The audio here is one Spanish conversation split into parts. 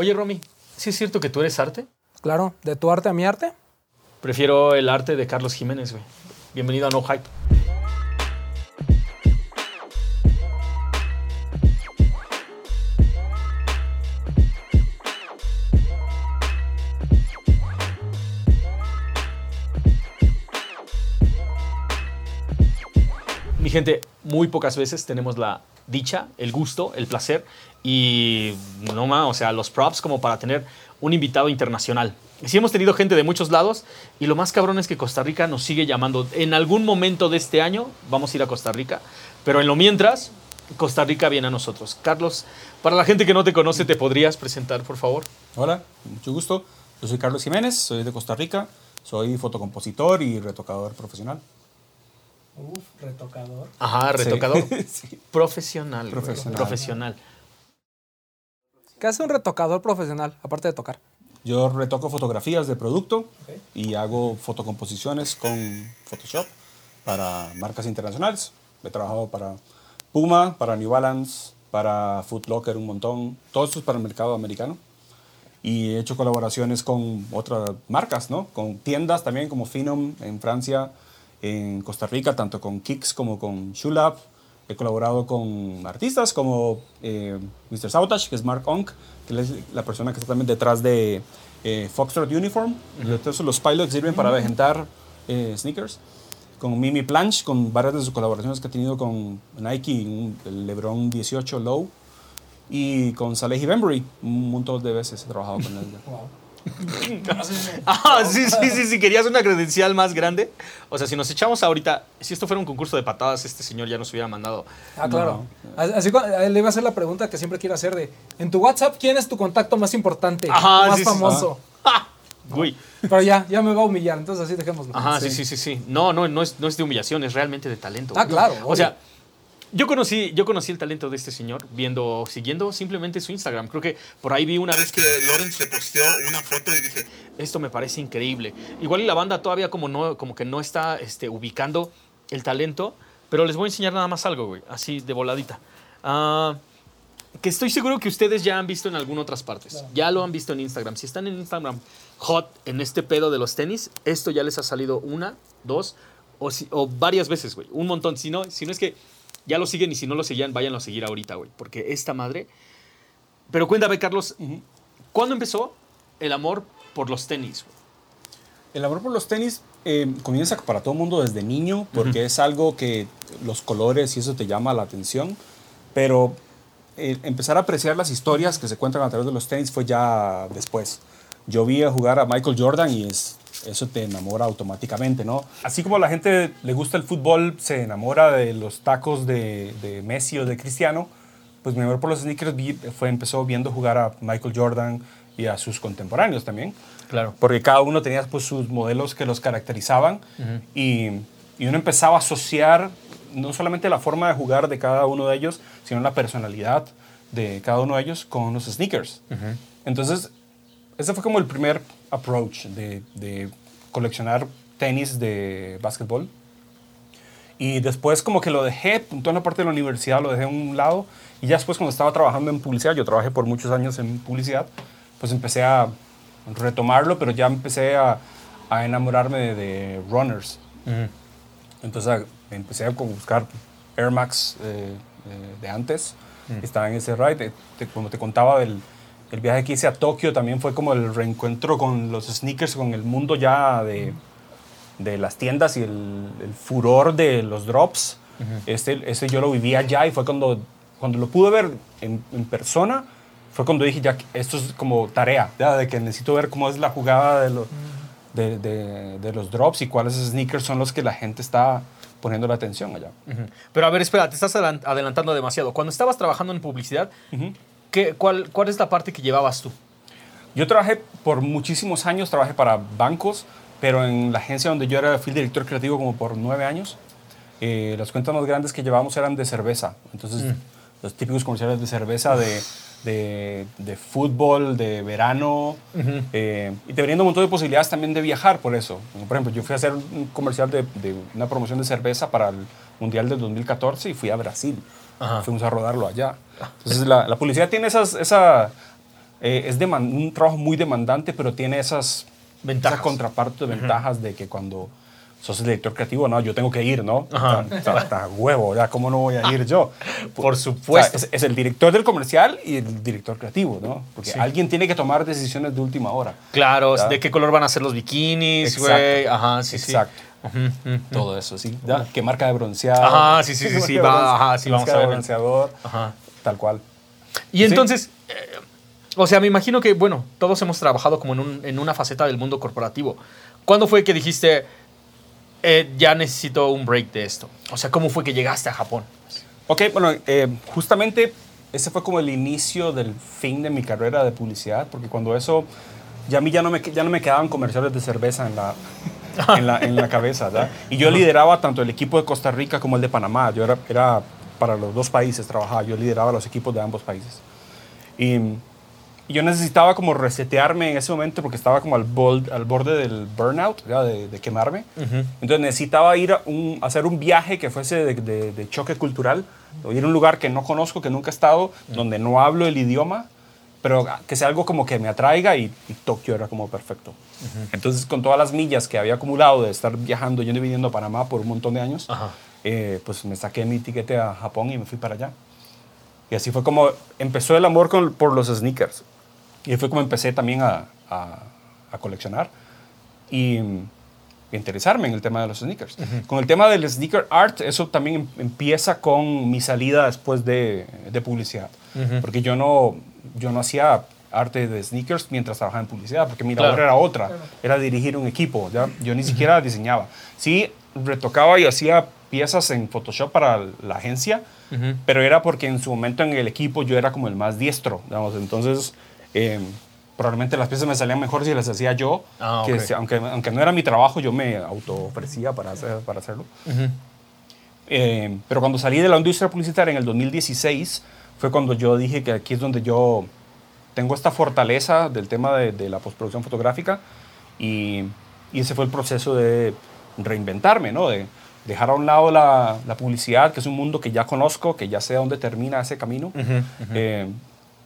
Oye, Romy, ¿sí es cierto que tú eres arte? Claro, de tu arte a mi arte. Prefiero el arte de Carlos Jiménez, güey. Bienvenido a No Hype. Gente, muy pocas veces tenemos la dicha, el gusto, el placer y no más, o sea, los props como para tener un invitado internacional. Sí hemos tenido gente de muchos lados y lo más cabrón es que Costa Rica nos sigue llamando. En algún momento de este año vamos a ir a Costa Rica, pero en lo mientras, Costa Rica viene a nosotros. Carlos, para la gente que no te conoce, ¿te podrías presentar, por favor? Hola, mucho gusto. Yo soy Carlos Jiménez, soy de Costa Rica, soy fotocompositor y retocador profesional. Uf, retocador. Ajá, retocador. Sí. Profesional. güey. Profesional. Profesional. ¿Qué hace un retocador profesional, aparte de tocar? Yo retoco fotografías de producto Ok. y hago fotocomposiciones con Photoshop para marcas internacionales. He trabajado para Puma, para New Balance, para Foot Locker un montón. Todo esto es para el mercado americano. Y he hecho colaboraciones con otras marcas, ¿no? Con tiendas también como Finom en Francia, en Costa Rica, tanto con Kicks como con Shulab. He colaborado con artistas como eh, Mr. Sabotage, que es Mark Onk, que es la persona que está también detrás de eh, Foxtrot Uniform. Entonces los pilots sirven para vegetar eh, sneakers. Con Mimi Planche, con varias de sus colaboraciones que ha tenido con Nike, un- el LeBron 18 Low. Y con Salehi Bembury, un montón de veces he trabajado con él. Ah, sí, sí, sí, sí, querías una credencial más grande. O sea, si nos echamos ahorita, si esto fuera un concurso de patadas, este señor ya nos hubiera mandado. Ah, claro. Así cu- a él le iba a hacer la pregunta que siempre quiero hacer de, en tu WhatsApp, ¿quién es tu contacto más importante? Ajá, más sí, sí, famoso. ¡Ah! Güey. Pero ya, ya me va a humillar, entonces así dejémoslo. Ajá, sí, sí, sí, sí. No, no, no es, no es de humillación, es realmente de talento. Ah, claro, O obvio. sea, yo conocí, yo conocí el talento de este señor viendo, siguiendo simplemente su Instagram. Creo que por ahí vi una vez que Lawrence le posteó una foto y dije, esto me parece increíble. Igual y la banda todavía como, no, como que no está este, ubicando el talento, pero les voy a enseñar nada más algo, güey, así de voladita. Ah, que estoy seguro que ustedes ya han visto en algunas otras partes. Ya lo han visto en Instagram. Si están en Instagram hot en este pedo de los tenis, esto ya les ha salido una, dos o, si- o varias veces, güey. Un montón. Si no, si no es que ya lo siguen y si no lo seguían, váyanlo a seguir ahorita, güey. Porque esta madre... Pero cuéntame, Carlos, ¿cuándo empezó el amor por los tenis? güey? El amor por los tenis eh, comienza para todo el mundo desde niño porque es algo que los colores y eso te llama la atención, pero eh, empezar a apreciar las historias que se cuentan a través de los tenis fue ya después. Yo vi a jugar a Michael Jordan y es, eso te enamora automáticamente, ¿no? Así como a la gente le gusta el fútbol, se enamora de los tacos de, de Messi o de Cristiano, pues mi amor por los sneakers fue, empezó viendo jugar a Michael Jordan y a sus contemporáneos también Claro. porque cada uno tenía pues, sus modelos que los caracterizaban y, y uno empezaba a asociar no solamente la forma de jugar de cada uno de ellos, sino la personalidad de cada uno de ellos con los sneakers. Entonces, ese fue como el primer approach de, de coleccionar tenis de básquetbol. Y después como que lo dejé, toda la parte de la universidad lo dejé a un lado. Y ya después cuando estaba trabajando en publicidad, yo trabajé por muchos años en publicidad, pues empecé a retomarlo, pero ya empecé a, a enamorarme de, de runners. Entonces a- empecé a buscar Air Max eh, eh, de antes. Estaba en ese ride. Te- te- como te contaba, del, el viaje que hice a Tokio también fue como el reencuentro con los sneakers, con el mundo ya de, de las tiendas y el, el furor de los drops. este, ese yo lo viví allá y fue cuando, cuando lo pude ver en, en persona, fue cuando dije, ya, esto es como tarea, ya, de que necesito ver cómo es la jugada de, los de, de- de los drops y cuáles sneakers son los que la gente está poniendo la atención allá. Pero a ver, espera, te estás adelan- adelantando demasiado. Cuando estabas trabajando en publicidad, ¿qué- cuál, ¿cuál es la parte que llevabas tú? Yo trabajé por muchísimos años, trabajé para bancos, pero en la agencia donde yo era field director creativo como por nueve años, eh, las cuentas más grandes que llevábamos eran de cerveza. Entonces, los típicos comerciales de cerveza de, de, de fútbol, de verano, eh, y te un montón de posibilidades también de viajar por eso. Por ejemplo, yo fui a hacer un comercial de, de una promoción de cerveza para el Mundial del 2014 y fui a Brasil. Ajá. Fuimos a rodarlo allá. Entonces, la, la publicidad tiene esas, esa eh, es deman- un trabajo muy demandante, pero tiene esas Ventajas. Esa contraparte de ventajas de que cuando sos el director creativo, no, yo tengo que ir, ¿no? Ajá. Está huevo, ya, ¿cómo no voy a ir yo? Por O sea, supuesto. es, es el director del comercial y el director creativo, ¿no? Porque Sí. alguien tiene que tomar decisiones de última hora. Claro, de qué color van a ser los bikinis, Exacto. güey. Ajá, sí, Exacto. sí. Ujú. Todo eso, sí. ¿Ya? ¿Qué marca de bronceado? Ajá, sí, sí, sí, ¿Qué sí, va, ajá, sí, vamos a ver. bronceador, Ajá. tal cual. Y entonces, eh, o sea, me imagino que, bueno, todos hemos trabajado como en, un- en una faceta del mundo corporativo. ¿Cuándo fue que dijiste, eh, ya necesito un break de esto? O sea, ¿cómo fue que llegaste a Japón? Ok, bueno, eh, justamente ese fue como el inicio del fin de mi carrera de publicidad, porque cuando eso, ya a mí ya no me, ya no me quedaban comerciales de cerveza en la, en la, en la cabeza, ¿verdad? Y yo lideraba tanto el equipo de Costa Rica como el de Panamá. Yo era, era para los dos países, trabajaba, yo lideraba los equipos de ambos países. Y, y yo necesitaba como resetearme en ese momento porque estaba como al, bol- al borde del burnout, de, de quemarme. Entonces necesitaba ir a, un- hacer un viaje que fuese de, de- de choque cultural, o ir a un lugar que no conozco, que nunca he estado, donde no hablo el idioma, pero que sea algo como que me atraiga y, y Tokio era como perfecto. Entonces con todas las millas que había acumulado de estar viajando, yendo y viniendo a Panamá por un montón de años, eh, pues me saqué mi tiquete a Japón y me fui para allá. Y así fue como empezó el amor con- por los sneakers. Y fue como empecé también a, a- a coleccionar y, y interesarme en el tema de los sneakers. Con el tema del sneaker art, eso también em- empieza con mi salida después de, de publicidad. Porque yo no, yo no hacía arte de sneakers mientras trabajaba en publicidad, porque mi labor Claro. era otra, era dirigir un equipo. ¿ya? Yo ni siquiera diseñaba. Sí, retocaba y hacía piezas en Photoshop para la agencia, pero era porque en su momento en el equipo yo era como el más diestro, digamos. Entonces, eh, probablemente las piezas me salían mejor si las hacía yo, Ah, que ok. si- aunque, aunque no era mi trabajo, yo me auto ofrecía para, hacer, para hacerlo. Eh, pero cuando salí de la industria publicitaria en el 2016, fue cuando yo dije que aquí es donde yo tengo esta fortaleza del tema de, de la postproducción fotográfica y, y ese fue el proceso de reinventarme, ¿no? De dejar a un lado la, la publicidad, que es un mundo que ya conozco, que ya sé dónde termina ese camino, eh,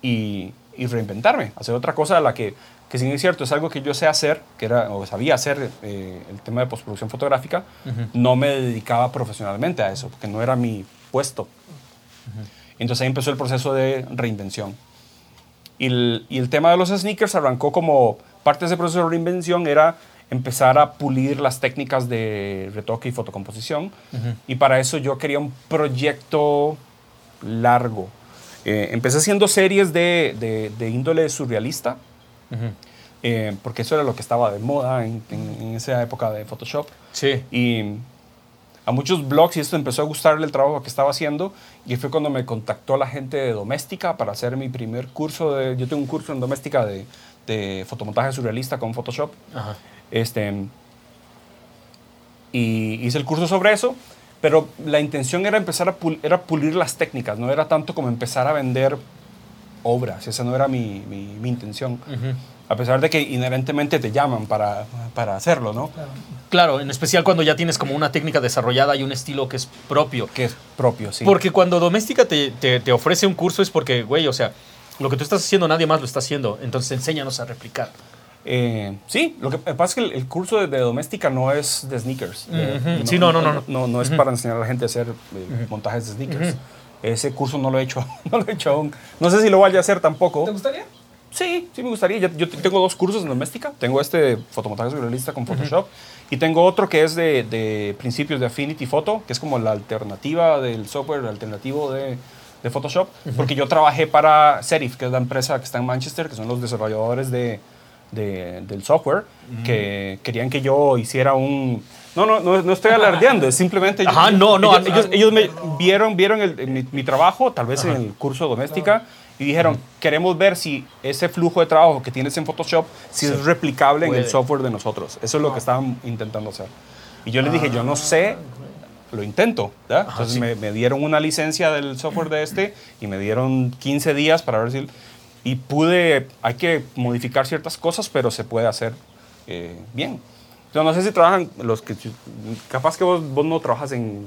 y, y reinventarme, hacer otra cosa a la que, que si bien es cierto, es algo que yo sé hacer, que era, o sabía hacer eh, el tema de postproducción fotográfica, no me dedicaba profesionalmente a eso, porque no era mi puesto. Entonces ahí empezó el proceso de reinvención. Y el, y el tema de los sneakers arrancó como parte de ese proceso de reinvención era empezar a pulir las técnicas de retoque y fotocomposición. Y para eso yo quería un proyecto largo. Eh, empecé haciendo series de, de- de índole surrealista, eh, porque eso era lo que estaba de moda en, en- en esa época de Photoshop. Sí. Y a muchos blogs y esto empezó a gustarle el trabajo que estaba haciendo y fue cuando me contactó la gente de Doméstica para hacer mi primer curso de... Yo tengo un curso en Doméstica de, de fotomontaje surrealista con Photoshop. Ajá. Este, y hice el curso sobre eso, pero la intención era empezar a pul- era pulir las técnicas, no era tanto como empezar a vender obras, esa no era mi, mi, mi intención. Ujú. A pesar de que inherentemente te llaman para, para hacerlo, ¿no? Claro, en especial cuando ya tienes como una técnica desarrollada y un estilo que es propio. Que es propio, sí. Porque cuando Doméstica te, te- te ofrece un curso es porque, güey, o sea, lo que tú estás haciendo nadie más lo está haciendo. Entonces enséñanos a replicar. Eh, sí, lo que pasa es que el, el curso de, de doméstica no es de sneakers. Eh, Ujú. Sí, no, no, no, No, no es para enseñar a la gente a hacer eh, montajes de sneakers. Ese curso no lo he hecho, no lo he hecho aún. No sé si lo vaya a hacer tampoco. ¿Te gustaría? Sí, sí me gustaría. Yo, yo tengo dos cursos en doméstica. Tengo este de fotomontaje surrealista con Photoshop y tengo otro que es de, de principios de Affinity Photo, que es como la alternativa del software alternativo de, de Photoshop, porque yo trabajé para Serif, que es la empresa que está en Manchester, que son los desarrolladores de, de- del software, que querían que yo hiciera un... No, no, no, no estoy alardeando, es simplemente... Ajá, no, no, Ellos, ellos- ellos me vieron, vieron el- mi, mi trabajo, tal vez en el curso doméstica, y dijeron, queremos ver si ese flujo de trabajo que tienes en Photoshop, si es replicable en Puede. el software de nosotros. Eso es lo que estaban intentando hacer. Y yo les dije, yo no sé, lo intento. Entonces sí. me, me dieron una licencia del software de este y me dieron 15 días para ver si... Y pude, hay que modificar ciertas cosas, pero se puede hacer eh, bien. Yo no sé si trabajan los que... Capaz que vos, vos no trabajas en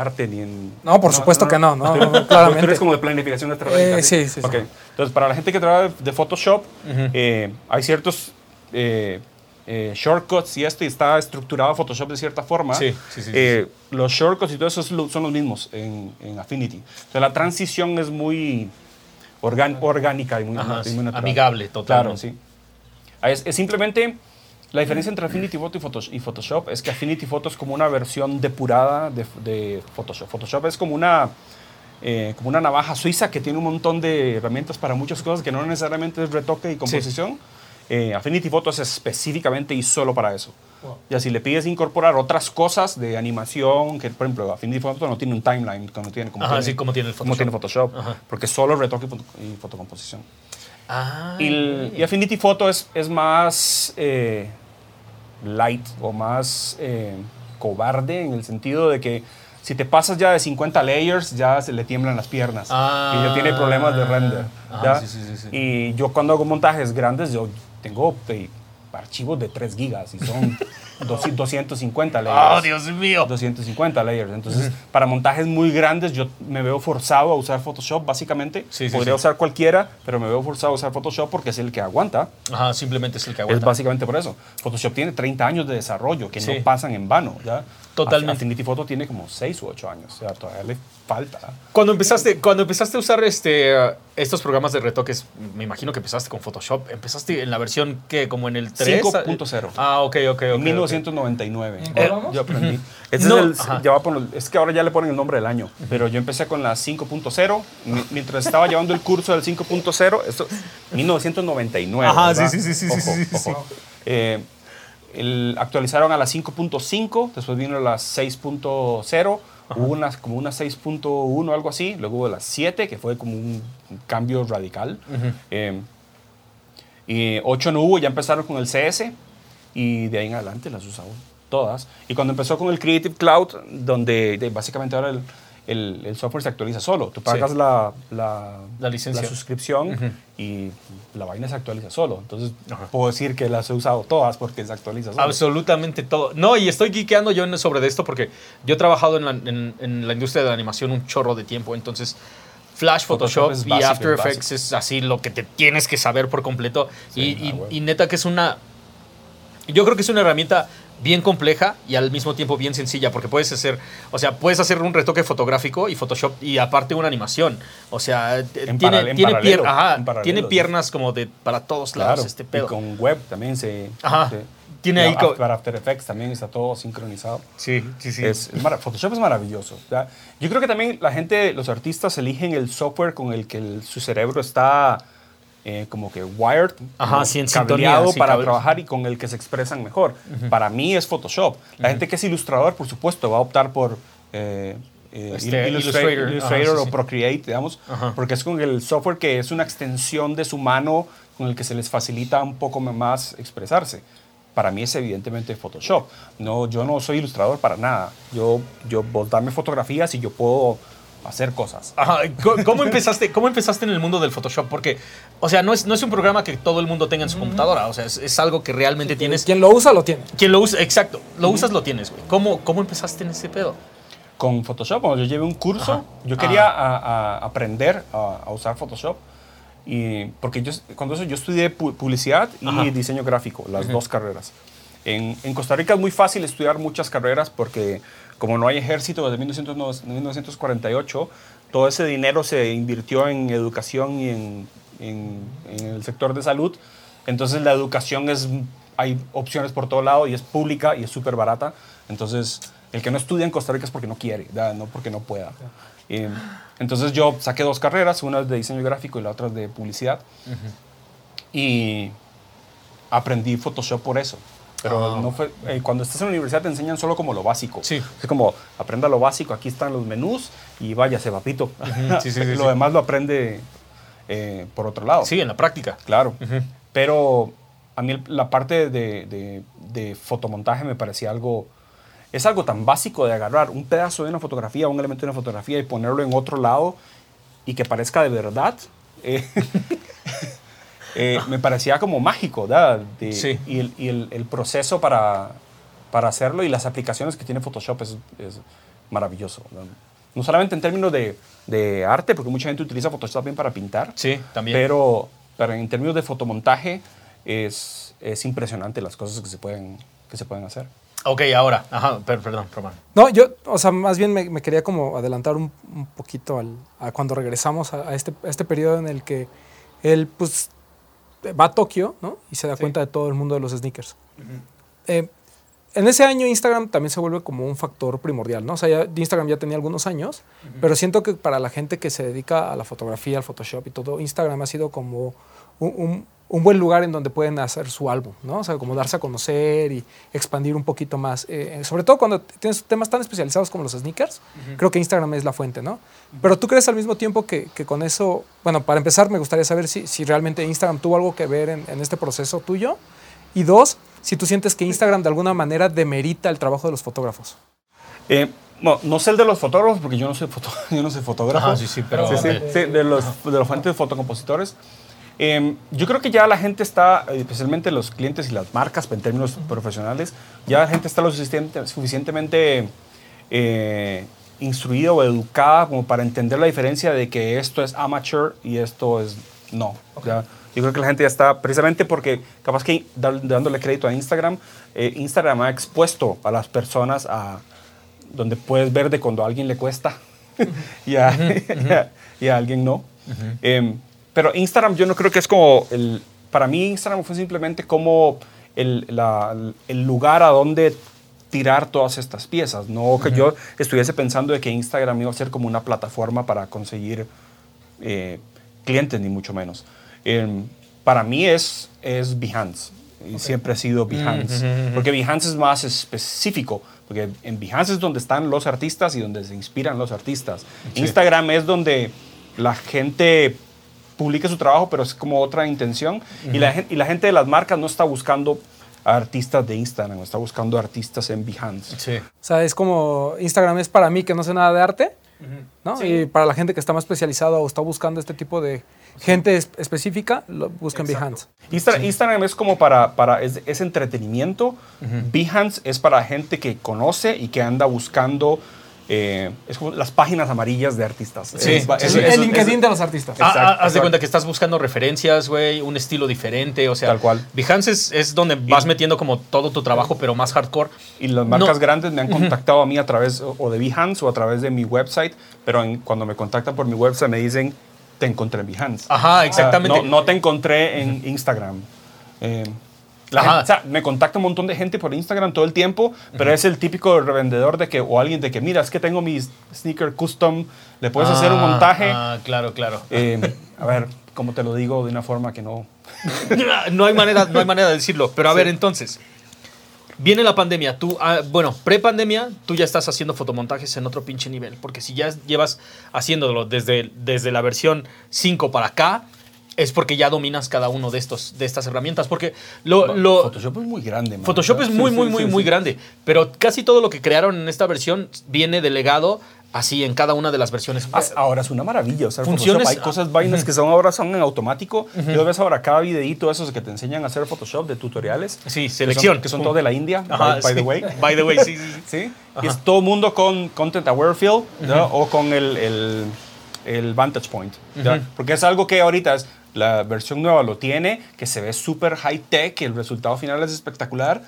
arte ni en... No, por supuesto que no, no, no, tú- claramente. Tú eres como de planificación estratégica. Eh, sí, sí, sí. Ok. Entonces, para la gente que trabaja de, Photoshop, eh, hay ciertos eh, eh, shortcuts y esto, y está estructurado Photoshop de cierta forma. Sí, sí, sí, sí, Los shortcuts y todo eso es lo- son los mismos en, en Affinity. Entonces, la transición es muy orgánica y muy, Ajá, y sí, muy natural. amigable, totalmente. Claro, sí. Es, es simplemente la diferencia entre Affinity Photo y Photoshop, y Photoshop es que Affinity Photo es como una versión depurada de, de Photoshop. Photoshop es como una, eh, como una navaja suiza que tiene un montón de herramientas para muchas cosas que no necesariamente es retoque y composición. Eh, Affinity Photo es específicamente y solo para eso. Wow. Ya si le pides incorporar otras cosas de animación, que por ejemplo Affinity Photo no tiene un timeline, como tiene, como Ajá, tiene, sí, como tiene el como tiene Photoshop. Photoshop, porque solo retoque y y fotocomposición. Ah, Y, Affinity Photo es, es más eh, light o más eh, cobarde en el sentido de que si te pasas ya de 50 layers ya se le tiemblan las piernas Ah. y ya tiene problemas de render. Ajá, ¿ya? sí, sí, sí, sí. Y yo cuando hago montajes grandes yo tengo eh, archivos de 3 gigas y son 200 250 layers. ¡Oh, Dios mío! 250 layers. Entonces, para montajes muy grandes, yo me veo forzado a usar Photoshop, básicamente. Sí, sí, Podría sí. usar cualquiera, pero me veo forzado a usar Photoshop porque es el que aguanta. Ajá, simplemente es el que Es aguanta. básicamente por eso. Photoshop tiene 30 años de desarrollo que no pasan en vano. ¿ya? Totalmente. Affinity Photo tiene como 6 u 8 años. O sea, todavía le falta. Cuando empezaste, cuando empezaste a usar este, uh, estos programas de retoques, me imagino que empezaste con Photoshop. ¿Empezaste en la versión que como en el 3? 5.0. Ah, ok, ok, ok. En ok. 1999. ¿En cuál vamos? Yo aprendí. Este No, es, el, ajá. ya va por es que ahora ya le ponen el nombre del año, pero yo empecé con la 5.0. mi- Mientras estaba llevando el curso del 5.0, esto 1999. Ajá, ¿verdad? sí, sí, sí, sí, Ojo, sí, sí, sí. ojo. Eh, el- actualizaron a la 5.5, después vino la 6.0, hubo unas, como una 6.1 algo así, luego hubo la 7, que fue como un cambio radical. Eh, y 8 no hubo, ya empezaron con el CS y de ahí en adelante las usamos todas. Y cuando empezó con el Creative Cloud, donde de- básicamente ahora el, el- el software se actualiza solo. Tú pagas Sí. la, la, La licencia. suscripción y la vaina se actualiza solo. Entonces puedo decir que las he usado todas porque se actualiza solo. Absolutamente todo. No, y estoy geekeando yo sobre de esto porque yo he trabajado en la, en- en la industria de la animación un chorro de tiempo. Entonces, Flash, Photoshop Photoshop, y After Effects es así lo que te tienes que saber por completo. Sí, y, ah, y neta que es una... Yo creo que es una herramienta bien compleja y al mismo tiempo bien sencilla porque puedes hacer, o sea, puedes hacer un retoque fotográfico y Photoshop y aparte una animación. O sea, t- En tiene, tiene, paralelo, pier- ajá, paralelo, tiene sí. piernas como de para todos lados claro. este Y pedo. con web también se... Ajá. se- Tiene y ahí a- co- Para After Effects también está todo sincronizado. Sí, sí, sí. Es, es Photoshop es maravilloso. ¿ya? Yo creo que también la gente, los artistas eligen el software con el que el- su cerebro está eh, como que wired, Ajá, sí, en sintonía, cableado sí, para trabajar y con el que se expresan mejor. Para mí es Photoshop. La gente que es ilustrador, por supuesto, va a optar por eh, eh, Este, Illustrator, Illustrator. Illustrator Ajá, sí, o. Procreate, digamos, Ajá. porque es con el software que es una extensión de su mano con el que se les facilita un poco más expresarse. Para mí es evidentemente Photoshop. No, yo no soy ilustrador para nada. Yo, yo vos dame fotografías y yo puedo hacer cosas. Ajá, ¿cómo- ¿Cómo empezaste, ¿Cómo empezaste en el mundo del Photoshop? Porque, o sea, no es, no es un programa que todo el mundo tenga en su computadora. O sea, es, es algo que realmente tienes. Quien lo usa, lo tiene. Quien lo usa, exacto. Lo usas, lo tienes, güey. ¿Cómo, ¿Cómo empezaste en ese pedo? Con Photoshop, cuando yo llevé un curso, Ajá. yo quería a- a aprender a, a usar Photoshop. Y porque yo, cuando eso, yo estudié pu- publicidad y Ajá. diseño gráfico, las dos carreras. En, en Costa Rica es muy fácil estudiar muchas carreras porque como no hay ejército desde 1900 1948, todo ese dinero se invirtió en educación y en, en- en el sector de salud. Entonces la educación es, hay opciones por todo lado y es pública y es súper barata. Entonces el que no estudia en Costa Rica es porque no quiere, ¿verdad? no porque no pueda. Eh, entonces yo saqué dos carreras, una de diseño gráfico y la otra de publicidad. Y aprendí Photoshop por eso. Pero Ah. no fue, eh, cuando estás en la universidad te enseñan solo como lo básico. Sí. Es como, aprenda lo básico, aquí están los menús y váyase, papito. Sí, sí, sí, lo demás lo aprende eh, por otro lado. Sí, en la práctica. Claro. Pero a mí la parte de, de- de fotomontaje me parecía algo... Es algo tan básico de agarrar un pedazo de una fotografía, un elemento de una fotografía y ponerlo en otro lado y que parezca de verdad. eh, eh, me parecía como mágico, ¿verdad? De- Sí. Y, el, y el- el proceso para, para hacerlo y las aplicaciones que tiene Photoshop es, es, maravilloso. ¿no? No solamente en términos de, de arte, porque mucha gente utiliza Photoshop también para pintar, Sí, también. pero, pero en términos de fotomontaje es, es impresionante las cosas que se pueden, que se pueden hacer. ok, ahora. Ajá, per- perdón, Román. No, yo, o sea, más bien me, me quería como adelantar un, un poquito al, a cuando regresamos a, a este, a este periodo en el que él, pues, va a Tokio, ¿no? Y se da cuenta de todo el mundo de los sneakers. Eh, en ese año Instagram también se vuelve como un factor primordial, ¿no? O sea, ya- Instagram ya tenía algunos años, pero siento que para la gente que se dedica a la fotografía, al Photoshop y todo, Instagram ha sido como un, un- un buen lugar en donde pueden hacer su álbum, ¿no? O sea, como darse a conocer y expandir un poquito más. Eh, sobre todo cuando tienes temas tan especializados como los sneakers, creo que Instagram es la fuente, ¿no? Pero tú crees al mismo tiempo que, que con eso, bueno, para empezar me gustaría saber si, si realmente Instagram tuvo algo que ver en, en este proceso tuyo. Y dos, si tú sientes que Instagram de alguna manera demerita el trabajo de los fotógrafos. Eh, no, no sé el de los fotógrafos, porque yo no soy, foto, yo no soy fotógrafo. Ajá, sí, sí, pero- Sí, sí, sí, de los, de los fuentes de fotocompositores. Eh, yo creo que ya la gente está, especialmente los clientes y las marcas, en términos profesionales, ya la gente está lo suficiente- suficientemente eh, instruida o educada como para entender la diferencia de que esto es amateur y esto es no. Ya, yo creo que la gente ya está, precisamente porque capaz que dándole crédito a Instagram, eh, Instagram ha expuesto a las personas a donde puedes ver de cuando a alguien le cuesta y, a, y a- y a alguien no. Em, pero Instagram yo no creo que es como el... Para mí Instagram fue simplemente como el, la- el lugar a donde tirar todas estas piezas. No que yo estuviese pensando de que Instagram iba a ser como una plataforma para conseguir eh, clientes, ni mucho menos. Em, para mí es, es Behance. Y siempre ha sido Behance. Porque Behance es más específico. Porque en Behance es donde están los artistas y donde se inspiran los artistas. Instagram es donde la gente publica su trabajo, pero es como otra intención. y, la, y la gente de las marcas no está buscando a artistas de Instagram, está buscando artistas en Behance. Sí. O sea, es como Instagram es para mí que no sé nada de arte, ¿no? Y para la gente que está más especializada o está buscando este tipo de gente es- específica, lo busca en Behance. Insta- Instagram es como para, para es, es entretenimiento. Behance es para gente que conoce y que anda buscando, eh, es como las páginas amarillas de artistas. Sí, Es- es- sí, el LinkedIn es- de los artistas. Ah, Exacto, ah, haz de exacto. cuenta que estás buscando referencias, güey, un estilo diferente, o sea, Tal cual. Behance es, es donde vas metiendo como todo tu trabajo, pero más hardcore. Y las marcas No. grandes me han contactado a mí a través o o de Behance o a través de mi website, pero en- cuando me contactan por mi website me dicen, te encontré en Behance. Ajá, exactamente. No, no te encontré en Instagram. Eh, la Ajá. gente- o sea, me contacta un montón de gente por Instagram todo el tiempo, pero es el típico revendedor de que, o alguien de que, mira, es que tengo mi sneaker custom, le puedes hacer un Ah, montaje. Ah, claro, claro. Eh, a ver, ¿cómo te lo digo de una forma que no... no hay manera, no hay manera de decirlo. Pero a ver, entonces, viene la pandemia. Tú, ah, bueno, pre-pandemia, tú ya estás haciendo fotomontajes en otro pinche nivel. Porque si ya llevas haciéndolo desde, desde la versión 5 para acá, es porque ya dominas cada uno de, estos, de estas herramientas. Porque lo, lo- Photoshop es muy grande. man. Photoshop es muy, sí, muy, sí, muy, sí. muy grande. Pero casi todo lo que crearon en esta versión viene delegado así en cada una de las versiones. Ah, Ahora es una maravilla. O sea, Funciones- Photoshop, hay cosas, vainas que son ahora son en automático. Y lo ves ahora cada videito esos que te enseñan a hacer Photoshop de tutoriales. Sí, que son- selección. Que son, todos de la India, Ajá, by, by sí. the way. By the way, sí, sí, sí. Y es todo mundo con Content Aware Fill ¿no? o con el, el, el Vantage Point. Porque es algo que ahorita es, la versión nueva lo tiene, que se ve súper high tech, y el resultado final es espectacular.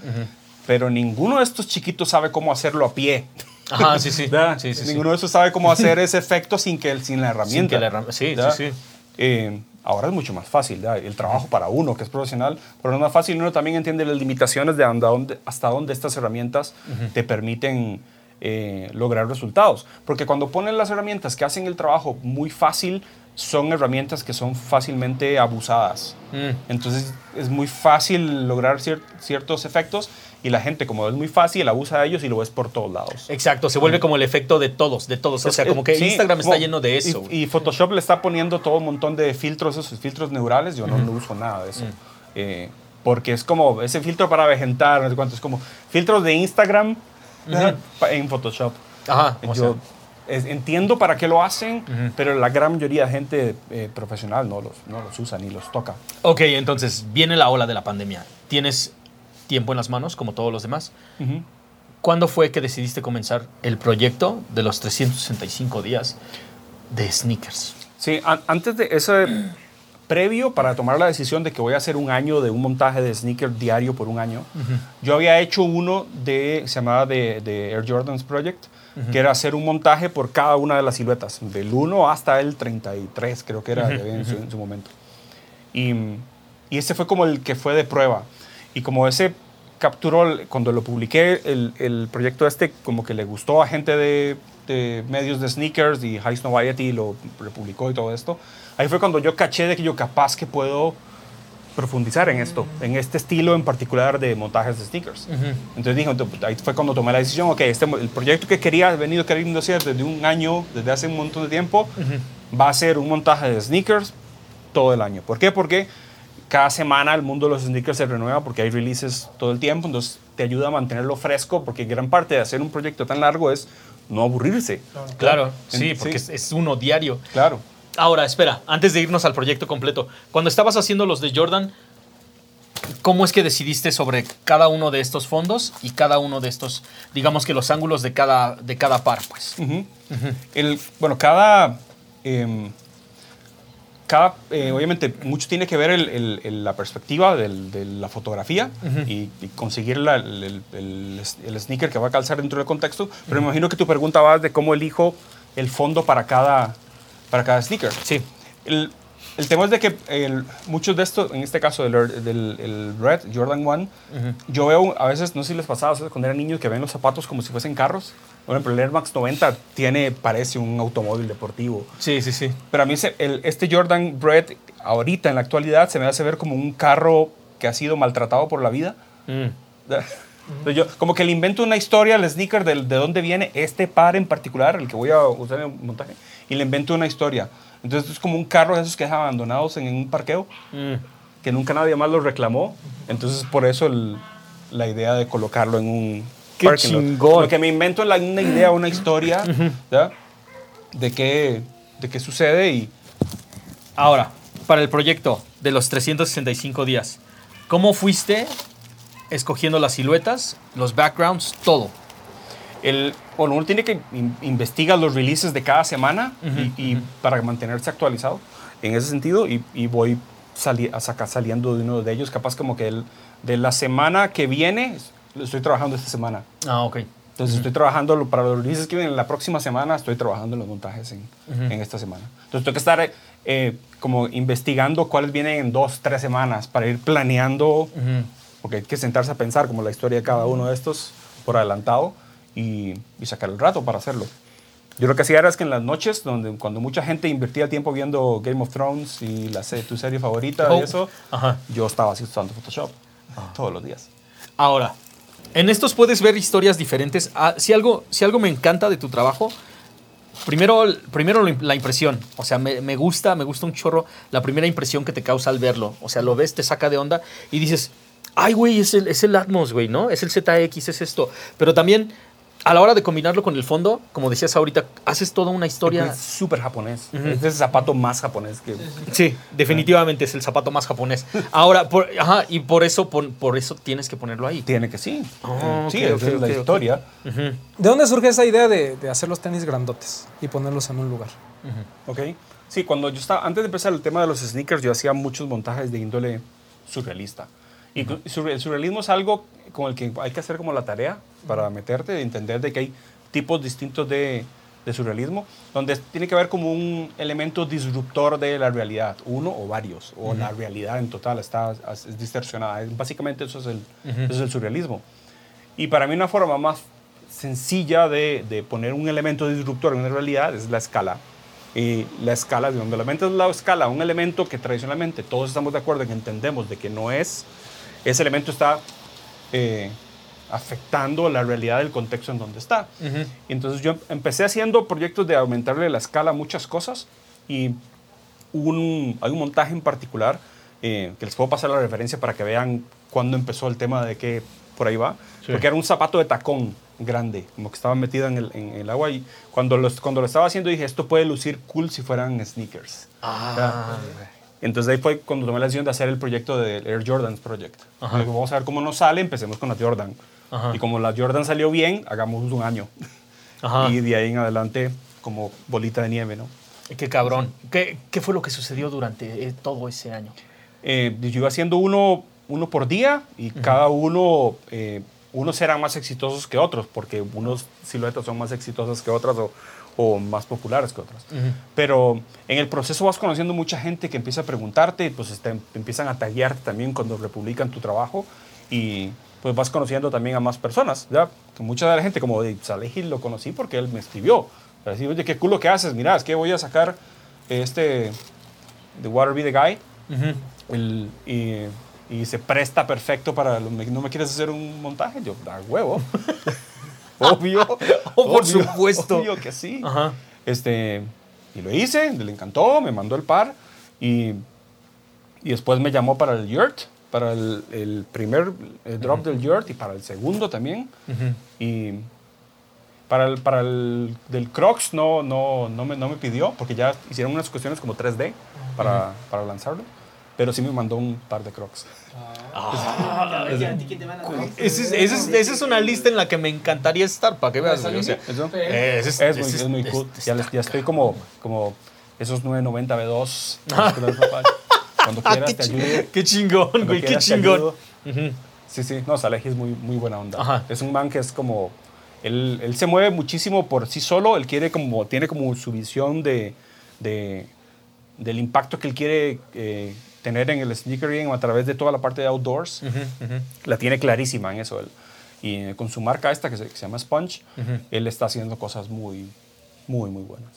Pero ninguno de estos chiquitos sabe cómo hacerlo a pie. Ajá, sí, sí. Sí, sí, sí. Ninguno de esos sabe cómo hacer ese efecto sin, que, sin la herramienta. que la sí, ¿verdad? sí, sí. Eh, ahora es mucho más fácil, ¿verdad? el trabajo para uno que es profesional, pero no es más fácil. Uno también entiende las limitaciones de hasta dónde, hasta dónde estas herramientas te permiten eh, lograr resultados. Porque cuando ponen las herramientas que hacen el trabajo muy fácil, son herramientas que son fácilmente abusadas. Mm. Entonces es muy fácil lograr cier- ciertos efectos y la gente, como es muy fácil, abusa de ellos y lo ves por todos lados. Exacto, se vuelve como el efecto de todos, de todos. O sea, como que Sí, Instagram está lleno de eso. Y, y Photoshop le está poniendo todo un montón de filtros, esos filtros neurales. Yo no, no uso nada de eso. Mm. Eh, porque es como ese filtro para vegetar, no sé cuánto, es como filtros de Instagram pa- en Photoshop. Ajá, o Yo sea, entiendo para qué lo hacen, pero la gran mayoría de gente eh, profesional no los, no los usa ni los toca. ok, entonces viene la ola de la pandemia. Tienes tiempo en las manos, como todos los demás. Ujú. ¿cuándo fue que decidiste comenzar el proyecto de los 365 días de sneakers? Sí, an- antes de ese previo para tomar la decisión de que voy a hacer un año de un montaje de sneaker diario por un año, yo había hecho uno de, se llamaba de, de Air Jordans Project, que era hacer un montaje por cada una de las siluetas, del 1 hasta el 33, creo que era que había en, su, en su momento. Y, y ese fue como el que fue de prueba. Y como ese capturó, cuando lo publiqué, el, el proyecto este como que le gustó a gente de, de medios de sneakers y High Snobiety lo republicó y todo esto. Ahí fue cuando yo caché de que yo capaz que puedo profundizar en esto, en este estilo en particular de montajes de sneakers. Entonces dije, entonces, ahí fue cuando tomé la decisión, ok, este, el proyecto que quería, he venido queriendo hacer desde un año, desde hace un montón de tiempo, va a ser un montaje de sneakers todo el año. ¿Por qué? Porque cada semana el mundo de los sneakers se renueva porque hay releases todo el tiempo, entonces te ayuda a mantenerlo fresco porque gran parte de hacer un proyecto tan largo es no aburrirse. Claro, sí, En- porque sí. Es, uno diario. Claro. Ahora, espera, antes de irnos al proyecto completo, cuando estabas haciendo los de Jordan, ¿cómo es que decidiste sobre cada uno de estos fondos y cada uno de estos, digamos que los ángulos de cada, de cada par, pues? El, bueno, cada... em, cada, eh, obviamente, mucho tiene que ver el- el- el- la perspectiva del- de la fotografía y, y conseguir la- el, sneaker que va a calzar dentro del contexto. Pero me imagino que tu pregunta va de cómo elijo el fondo para cada, para cada sneaker. Sí. El, el tema es de que el- muchos de estos, en este caso del, del el Red Jordan 1, yo veo a veces, no sé si les pasaba, cuando eran niños que ven los zapatos como si fuesen carros. Por ejemplo, el Air Max 90 tiene, parece un automóvil deportivo. Sí, sí, sí. Pero a mí se- el- este Jordan Bread, ahorita en la actualidad, se me hace ver como un carro que ha sido maltratado por la vida. Mm. Entonces yo, como que le invento una historia al sneaker del- de, dónde viene este par en particular, el que voy a usar en montaje, y le invento una historia. Entonces es como un carro de esos que dejan abandonados en un parqueo, Mm. que nunca nadie más los reclamó. Entonces por eso el- la idea de colocarlo en un ¡Qué parking lot. chingón! Lo que me invento es una idea, una historia, ¿ya? De qué, de qué sucede y... Ahora, para el proyecto de los 365 días, ¿cómo fuiste escogiendo las siluetas, los backgrounds, todo? El, bueno, uno tiene que in- investigar los releases de cada semana y, y para mantenerse actualizado en ese sentido y, y voy sali a sacar saliendo de uno de ellos, capaz como que el, de la semana que viene, estoy trabajando esta semana. Ah, ok. Entonces estoy trabajando para los releases que vienen la próxima semana, estoy trabajando en los montajes en, en esta semana. Entonces tengo que estar eh, como investigando cuáles vienen en dos, tres semanas para ir planeando, porque hay que sentarse a pensar como la historia de cada uno de estos por adelantado y, y sacar el rato para hacerlo. Yo lo que hacía era es que en las noches, donde, cuando mucha gente invertía tiempo viendo Game of Thrones y la tu serie favorita Oh. y eso, Ajá. yo estaba así usando Photoshop todos los días. Ahora, en estos puedes ver historias diferentes. Ah, si, algo, si algo me encanta de tu trabajo, primero, primero la impresión. O sea, me, me gusta, me gusta un chorro la primera impresión que te causa al verlo. O sea, lo ves, te saca de onda y dices, ay, güey, es el, es el Atmos, güey, ¿no? Es el ZX, es esto. Pero también, a la hora de combinarlo con el fondo, como decías ahorita, haces toda una historia. Es súper japonés. Es el zapato más japonés que... Sí, definitivamente es el zapato más japonés. Ahora, por, ajá, y por eso, por, por eso tienes que ponerlo ahí. Tiene que sí. Ah, sí, es la historia. ¿De dónde surge esa idea de, de hacer los tenis grandotes y ponerlos en un lugar? ¿Ok? Sí, cuando yo estaba, antes de empezar el tema de los sneakers, yo hacía muchos montajes de índole surrealista. Y el surrealismo es algo con el que hay que hacer como la tarea para meterte, de entender de que hay tipos distintos de, de surrealismo, donde tiene que haber como un elemento disruptor de la realidad, uno o varios, o la realidad en total está es distorsionada. Básicamente eso es, el, eso es el surrealismo. Y para mí una forma más sencilla de, de poner un elemento disruptor en una realidad es la escala. Y la escala, de donde la mente es la escala, un elemento que tradicionalmente todos estamos de acuerdo en que entendemos de que no es, ese elemento está eh, afectando la realidad del contexto en donde está. Y entonces yo empecé haciendo proyectos de aumentarle la escala a muchas cosas y un, hay un montaje en particular eh, que les puedo pasar la referencia para que vean cuándo empezó el tema de que por ahí va. Porque era un zapato de tacón grande, como que estaba metido en el, en el agua. Y cuando, los, cuando lo estaba haciendo dije, esto puede lucir cool si fueran sneakers. Ah, Entonces ahí fue cuando tomé la decisión de hacer el proyecto del Air Jordans Project. Ajá. Vamos a ver cómo nos sale, empecemos con la Jordan. Ajá. Y como la Jordan salió bien, hagamos un año. Ajá. Y de ahí en adelante, como bolita de nieve, ¿no? Qué cabrón. ¿Qué, qué fue lo que sucedió durante eh, todo ese año? Eh, yo iba haciendo uno, uno por día y cada uno, eh, unos eran más exitosos que otros, porque unos siluetas son más exitosas que otras o, o más populares que otras. Pero en el proceso vas conociendo mucha gente que empieza a preguntarte y pues este, empiezan a taguearte también cuando republican tu trabajo y pues vas conociendo también a más personas. ¿ya? Que mucha de la gente, como de Salehi, lo conocí porque él me escribió. Decir, oye, qué culo que haces, mira, es que voy a sacar este, The Water Be the Guy. El- y, y se presta perfecto para... ¿No me quieres hacer un montaje? Yo, da huevo. obvio. Oh, por obvio, supuesto. Obvio que sí. Ajá. Este, y lo hice, le encantó, me mandó el par y, y después me llamó para el yurt, para el, el primer drop del yurt y para el segundo también. Y para el, para el del Crocs no, no, no, me, no me pidió porque ya hicieron unas cuestiones como 3D para, para lanzarlo. Pero sí me mandó un par de Crocs. Esa es, esa es- una lista en la que me encantaría estar, para que veas. güey, o sea, ¿Eso? eh, ese es, Es muy, cool. Ya, les- ya estoy como, como esos 990 B2. Cuando Ah, quieras qué, te chingón, ayudo. qué chingón, Cuando güey, qué chingón. Sí, sí. No, Salehi es muy, muy buena onda. Ajá. Es un man que es como... Él, él se mueve muchísimo por sí solo. Él quiere como... Tiene como su visión de... de del impacto que él quiere eh, tener en el sneaker game a través de toda la parte de outdoors. La tiene clarísima en eso él. Y con su marca esta que se, que se llama Sponge, él está haciendo cosas muy, muy, muy buenas.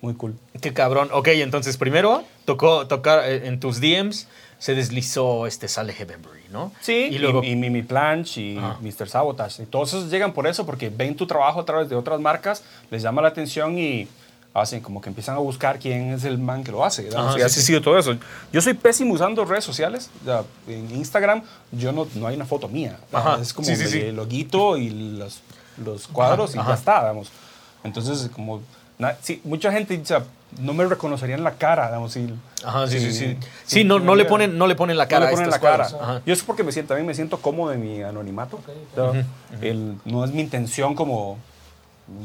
Muy cool. Qué cabrón. Ok, entonces primero tocó tocar eh, en tus DMs, se deslizó este Sale Heavenbury, ¿no? Sí, y luego. y, Mimi Planch y Ajá. Mr. Sabotage. Y todos esos llegan por eso, porque ven tu trabajo a través de otras marcas, les llama la atención y hacen como que empiezan a buscar quién es el man que lo hace. Ajá, Sí, sí, así sí. ha sido todo eso. Yo soy pésimo usando redes sociales. O sea, en Instagram yo no, no hay una foto mía. Ajá, Es como sí, sí, sí. el loguito y los, los cuadros Ajá, y ajá. ya está, digamos. Entonces, como... na- sí, mucha gente o sea, no me reconocería en la cara, digamos. Si, Ajá, sí, sí, sí. si- Sí, si no, no le ponen, no le ponen la cara no le a ponen estos la cara. Ajá. Yo es porque me siento, también me siento cómodo en mi anonimato. O sea, el- no es mi intención como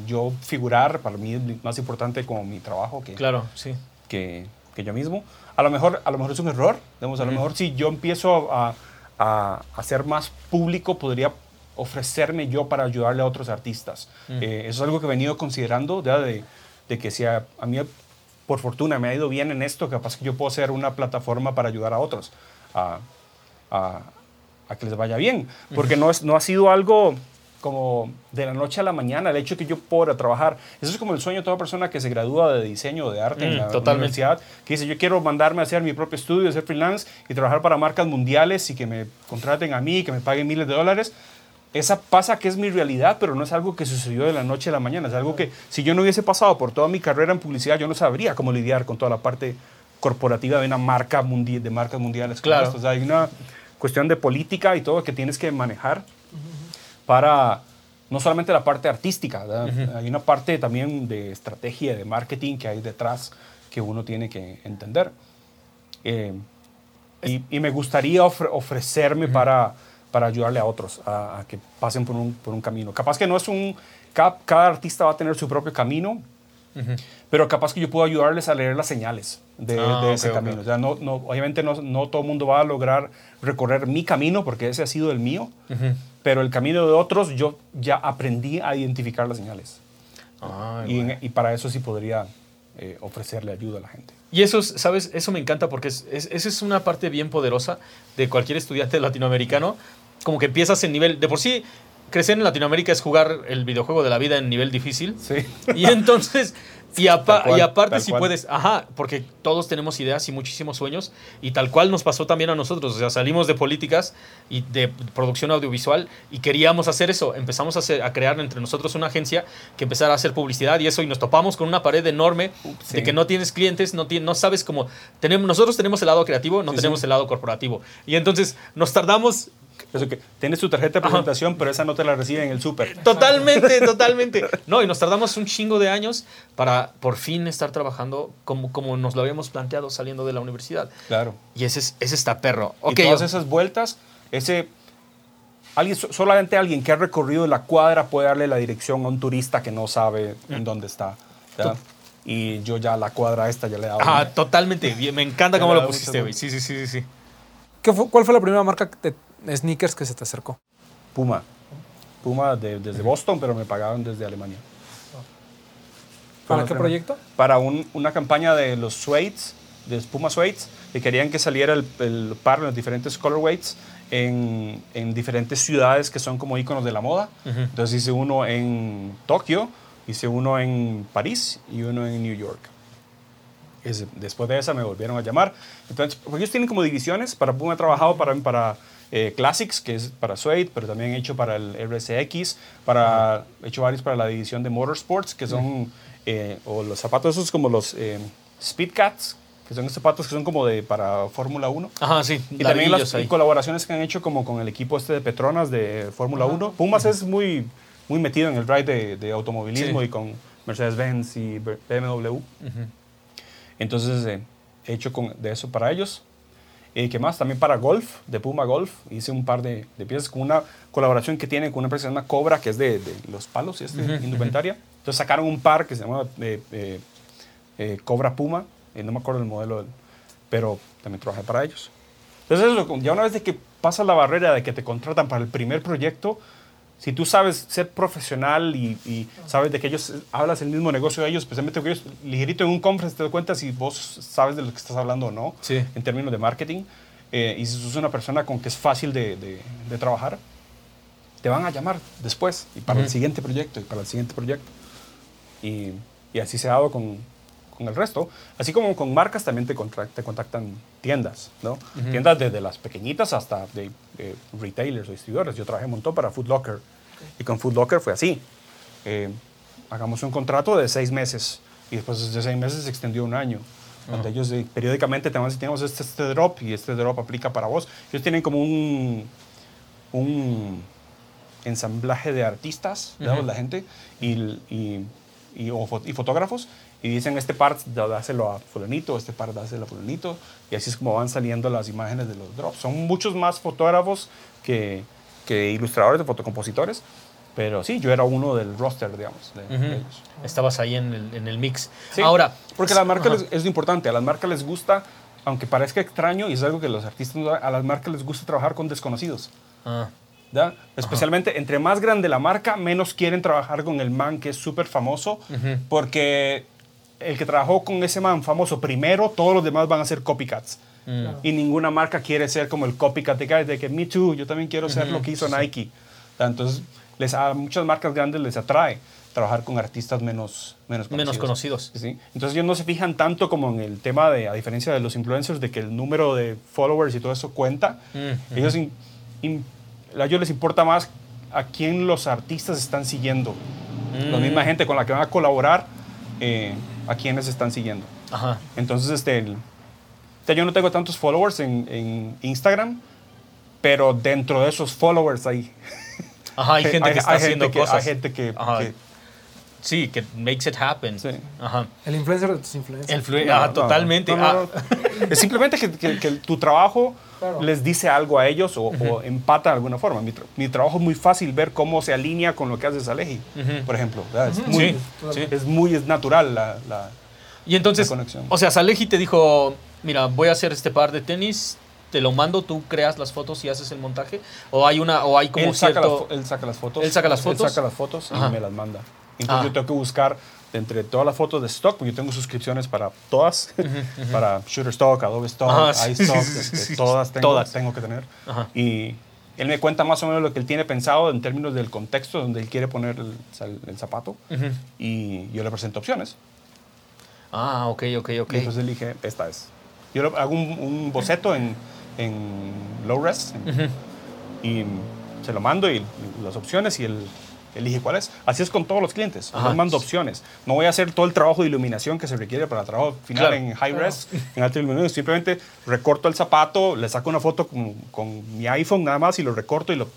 yo figurar, para mí es más importante como mi trabajo que, Claro, sí. que, que yo mismo. A lo mejor, a lo mejor es un error. Digamos, a lo mejor si yo empiezo a, a, a ser más público, podría ofrecerme yo para ayudarle a otros artistas. Eh, eso es algo que he venido considerando, de, de que si a, a mí, por fortuna, me ha ido bien en esto, capaz que yo puedo ser una plataforma para ayudar a otros a, a- a que les vaya bien. Porque no, es, no ha sido algo como de la noche a la mañana, el hecho de que yo pueda trabajar. Eso es como el sueño de toda persona que se gradúa de diseño o de arte en Mm, la totalmente. universidad, que dice, yo quiero mandarme a hacer mi propio estudio, hacer freelance y trabajar para marcas mundiales y que me contraten a mí, que me paguen miles de dólares. Esa pasa que es mi realidad, pero no es algo que sucedió de la noche a la mañana. Es algo que si yo no hubiese pasado por toda mi carrera en publicidad, yo no sabría cómo lidiar con toda la parte corporativa de una marca mundi de marcas mundiales. Claro. O sea, hay una cuestión de política y todo que tienes que manejar para no solamente la parte artística, ¿verdad? hay una parte también de estrategia, de marketing que hay detrás que uno tiene que entender. Eh, y, y me gustaría ofre- ofrecerme para, para ayudarle a otros a, a que pasen por un, por un camino. Capaz que no es un... Cada, cada artista va a tener su propio camino, pero capaz que yo puedo ayudarles a leer las señales de, Ah, de ese ok, camino. ok. O sea, no, no, obviamente no, no todo el mundo va a lograr recorrer mi camino porque ese ha sido el mío, pero el camino de otros yo ya aprendí a identificar las señales. Ay, Y, güey. en- y para eso sí podría eh, ofrecerle ayuda a la gente. Y eso, es- ¿sabes? Eso me encanta porque es, es- esa es una parte bien poderosa de cualquier estudiante latinoamericano. Como que empiezas en nivel... De por sí, crecer en Latinoamérica es jugar el videojuego de la vida en nivel difícil. Sí. Y entonces... Y, apa- Tal cual, y aparte si cual. puedes... Ajá, porque todos tenemos ideas y muchísimos sueños. Y tal cual nos pasó también a nosotros. O sea, salimos de políticas y de producción audiovisual y queríamos hacer eso. Empezamos a, hacer- a crear entre nosotros una agencia que empezara a hacer publicidad y eso. Y nos topamos con una pared enorme de que no tienes clientes, no, no sabes cómo... Tenemos, nosotros tenemos el lado creativo, no Sí, tenemos sí. el lado corporativo. Y entonces nos tardamos Eso que tienes tu tarjeta de presentación, pero esa no te la reciben en el súper. Totalmente, totalmente. No, y nos tardamos un chingo de años para por fin estar trabajando como, como nos lo habíamos planteado saliendo de la universidad. Claro. Y ese, es- ese está perro. Y Ok, todas yo- esas vueltas, ese alguien, so- solamente alguien que ha recorrido la cuadra puede darle la dirección a un turista que no sabe Mm. en dónde está. ¿verdad? Y yo ya la cuadra esta ya le he dado. Ajá, totalmente. Me encanta Ya cómo lo pusiste, güey. Sí, sí, sí, sí, sí. ¿Qué fue- ¿Cuál fue la primera marca de sneakers que se te acercó? Puma. Puma de- desde Boston, pero me pagaron desde Alemania. ¿Para qué proyecto? Para un- una campaña de los suedes, de Puma Suedes, que querían que saliera el, el par en los diferentes colorways en, en diferentes ciudades que son como íconos de la moda. Entonces hice uno en Tokio, hice uno en París y uno en New York. Ese- después de esa me volvieron a llamar. Entonces, porque ellos tienen como divisiones. Para Puma he trabajado para, para eh, Classics, que es para Suede, pero también he hecho para el RSX, para, he hecho varios para la división de Motorsports, que son, eh, o los zapatos esos como los eh, Speedcats, que son zapatos que son como de para Fórmula 1. Ajá, sí. Y también las ahí. colaboraciones que han hecho como con el equipo este de Petronas de Fórmula 1. Pumas es muy, muy metido en el ride de, de automovilismo Sí. y con Mercedes-Benz y BMW. Entonces eh, he hecho con, de eso para ellos. ¿Y qué más? También para Golf, de Puma Golf. Hice un par de, de piezas con una colaboración que tienen con una empresa que se llama Cobra, que es de, de los palos y este, indumentaria. Entonces sacaron un par que se llama eh, eh, eh, Cobra Puma. eh, no me acuerdo el modelo, del- pero también trabajé para ellos. Entonces, eso, ya una vez de que pasas la barrera de que te contratan para el primer proyecto, si tú sabes ser profesional y, y sabes de que ellos hablas el mismo negocio de ellos, especialmente que ellos ligerito en un conference te das cuenta si vos sabes de lo que estás hablando o no, Sí. en términos de marketing. eh, y si sos una persona con que es fácil de, de- de trabajar, te van a llamar después y para el Ujú. siguiente proyecto y para el siguiente proyecto. Y, y así se ha dado con, con el resto. Así como con marcas también te, te contactan tiendas, ¿no? Tiendas desde las pequeñitas hasta de, de retailers o distribuidores. Yo trabajé un montón para Food Locker y con Food Locker fue así. Eh, hagamos un contrato de seis meses y después de seis meses se extendió un año. Donde ellos eh, periódicamente tenemos, tenemos este, este drop y este drop aplica para vos. Ellos tienen como un, un ensamblaje de artistas, ¿verdad? Ujú. la gente, y, y, y, o y fotógrafos, y dicen este par dáselo a fulanito, este par dáselo a fulanito, y así es como van saliendo las imágenes de los drops. Son muchos más fotógrafos que, que ilustradores, de fotocompositores, pero sí, yo era uno del roster, digamos, de, Ujú. de ellos. Estabas ahí en el, en el mix. Sí, Ahora. porque a las marcas Ajá. les- es importante, a las marcas les gusta, aunque parezca extraño, y es algo que los artistas, a las marcas les gusta trabajar con desconocidos. Ah, ¿verdad? Especialmente entre más grande la marca, menos quieren trabajar con el man que es súper famoso, Ujú. porque el que trabajó con ese man famoso primero, todos los demás van a ser copycats. mm. Y ninguna marca quiere ser como el copycat de, que- de que me too, yo también quiero ser lo que hizo Nike. Entonces, les, a muchas marcas grandes les atrae trabajar con artistas menos, menos conocidos. Menos conocidos. Sí. Entonces ellos no se fijan tanto como en el tema de, a diferencia de los influencers, de que el número de followers y todo eso cuenta. Mm, Ellos, in- in- a ellos les importa más a quién los artistas están siguiendo. La Mm. misma gente con la que van a colaborar, eh, a quienes están siguiendo. Ajá. Entonces, este, el- sea, yo no tengo tantos followers en, en Instagram, pero dentro de esos followers hay, Ajá, hay gente que está hay haciendo gente que- cosas. hay gente que, Ajá. que- Sí, que makes it happen. Sí. Ajá. El influencer de tus influencers. El No, ah, no, totalmente. no, no, Ah, simplemente que, que- que tu trabajo Claro. les dice algo a ellos o, o empata de alguna forma. Mi, tra- mi trabajo es muy fácil ver cómo se alinea con lo que haces Aleji, Ujú. por ejemplo. Es, muy, Sí, es muy es natural la, la- Y entonces, o sea, Saleji te dijo, mira, voy a hacer este par de tenis, te lo mando, tú creas las fotos y haces el montaje, o hay una, o hay como él, saca las, cierto, él saca las fotos. Él saca las fotos. Él saca las fotos Ajá. y me las manda. Entonces Ah. yo tengo que buscar de entre todas las fotos de stock, porque yo tengo suscripciones para todas, para Shutterstock, Adobe Stock, sí, iStock, sí, sí, este, sí, sí. todas, tengo, Todas. tengo que tener. Ajá. Y él me cuenta más o menos lo que él tiene pensado en términos del contexto donde él quiere poner el, el- el zapato Ujú. y yo le presento opciones. Ah, ok, ok, ok. Y entonces le dije, esta es. Yo le hago un, un boceto en, en low res en- y se lo mando y las opciones y él elige cuál es. Así es con todos los clientes. Ajá. Les mando opciones. No voy a hacer todo el trabajo de iluminación que se requiere para el trabajo final Claro. en high res, en alta iluminación. Simplemente recorto el zapato, le saco una foto con, con mi iPhone nada más y lo recorto y lo...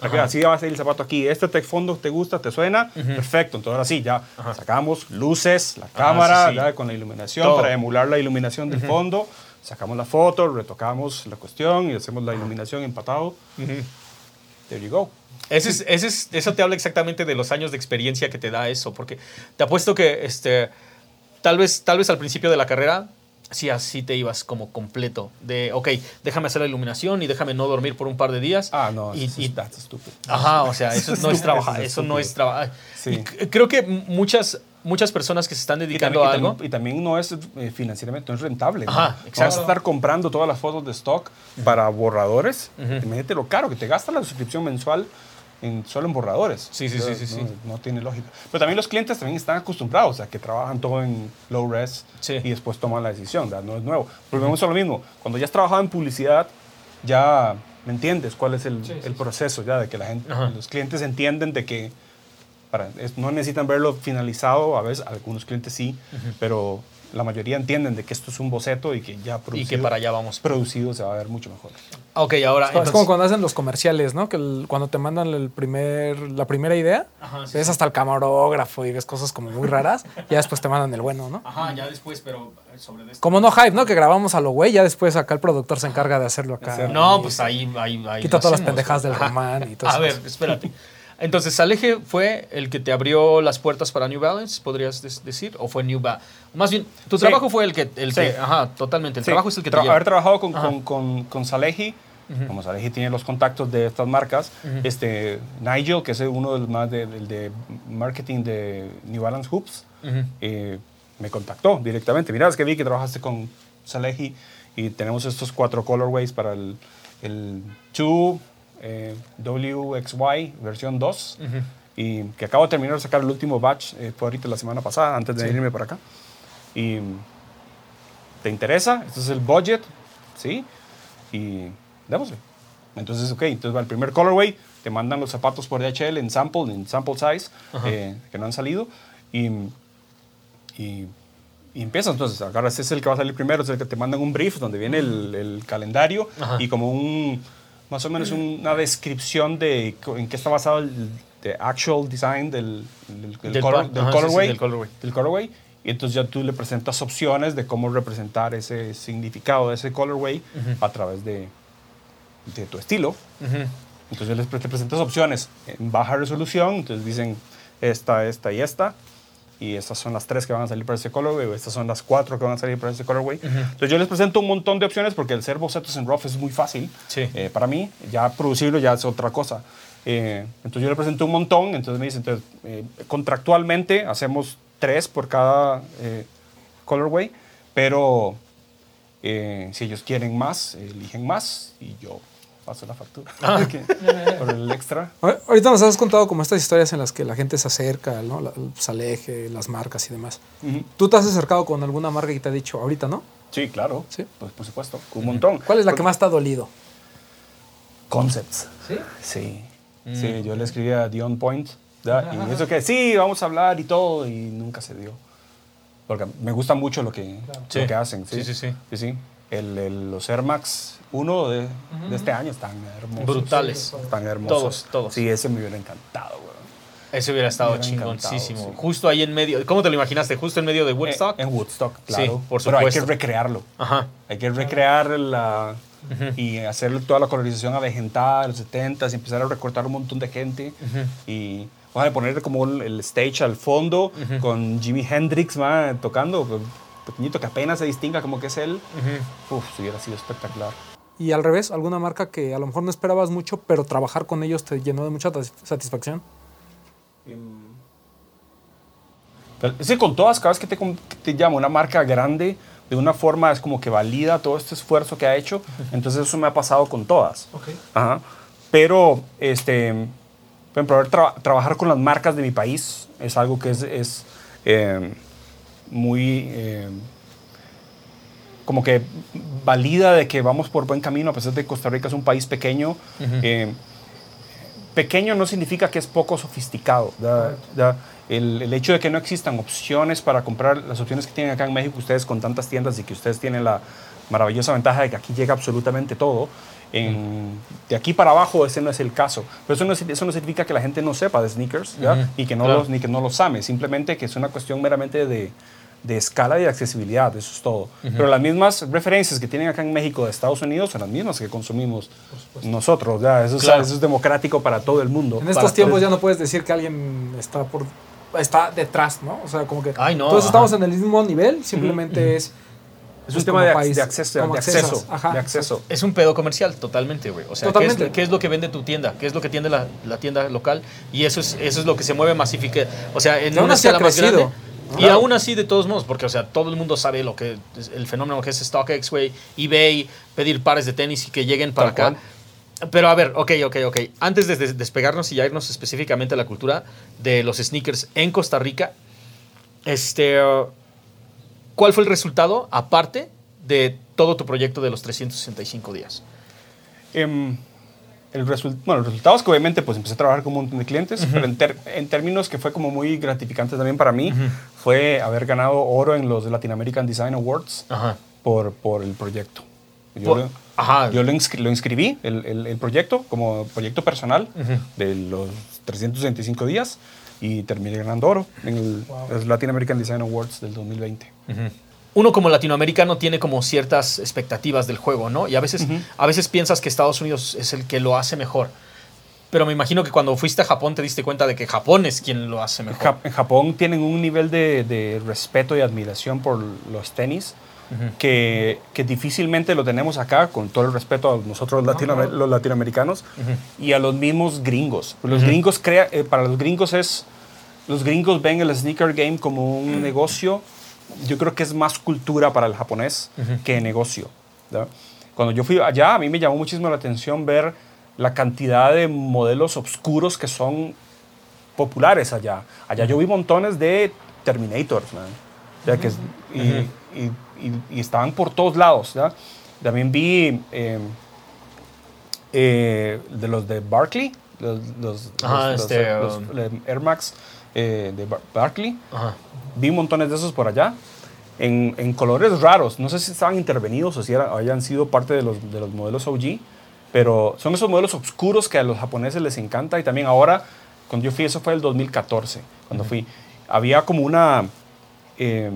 Ajá. Así va a ser el zapato aquí. Este te- fondo te gusta, te suena, perfecto. Entonces ahora sí, ya sacamos luces, la cámara, sí, sí. ya con la iluminación Todo. para emular la iluminación del fondo. Sacamos la foto, retocamos la cuestión y hacemos la iluminación empatado. There you go. Ese es, ese es- eso te habla exactamente de los años de experiencia que te da eso, porque te apuesto que este, tal, vez, tal vez al principio de la carrera, sí, así te ibas como completo, de, ok, déjame hacer la iluminación y déjame no dormir por un par de días. Ah, no, y, eso y- es- stupid. Ajá, o sea, eso no es Eso trabajar, es eso no es estúpido. trabajar. Sí. Creo que muchas, muchas personas que se están Y dedicando también, a y algo... también- y también no es eh, financieramente, no es rentable. Ajá, No exacto. Vas a estar comprando todas las fotos de stock para borradores. Imagínate lo caro que te gasta la suscripción mensual en, solo en borradores. Sí, sí, sí, sí, no, sí. no tiene lógica. Pero también los clientes también están acostumbrados a que trabajan todo en low res Sí. y después toman la decisión. ¿verdad? No es nuevo. Volvemos a lo mismo. Cuando ya has trabajado en publicidad, ya me entiendes cuál es el, el proceso ya de que la gente, Ajá. los clientes entienden de que para, es- no necesitan verlo finalizado, a veces algunos clientes sí, pero la mayoría entienden de que esto es un boceto y que ya Y producido, que para allá vamos. producido se va a ver mucho mejor. Ok, ahora... Es como cuando hacen los comerciales, ¿no? Que el- cuando te mandan el primer, la primera idea, Ajá, sí, ves sí. hasta el camarógrafo y ves cosas como muy raras, ya después te mandan el bueno, ¿no? Ajá, ya después, pero sobre esto. Como no hype, ¿no? Que grabamos a lo güey, ya después acá el productor se encarga de hacerlo acá. No, pues ahí, ahí, ahí Quita todas las pendejadas del román y todo A eso. ver, espérate. Entonces, ¿Aleje fue el que te abrió las puertas para New Balance, podrías decir? ¿O fue New Balance? Más bien, tu Sí. trabajo fue el que... El Sí. que ajá, totalmente. El Sí, trabajo es el que te tra- lleva. Haber trabajado con, con, con, con Salehi, como Salehi tiene los contactos de estas marcas, este, Nigel, que es uno de los más de, del de marketing de New Balance Hoops, Ujú. eh, me contactó directamente. Mira, es que vi que trabajaste con Salehi y tenemos estos cuatro colorways para el, el 2 eh, WXY versión 2 Ujú. y que acabo de terminar de sacar el último batch, eh, fue ahorita la semana pasada, antes de Sí. irme para acá. Y ¿te interesa? Este es el budget, ¿sí? Y démosle. Entonces, ok, entonces va el primer colorway, te mandan los zapatos por DHL en sample, en sample size, eh, que no han salido, y, y, y empiezas. Entonces, ahora este es el que va a salir primero, es el que te mandan un brief donde viene el, el calendario Ajá. y como un, más o menos una descripción de en qué está basado el the actual design del, del, del Del color- sí, sí, del colorway. del colorway. Y entonces ya tú le presentas opciones de cómo representar ese significado de ese colorway a través de, de tu estilo. Ujú. Entonces les pre- te presentas opciones en baja resolución, entonces dicen esta, esta y esta. Y estas son las tres que van a salir para ese colorway, o estas son las cuatro que van a salir para ese colorway. Entonces yo les presento un montón de opciones porque el ser bocetos en rough es muy fácil Sí. eh, para mí. Ya producirlo ya es otra cosa. Eh, entonces yo le presento un montón, entonces me dicen, entonces, eh, contractualmente hacemos tres por cada eh, colorway, pero eh, si ellos quieren más, eligen más y yo paso la factura Que- por el extra. Ahor- Ahorita nos has contado como estas historias en las que la gente se acerca, ¿no? La- pues, aleje, las marcas y demás. ¿Tú te has acercado con alguna marca y te ha dicho, ahorita no? Sí, claro. Sí. Pues, por supuesto, un montón. ¿Cuál es la que más te ha dolido? Concepts. ¿Sí? Sí. Mm. Sí, yo le escribí a Dion Point. ¿Verdad? Y eso que sí, vamos a hablar y todo, y nunca se dio. Porque me gusta mucho lo que, Sí. lo que hacen. Sí, sí, sí. sí, sí. El, el- los Air Max 1 de, de este año están hermosos. Brutales. Están hermosos. Todos, todos. Sí, ese me hubiera encantado, güey. Ese hubiera estado chingoncísimo. sí. Justo ahí en medio. ¿Cómo te lo imaginaste? Justo en medio de Woodstock. Eh, En, Woodstock, Sí, claro. por Pero hay que supuesto. recrearlo. Ajá. Hay que recrear la, y hacer toda la colorización avejentada de los 70 y empezar a recortar un montón de gente. Y vamos a poner como el, el stage al fondo con Jimi Hendrix ma, tocando, pues, pequeñito que apenas se distinga como que es él. Uf, eso hubiera sido espectacular. Y al revés, alguna marca que a lo mejor no esperabas mucho, pero trabajar con ellos te llenó de mucha satisfacción. Pero, sí, con todas, cada vez que te, te llamo una marca grande, de una forma es como que valida todo este esfuerzo que ha hecho. Entonces eso me ha pasado con todas. Ajá. Pero, este, por ejemplo, tra- trabajar con las marcas de mi país es algo que es, es, eh, muy, eh, como que valida de que vamos por buen camino, a pesar de que Costa Rica es un país pequeño. eh, pequeño no significa que es poco sofisticado. ¿verdad? El, el hecho de que no existan opciones para comprar las opciones que tienen acá en México ustedes con tantas tiendas y que ustedes tienen la maravillosa ventaja de que aquí llega absolutamente todo. En, de aquí para abajo ese no es el caso. Pero eso no, eso no significa que la gente no sepa de sneakers ¿ya? Y que no claro. los, ni que no los ame. Simplemente que es una cuestión meramente de, de escala y de accesibilidad. Eso es todo. Pero las mismas referencias que tienen acá en México de Estados Unidos son las mismas que consumimos nosotros. ¿ya? Eso, es, Claro. eso es democrático para todo el mundo. En estos tiempos ya no puedes decir que alguien está por está detrás, ¿no? O sea, como que Ay, no, todos ajá. estamos en el mismo nivel, simplemente es Es un tema de, país, de acceso. De acceso, ajá. de acceso. Es un pedo comercial, totalmente, güey. O sea, ¿qué es, qué es lo que vende tu tienda? ¿Qué es lo que tiene la, la tienda local? Y eso es, eso es lo que se mueve masifica. O sea, en Y una escala más grande. Y Claro. aún así, de todos modos, porque, o sea, todo el mundo sabe lo que es el fenómeno que es StockX, güey, eBay, pedir pares de tenis y que lleguen para Tal acá. Pero a ver, ok, ok, ok. Antes de des- despegarnos y ya irnos específicamente a la cultura de los sneakers en Costa Rica, este, uh, ¿cuál fue el resultado aparte de todo tu proyecto de los 365 días? Em, el bueno, el resultado es que obviamente pues empecé a trabajar con un montón de clientes, pero en, en términos que fue como muy gratificante también para mí, fue haber ganado oro en los Latin American Design Awards Ajá. por, por el proyecto. Yo, Por- lo, ajá. yo lo, inscri- lo inscribí, el, el- el proyecto, como proyecto personal de los 365 días y terminé ganando oro en el- los Latin American Design Awards del 2020. Uno como latinoamericano tiene como ciertas expectativas del juego, ¿no? Y a veces, a veces piensas que Estados Unidos es el que lo hace mejor. Pero me imagino que cuando fuiste a Japón te diste cuenta de que Japón es quien lo hace mejor. En Japón tienen un nivel de, de respeto y admiración por los tenis que, que difícilmente lo tenemos acá, con todo el respeto a nosotros latinoamer- los latinoamericanos y a los mismos gringos. Los gringos crea, eh, para los gringos es, los gringos ven el sneaker game como un negocio. Yo creo que es más cultura para el japonés que negocio. Cuando yo fui allá, a mí me llamó muchísimo la atención ver la cantidad de modelos oscuros que son populares allá. Allá yo vi montones de Terminators, man. O sea, que y, y- y- y estaban por todos lados. También vi eh, eh, de los de Barkley, los, los, Ajá, los- este, los- um, los, Air Max eh, de Bar- Barkley. Ajá. Vi montones de esos por allá. En, en colores raros. No sé si estaban intervenidos o si era- hayan sido parte de los, de los modelos OG. Pero son esos modelos oscuros que a los japoneses les encanta. Y también ahora, cuando yo fui, eso fue el 2014. Cuando fui, había como una. eh,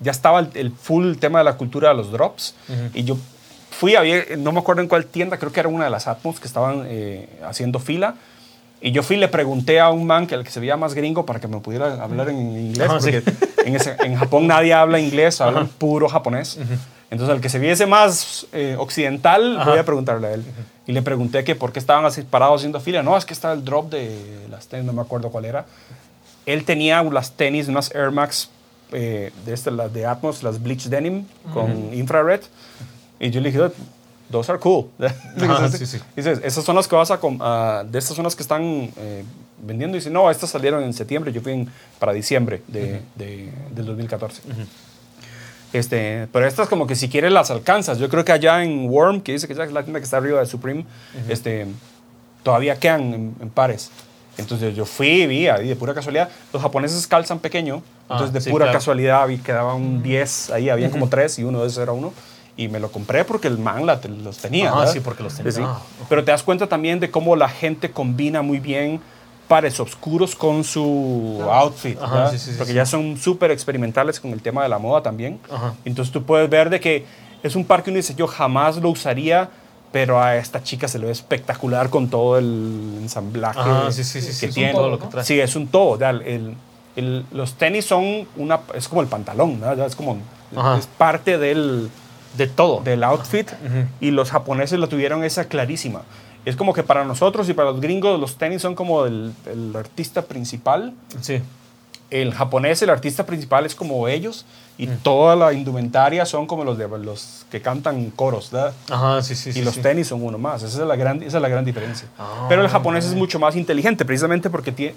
ya estaba el, el full tema de la cultura de los drops. Y yo fui, había, no me acuerdo en cuál tienda, creo que era una de las Atmos que estaban eh, haciendo fila. Y yo fui y le pregunté a un man que el que se veía más gringo para que me pudiera hablar en inglés. Sí. porque en, ese- en Japón nadie habla inglés, hablan puro japonés. Entonces, al que se viese más eh, occidental, Ajá. voy a preguntarle a él. Y le pregunté que por qué estaban así parados haciendo fila. No, es que estaba el drop de las tenis, no me acuerdo cuál era. Él tenía las tenis, unas Air Max eh, de, este, las de Atmos, las Bleach Denim con infrared. Y yo le dije, those are cool. Sí, sí. Dices, esas son las que vas a, ah, de estas son las que están eh, vendiendo. Y dice, no, estas salieron en septiembre, yo fui en- para diciembre de, de- del 2014. Este, pero estas como que si quieres las alcanzas. Yo creo que allá en Worm, que dice que es la tienda que está arriba de Supreme, este, todavía quedan en, en pares. Entonces yo fui y vi, ahí de pura casualidad, los japoneses calzan pequeño, Ah, entonces de sí, pura claro. casualidad vi quedaba un 10, ahí habían como 3 y uno de esos era uno. Y me lo compré porque el man la- los tenía. ¿verdad? sí, porque los tenía. Sí. Ah. Pero te das cuenta también de cómo la gente combina muy bien pares oscuros con su outfit. Ajá, sí, sí, porque ya son súper experimentales con el tema de la moda también. Ajá. Entonces tú puedes ver de que es un par que uno dice, yo jamás lo usaría, pero a esta chica se le ve espectacular con todo el ensamblaje Ajá, que tiene. todo lo que trae. Sí, es un todo. ya, el- el- los tenis son una, es como el pantalón, ¿no? Ya es como, es parte del, De todo. del outfit y los japoneses lo tuvieron esa clarísima. Es como que para nosotros y para los gringos los tenis son como el, el artista principal. Sí. El japonés, el artista principal es como ellos y toda la indumentaria son como los, de, los que cantan coros. ¿verdad? Ajá, sí, sí. y sí, los sí. tenis son uno más. Esa es la gran, esa es la gran diferencia. Ah, Pero el japonés es mucho más inteligente precisamente porque tiene,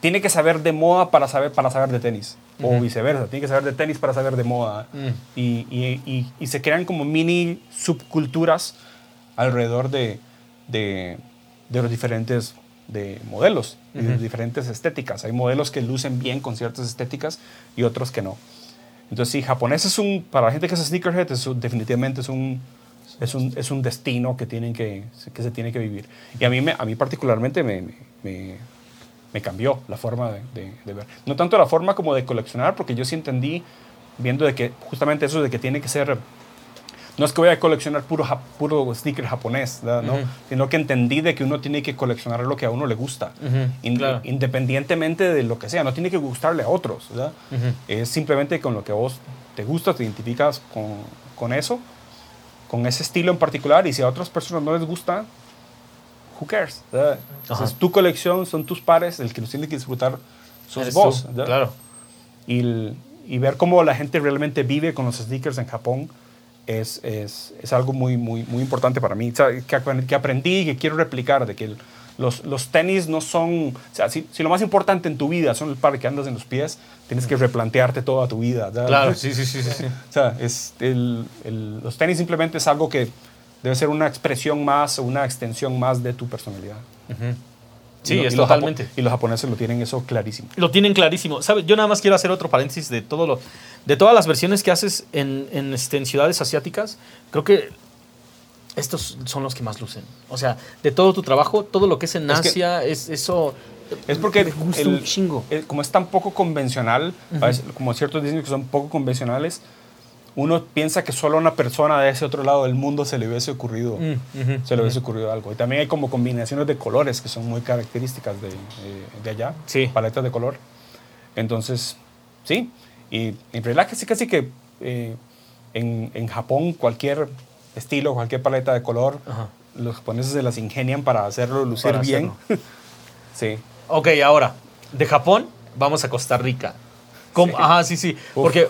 tiene que saber de moda para saber, para saber de tenis. O viceversa, tiene que saber de tenis para saber de moda. Mm. Y, y- y- y se crean como mini subculturas alrededor de, de, de los diferentes de modelos, y de diferentes estéticas. Hay modelos que lucen bien con ciertas estéticas y otros que no. Entonces, sí, japonés es un, para la gente que es sneakerhead, es definitivamente es un, es un, es un destino que, tienen que, que se tiene que vivir. Y a mí, me, a mí particularmente me, me, me- me cambió la forma de, de- de ver. No tanto la forma como de coleccionar, porque yo sí entendí, viendo de que justamente eso de que tiene que ser... No es que voy a coleccionar puro, puro sneaker japonés. ¿no? Ujú. sino que entendí de que uno tiene que coleccionar lo que a uno le gusta, Ujú, In- claro. independientemente de lo que sea. No tiene que gustarle a otros. Es simplemente con lo que vos te gusta, te identificas con, con eso, con ese estilo en particular. Y si a otras personas no les gusta, who cares? ¿verdad? Entonces, Ajá. tu colección, son tus pares, el que los tiene que disfrutar sos Eres vos. tú. Claro. Y, el- y ver cómo la gente realmente vive con los sneakers en Japón es, es, es algo muy, muy, muy importante para mí. O sea, que, que aprendí y que quiero replicar, de que el- los, los tenis no son... O sea, si, si lo más importante en tu vida son el par que andas en los pies, tienes que replantearte toda tu vida. ¿verdad? Claro, sí, sí, sí, sí. sí. O sea, es el- el- los tenis simplemente es algo que debe ser una expresión más o una extensión más de tu personalidad. Ujú. Sí, Y lo- es y los totalmente. Y los japoneses lo tienen eso clarísimo. Lo tienen clarísimo. ¿Sabe? Yo nada más quiero hacer otro paréntesis de todo lo, de todas las versiones que haces en, en, este, en ciudades asiáticas. Creo que estos son los que más lucen. O sea, de todo tu trabajo, todo lo que es en Es que- Asia, es eso. Es porque me gusta el- un chingo. el- como es tan poco convencional, a veces, como ciertos diseños que son poco convencionales, uno piensa que solo a una persona de ese otro lado del mundo se le hubiese ocurrido, Mm, se le hubiese ocurrido algo. Y también hay como combinaciones de colores que son muy características de, eh, de allá, Sí. paletas de color. Entonces, sí, y en realidad casi, casi que eh, en, en Japón cualquier estilo, cualquier paleta de color, Ajá. los japoneses se las ingenian para hacerlo lucir Para bien. sí. Ok, ahora, de Japón, vamos a Costa Rica. ¿Cómo? Sí. Ajá, sí, sí. Uf. Porque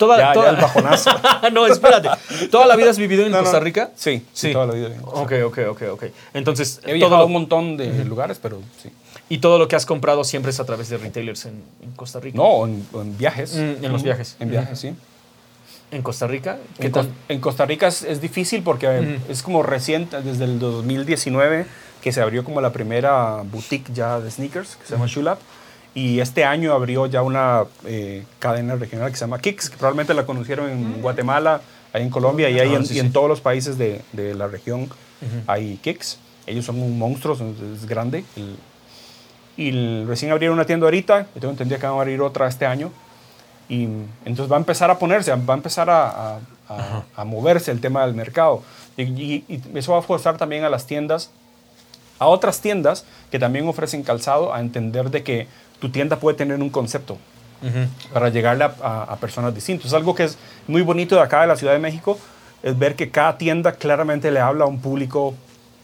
toda, Ya, ya toda- el bajonazo. no, espérate. ¿Toda la vida has vivido en No. Costa Rica? Sí, sí, Sí. toda la vida. en Costa Ok, ok, ok, ok. Entonces, He todo viajado a lo- un montón de lugares, pero sí. y todo lo que has comprado siempre es a través de retailers en, en Costa Rica. No, en, en viajes. Mm, en los viajes. En viajes, sí. En Costa Rica, ¿qué En, en Costa Rica es, es difícil porque eh, es como reciente, desde el 2019, que se abrió como la primera boutique ya de sneakers, que se llama Shoe Lab. Y este año abrió ya una eh, cadena regional que se llama Kicks, que probablemente la conocieron en Guatemala, ahí en Colombia y, ahí Ah, en, sí, y en sí. todos los países de, de la región hay Kicks. Ellos son un monstruo, son- es grande. El- y el- recién abrieron una tienda ahorita, yo tengo entendido que van a abrir otra este año. Y entonces va a empezar a ponerse, va a empezar a, a- a- a moverse el tema del mercado. Y, y- y eso va a forzar también a las tiendas, a otras tiendas que también ofrecen calzado, a entender de que tu tienda puede tener un concepto para llegarle a, a- a personas distintas. Es algo que es muy bonito de acá de la Ciudad de México, es ver que cada tienda claramente le habla a un público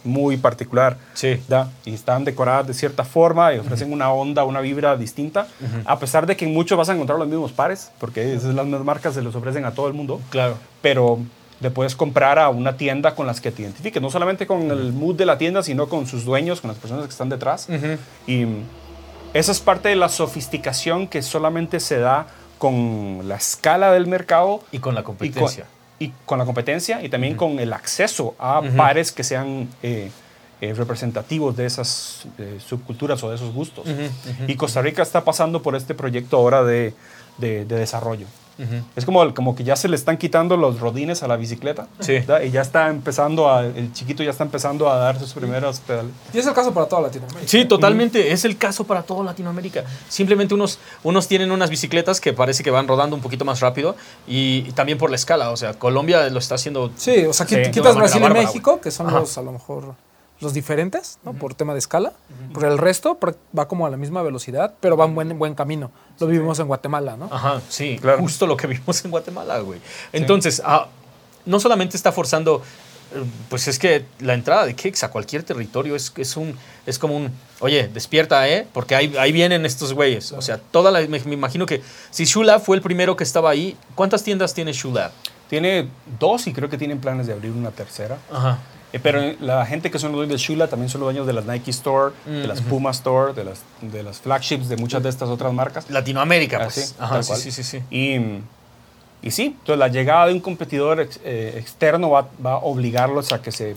muy particular. Sí. ¿da? Y están decoradas de cierta forma y ofrecen una onda, una vibra distinta, a pesar de que en muchos vas a encontrar los mismos pares, porque esas las mismas marcas se los ofrecen a todo el mundo, Claro. pero le puedes comprar a una tienda con las que te identifiques, no solamente con el mood de la tienda, sino con sus dueños, con las personas que están detrás. Y esa es parte de la sofisticación que solamente se da con la escala del mercado Y con la y con, competencia. y con la competencia y también con el acceso a pares que sean eh, eh, representativos de esas eh, subculturas o de esos gustos. Y Costa Rica está pasando por este proyecto ahora de, de- de desarrollo. Es como, como que ya se le están quitando los rodines a la bicicleta. Sí. Y ya está empezando a, el chiquito ya está empezando a dar sus primeros pedales. Y es el caso para toda Latinoamérica. Sí, totalmente. Es el caso para toda Latinoamérica. Simplemente unos, unos tienen unas bicicletas que parece que van rodando un poquito más rápido y, y también por la escala. O sea, Colombia lo está haciendo. Sí, o sea, Sí, quitas una Brasil y México, que son Ajá. los, a lo mejor, los diferentes, ¿no? Por tema de escala. Pero el resto va como a la misma velocidad, pero va en buen, buen camino. Lo vivimos en Guatemala, ¿no? Ajá, sí, Claro. justo lo que vimos en Guatemala, güey. Entonces, ah, no solamente está forzando, eh, pues es que la entrada de Kicks a cualquier territorio es, es, un, es como un, oye, despierta, ¿eh? Porque ahí, ahí vienen estos güeyes. O sea, toda la, me, me imagino que si Shula fue el primero que estaba ahí, ¿cuántas tiendas tiene Shula? Tiene dos y creo que tienen planes de abrir una tercera. Ajá. Eh, pero la gente que son los dueños de Shula también son los dueños de las Nike Store, de las Puma Store, de las, de las flagships de muchas de estas otras marcas. Latinoamérica, pues. sí, Ajá, sí, sí, sí, sí. Y, y sí, entonces la llegada de un competidor ex- eh, externo va, va a obligarlos a que se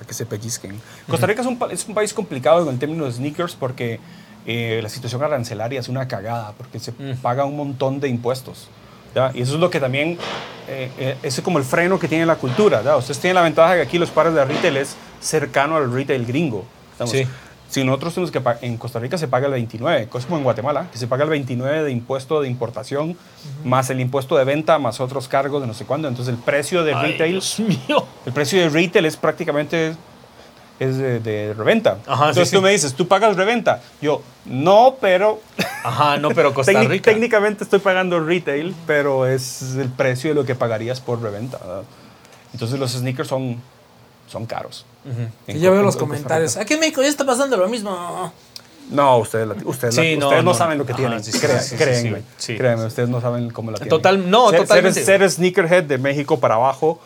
a que se pellizquen. Costa Rica es, un, es un país complicado en el término de sneakers porque eh, la situación arancelaria es una cagada, porque se paga un montón de impuestos. ¿Ya? Y eso es lo que también, eh, eh, ese es como el freno que tiene la cultura. ¿ya? Ustedes tienen la ventaja que aquí los pares de retail es cercano al retail gringo. digamos. Sí. Si nosotros tenemos que en Costa Rica se paga el 29, cosa como en Guatemala, que se paga el 29 de impuesto de importación, más el impuesto de venta, más otros cargos de no sé cuándo. Entonces el precio de Ay, retail, Dios mío. el precio de retail es prácticamente es de, de reventa. Ajá, sí, Entonces sí. tú me dices, ¿tú pagas reventa? Yo, no, pero Ajá, no, pero Costa técnic- Rica. técnicamente estoy pagando retail, pero es el precio de lo que pagarías por reventa. ¿verdad? Entonces los sneakers son, son caros. En Y ya Co- veo en los comentarios. Aquí en México ya está pasando lo mismo. No, ustedes, la- ustedes, la- Sí, no, ustedes no, no. saben lo que Ajá, tienen. sí, sí, Crea- sí, sí, créanme, sí, sí. créanme, ustedes no saben cómo la tienen. Total- no, Ser- totalmente. Ser, ser sneakerhead de México para abajo,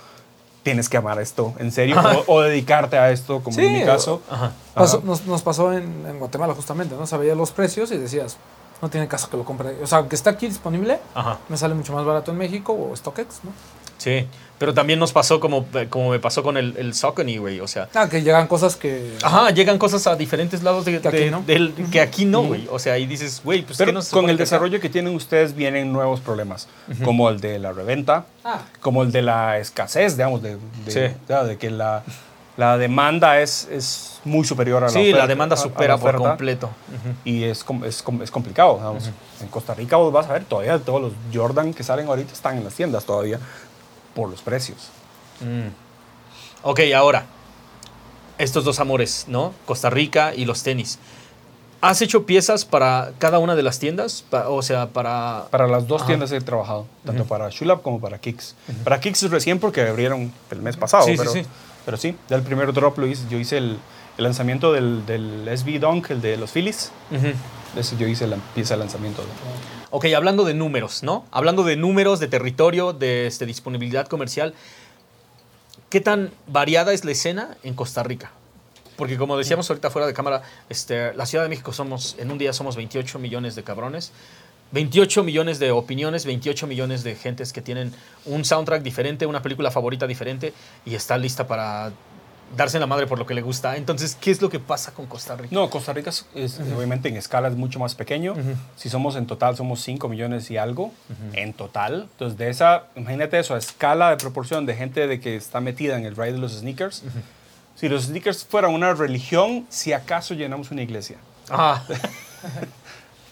tienes que amar esto, en serio, o, o dedicarte a esto, como en mi caso. Ajá. Pasó- Ajá. nos, nos pasó en, en Guatemala justamente, ¿no? Sabía los precios y decías, no tiene caso que lo compre. O sea, aunque está aquí disponible, Ajá. me sale mucho más barato en México o StockX, ¿no? Sí. Pero también nos pasó como, como me pasó con el, el Saucony, güey. O sea, Ah, que llegan cosas que... Ajá, llegan cosas a diferentes lados de, Que aquí de- no. del- que aquí no, güey. O sea, ahí dices, güey, pues Pero ¿qué nos con el que acá? desarrollo que tienen ustedes vienen nuevos problemas, como el de la reventa, Ah, como el de la escasez, digamos, de, de, Sí. ya, de que la, la demanda es, es muy superior a la Sí, oferta. la demanda a- a la supera por completo. Y es, es, es complicado. digamos. En Costa Rica vos vas a ver todavía todos los Jordan que salen ahorita están en las tiendas todavía por los precios. Mm. Ok, ahora, estos dos amores, ¿no? Costa Rica y los tenis. ¿Has hecho piezas para cada una de las tiendas? Pa- o sea, para... Para las dos Ajá. tiendas he trabajado, tanto para Shulab como para Kicks. Para Kicks es recién porque abrieron el mes pasado, Sí, pero, sí. pero sí, ya el primer drop lo hice, yo hice el, el lanzamiento del, del SB Dunk, el de los Phillies. Ese yo hice la pieza de lanzamiento. Ok, hablando de números, ¿no? Hablando de números, de territorio, de este, disponibilidad comercial, ¿qué tan variada es la escena en Costa Rica? Porque como decíamos ahorita fuera de cámara, este, la Ciudad de México somos, en un día somos 28 millones de cabrones, 28 millones de opiniones, 28 millones de gentes que tienen un soundtrack diferente, una película favorita diferente y está lista para darse la madre por lo que le gusta. Entonces, ¿qué es lo que pasa con Costa Rica? No, Costa Rica es, es, obviamente en escala es mucho más pequeño. Si somos en total, somos 5 millones y algo en total. Entonces, de esa, imagínate eso, a escala de proporción de gente de que está metida en el ride de los sneakers. Si los sneakers fueran una religión, si acaso llenamos una iglesia. Ah,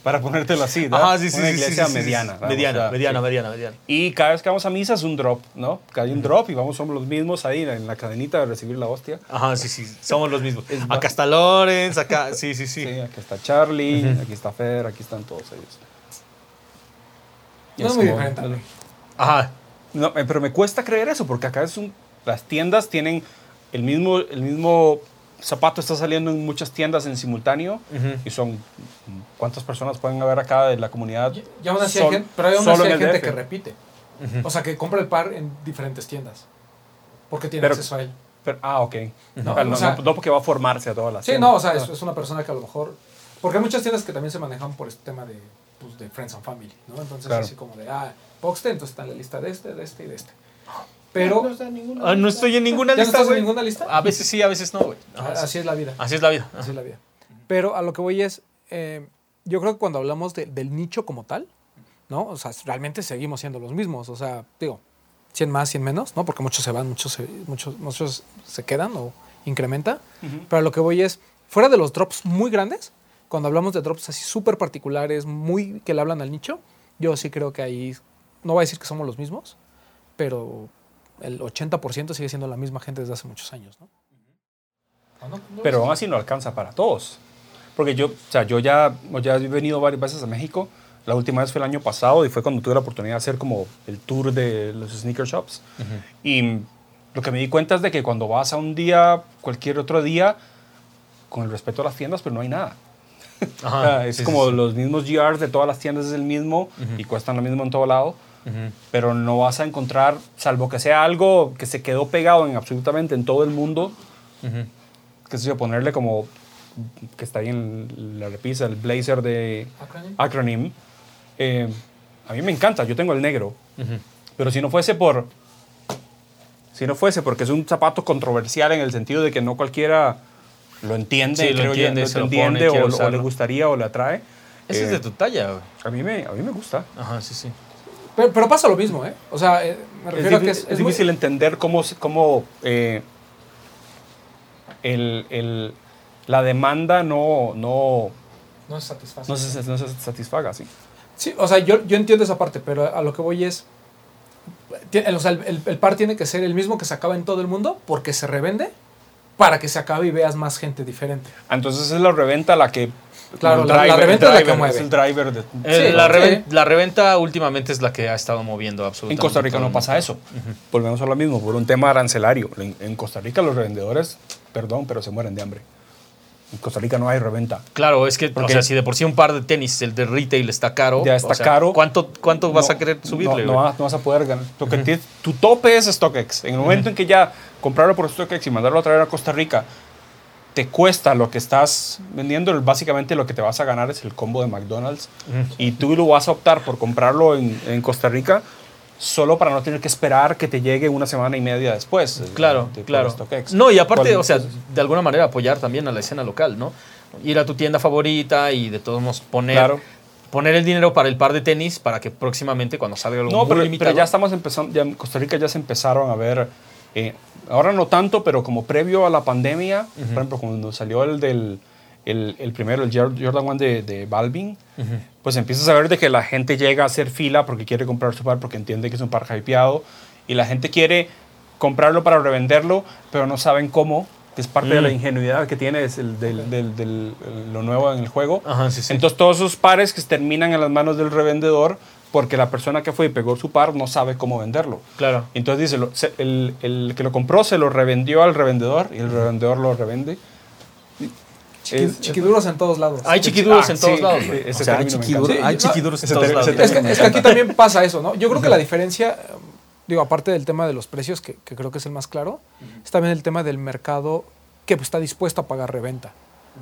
Para ponértelo así, ¿verdad? ajá, sí, sí, Una sí, iglesia sí, sí, sí. mediana. Mediana, mediana, sí. mediana, mediana. Y cada vez que vamos a misa es un drop, ¿no? Hay un drop y vamos, somos los mismos ahí en la cadenita de recibir la hostia. Ajá, sí, sí, somos los mismos. Es Acá está Lorenz, acá, sí, sí, sí. Sí, aquí está Charlie, aquí está Fer, aquí están todos ellos. No es muy diferente. Ajá, No, eh, pero me cuesta creer eso, porque acá es un, las tiendas tienen el mismo, el mismo zapato está saliendo en muchas tiendas en simultáneo y son cuántas personas pueden haber acá de la comunidad. Y- Y aún así hay gente, pero hay hay gente DF. que repite. O sea, que compra el par en diferentes tiendas. Porque tiene Pero- acceso a él. Pero- ah, ok. No, no, o sea- no- no porque va a formarse a todas las Sí, tiendas. no, o sea, es, es una persona que a lo mejor... Porque hay muchas tiendas que también se manejan por este tema de, pues, de Friends and Family, ¿no? Entonces, Claro. así como de, ah, Boxte, entonces está en la lista de este, de este y de este. Pero... Ah, no estoy en ninguna ¿Ya no lista, estás en ninguna lista? A veces sí, a veces no, güey. Ah, Así es la vida. Así es la vida. Así es la vida. Pero a lo que voy es, eh, yo creo que cuando hablamos de- del nicho como tal, ¿no? O sea, realmente seguimos siendo los mismos. O sea, digo, 100 más, 100 menos, ¿no? Porque muchos se van, muchos se, muchos, muchos se quedan o incrementa. Pero a lo que voy es, fuera de los drops muy grandes, cuando hablamos de drops así súper particulares, muy que le hablan al nicho, yo sí creo que ahí, no voy a decir que somos los mismos, pero el 80% sigue siendo la misma gente desde hace muchos años, ¿no? ¿No Pero aún así no alcanza para todos. Porque yo, o sea, yo ya, ya he venido varias veces a México. La última vez fue el año pasado y fue cuando tuve la oportunidad de hacer como el tour de los sneaker shops. Y lo que me di cuenta es de que cuando vas a un día, cualquier otro día, con el respeto a las tiendas, pero no hay nada. Ajá, es sí, como sí. los mismos GRs de todas las tiendas es el mismo y cuestan lo mismo en todo lado. Ujú. Pero no vas a encontrar, salvo que sea algo que se quedó pegado en absolutamente en todo el mundo, Ujú. qué sé yo, ponerle como que está ahí en la repisa, el blazer de Acronym. Acronym. Eh, a mí me encanta, yo tengo el negro, Ujú. pero si no fuese por si no fuese porque es un zapato controversial en el sentido de que no cualquiera lo entiende, Sí, lo creo yo, entiende, lo se lo entiende pone, o, o le gustaría o le atrae. Ese Eh, es de tu talla, a, mí me, a mí me gusta. Ajá, sí, sí. Pero, pero pasa lo mismo, ¿eh? O sea, eh, me Es, refiero a que es, es es muy- difícil entender cómo, se- cómo eh, el- el- la demanda no, no, No es satisfactorio. no, se, no se satisfaga. ¿sí? Sí, o sea, yo, yo entiendo esa parte, pero a lo que voy es. O sea, el, el- el par tiene que ser el mismo que se acaba en todo el mundo porque se revende para que se acabe y veas más gente diferente. Ah, Entonces es la reventa la que... Claro, el la- la reventa el es la que driver, mueve. Es el driver de, Eh, Sí, la, sí. la reventa últimamente es la que ha estado moviendo En absolutamente. Costa Rica no el pasa eso. Volvemos a lo mismo, por un tema arancelario. En, en Costa Rica los revendedores, perdón, pero se mueren de hambre. En Costa Rica no hay reventa. Claro, es que, o Porque- sea, si de por sí un par de tenis, el de retail está caro. Ya está o sea, caro. ¿Cuánto, cuánto vas No, a querer subirle? No, no vas, no vas a poder ganar. Lo que tienes- tu tope es StockX. En el momento en que ya comprarlo por StockX y mandarlo a traer a Costa Rica te cuesta lo que estás vendiendo, básicamente lo que te vas a ganar es el combo de McDonald's. Y tú lo vas a optar por comprarlo en, en Costa Rica solo para no tener que esperar que te llegue una semana y media después. eh, Claro, de- claro. No, y aparte, ¿Cuál- o sea, de alguna manera apoyar también a la escena local, ¿no? Ir a tu tienda favorita y de todos modos poner, Claro. poner el dinero para el par de tenis para que próximamente cuando salga algo No, muy pero, limitado. pero ya estamos empezando, ya en Costa Rica ya se empezaron a ver, eh, ahora no tanto, pero como previo a la pandemia, por ejemplo, cuando salió el del, el, el primero, el Jor- Jordan 1 de, de Balvin, pues empiezas a ver de que la gente llega a hacer fila porque quiere comprar su par, porque entiende que es un par hypeado, y la gente quiere comprarlo para revenderlo, pero no saben cómo, que es parte de la Mm. ingenuidad que tiene es el del, del- del- lo nuevo en el juego. Ajá, sí, sí. Entonces todos esos pares que terminan en las manos del revendedor porque la persona que fue y pegó su par no sabe cómo venderlo. Claro. Entonces dice, lo- se- el, el que lo compró se lo revendió al revendedor y el revendedor lo revende. Chiqui- Es- chiquiduros en todos lados. Hay chiquiduros Ah, en todos sí, lados. ese O sea, hay Sí, chiquiduros en todos lados. Es que, es que aquí también pasa eso, ¿no? Yo creo que la diferencia, eh, digo, aparte del tema de los precios, que, que creo que es el más claro, es también el tema del mercado que pues, está dispuesto a pagar reventa.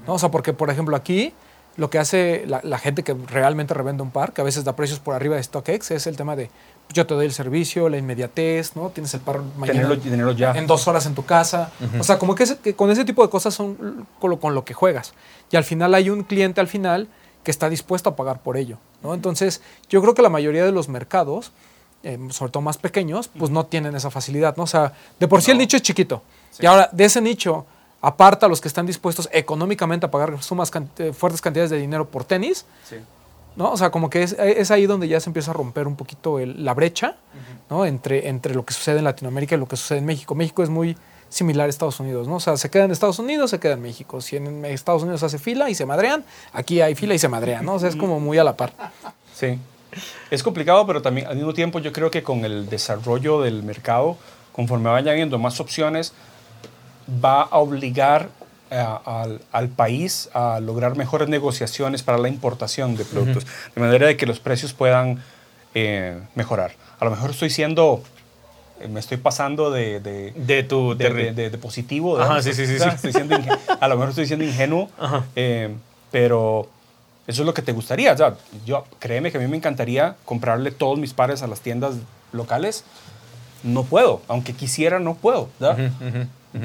¿no? O sea, porque, por ejemplo, aquí lo que hace la, la gente que realmente revende un par, que a veces da precios por arriba de StockX, es el tema de yo te doy el servicio, la inmediatez, ¿no? Tienes el par mañana Tenerlo, tenerlo ya. en dos horas en tu casa. O sea, como que, ese- que con ese tipo de cosas son con lo, con lo que juegas. Y al final hay un cliente al final que está dispuesto a pagar por ello. ¿no? Entonces, yo creo que la mayoría de los mercados, eh, sobre todo más pequeños, pues no tienen esa facilidad. ¿no? O sea, de por sí el nicho es chiquito. Y ahora, de ese nicho, aparta a los que están dispuestos económicamente a pagar sumas can- eh, fuertes cantidades de dinero por tenis, Sí. ¿no? O sea, como que es, es ahí donde ya se empieza a romper un poquito el- la brecha, ¿no? Entre, entre lo que sucede en Latinoamérica y lo que sucede en México. México es muy similar a Estados Unidos, ¿no? O sea, se queda en Estados Unidos, se queda en México. Si en Estados Unidos hace fila y se madrean, aquí hay fila y se madrean, ¿no? O sea, es como muy a la par. Sí. Es complicado, pero también al mismo tiempo yo creo que con el desarrollo del mercado, conforme vayan viendo más opciones, va a obligar eh, al, al país a lograr mejores negociaciones para la importación de productos, de manera de que los precios puedan eh, mejorar. A lo mejor estoy siendo, eh, me estoy pasando de, de, De tu de, de- positivo. Ajá, sí, sí, sí, estoy siendo a lo mejor estoy siendo ingenuo, eh, pero eso es lo que te gustaría. Sea, yo, créeme que a mí me encantaría comprarle todos mis pares a las tiendas locales. No puedo, aunque quisiera, no puedo. ¿verdad?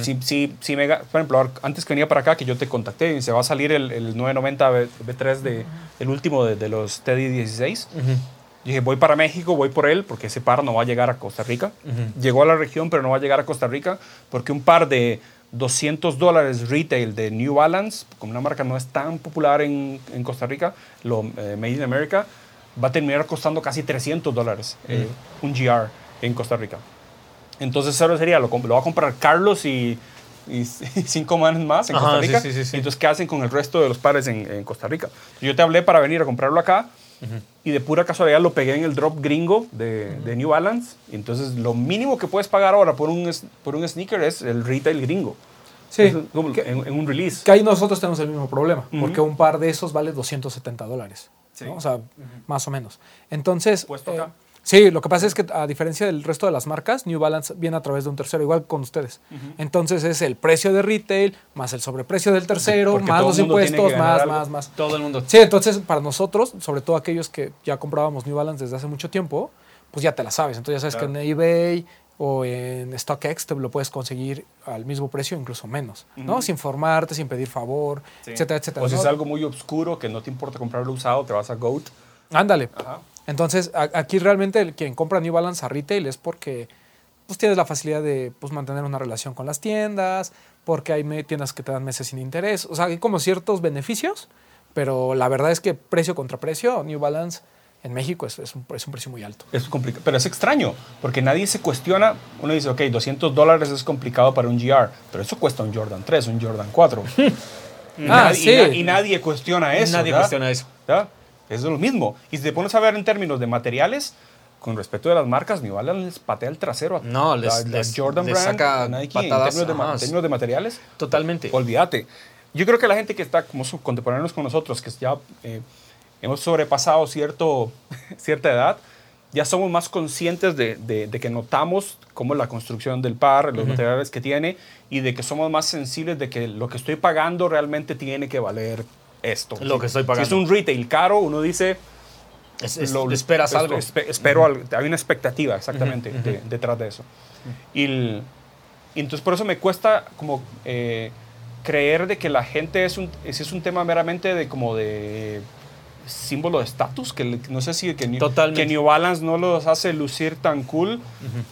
Si, si, si me, por ejemplo, antes que venía para acá, que yo te contacté y se va a salir el, el 990 B- B3 de, el último de, de los Teddy 16. Ujú. Dije, voy para México, voy por él, porque ese par no va a llegar a Costa Rica. Llegó a la región, pero no va a llegar a Costa Rica, porque un par de 200 dólares retail de New Balance, como una marca no es tan popular en, en Costa Rica, lo eh, Made in America, va a terminar costando casi 300 dólares eh, un GR en Costa Rica. Entonces, eso sería, lo, lo va a comprar Carlos y, y cinco manes más en Ajá, Costa Rica. sí, sí, sí. Y entonces, ¿qué hacen con el resto de los pares en, en Costa Rica? Yo te hablé para venir a comprarlo acá y de pura casualidad lo pegué en el drop gringo de, de New Balance. Y entonces, lo mínimo que puedes pagar ahora por un, por un sneaker es el retail gringo. Sí, Es como que- en, en un release. Que ahí nosotros tenemos el mismo problema, porque un par de esos vale 270 dólares. Sí. ¿no? O sea, más o menos. Entonces, Puesto eh, acá. Sí, lo que pasa es que a diferencia del resto de las marcas, New Balance viene a través de un tercero, igual con ustedes. Entonces es el precio de retail, más el sobreprecio del tercero, porque más los impuestos, más, algo. más, más. Todo el mundo. Sí, entonces para nosotros, sobre todo aquellos que ya comprábamos New Balance desde hace mucho tiempo, pues ya te la sabes. Entonces ya sabes Claro. que en eBay o en StockX te lo puedes conseguir al mismo precio, incluso menos, ¿no? Sin formarte, sin pedir favor, Sí. etcétera, etcétera. O si ¿no? es algo muy oscuro que no te importa comprarlo usado, te vas a GOAT. Ándale. Ajá. Entonces, a- aquí realmente el, quien compra New Balance a retail es porque pues, tienes la facilidad de pues, mantener una relación con las tiendas, porque hay me- tiendas que te dan meses sin interés. O sea, hay como ciertos beneficios, pero la verdad es que precio contra precio, New Balance en México es, es un, es un precio muy alto. Es complicado, pero es extraño, porque nadie se cuestiona. Uno dice, ok, 200 dólares es complicado para un GR, pero eso cuesta un Jordan 3, un Jordan 4. y, Ah, nadie, sí. y na- y nadie cuestiona eso. Nadie ¿verdad? cuestiona eso. ¿verdad? Es lo mismo. Y si te pones a ver en términos de materiales, con respecto de las marcas, New Balance les patea el trasero a No, les- la- la les- Jordan les Brand, saca Nike, patadas, en términos, de, en términos de materiales. Totalmente. Olvídate. Yo creo que la gente que está como contemporáneos con nosotros, que ya eh, hemos sobrepasado cierto, cierta edad, ya somos más conscientes de, de- de que notamos cómo la construcción del par, los materiales que tiene, y de que somos más sensibles de que lo que estoy pagando realmente tiene que valer esto. Lo que estoy pagando. Si es un retail caro, uno dice... Es- es- lo- esperas algo. espe- espero algo. Hay una expectativa, exactamente, de- detrás de eso. Y, el- y entonces por eso me cuesta como eh, creer de que la gente es un, es un tema meramente de como de símbolo de estatus, que no sé si que New, que New Balance no los hace lucir tan cool,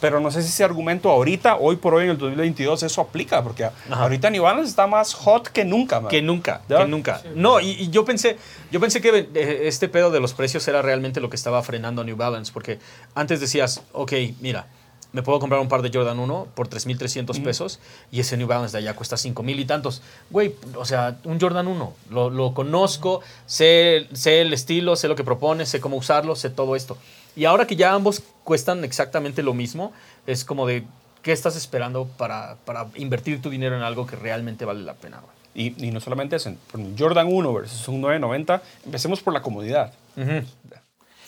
pero no sé si ese argumento ahorita, hoy por hoy en el 2022, eso aplica, porque ahorita New Balance está más hot que nunca, man. Que nunca, ¿Ya? que nunca. No, y, y yo pensé, yo pensé que eh, este pedo de los precios era realmente lo que estaba frenando a New Balance, porque antes decías, ok, mira, me puedo comprar un par de Jordan 1 por 3.300 pesos y ese New Balance de allá cuesta 5.000 y tantos. Güey, o sea, un Jordan 1, lo, lo conozco, sé, sé el estilo, sé lo que propone, sé cómo usarlo, sé todo esto. Y ahora que ya ambos cuestan exactamente lo mismo, es como de, ¿qué estás esperando para, para invertir tu dinero en algo que realmente vale la pena? Y, y no solamente eso, Jordan 1 versus un 990, empecemos por la comodidad.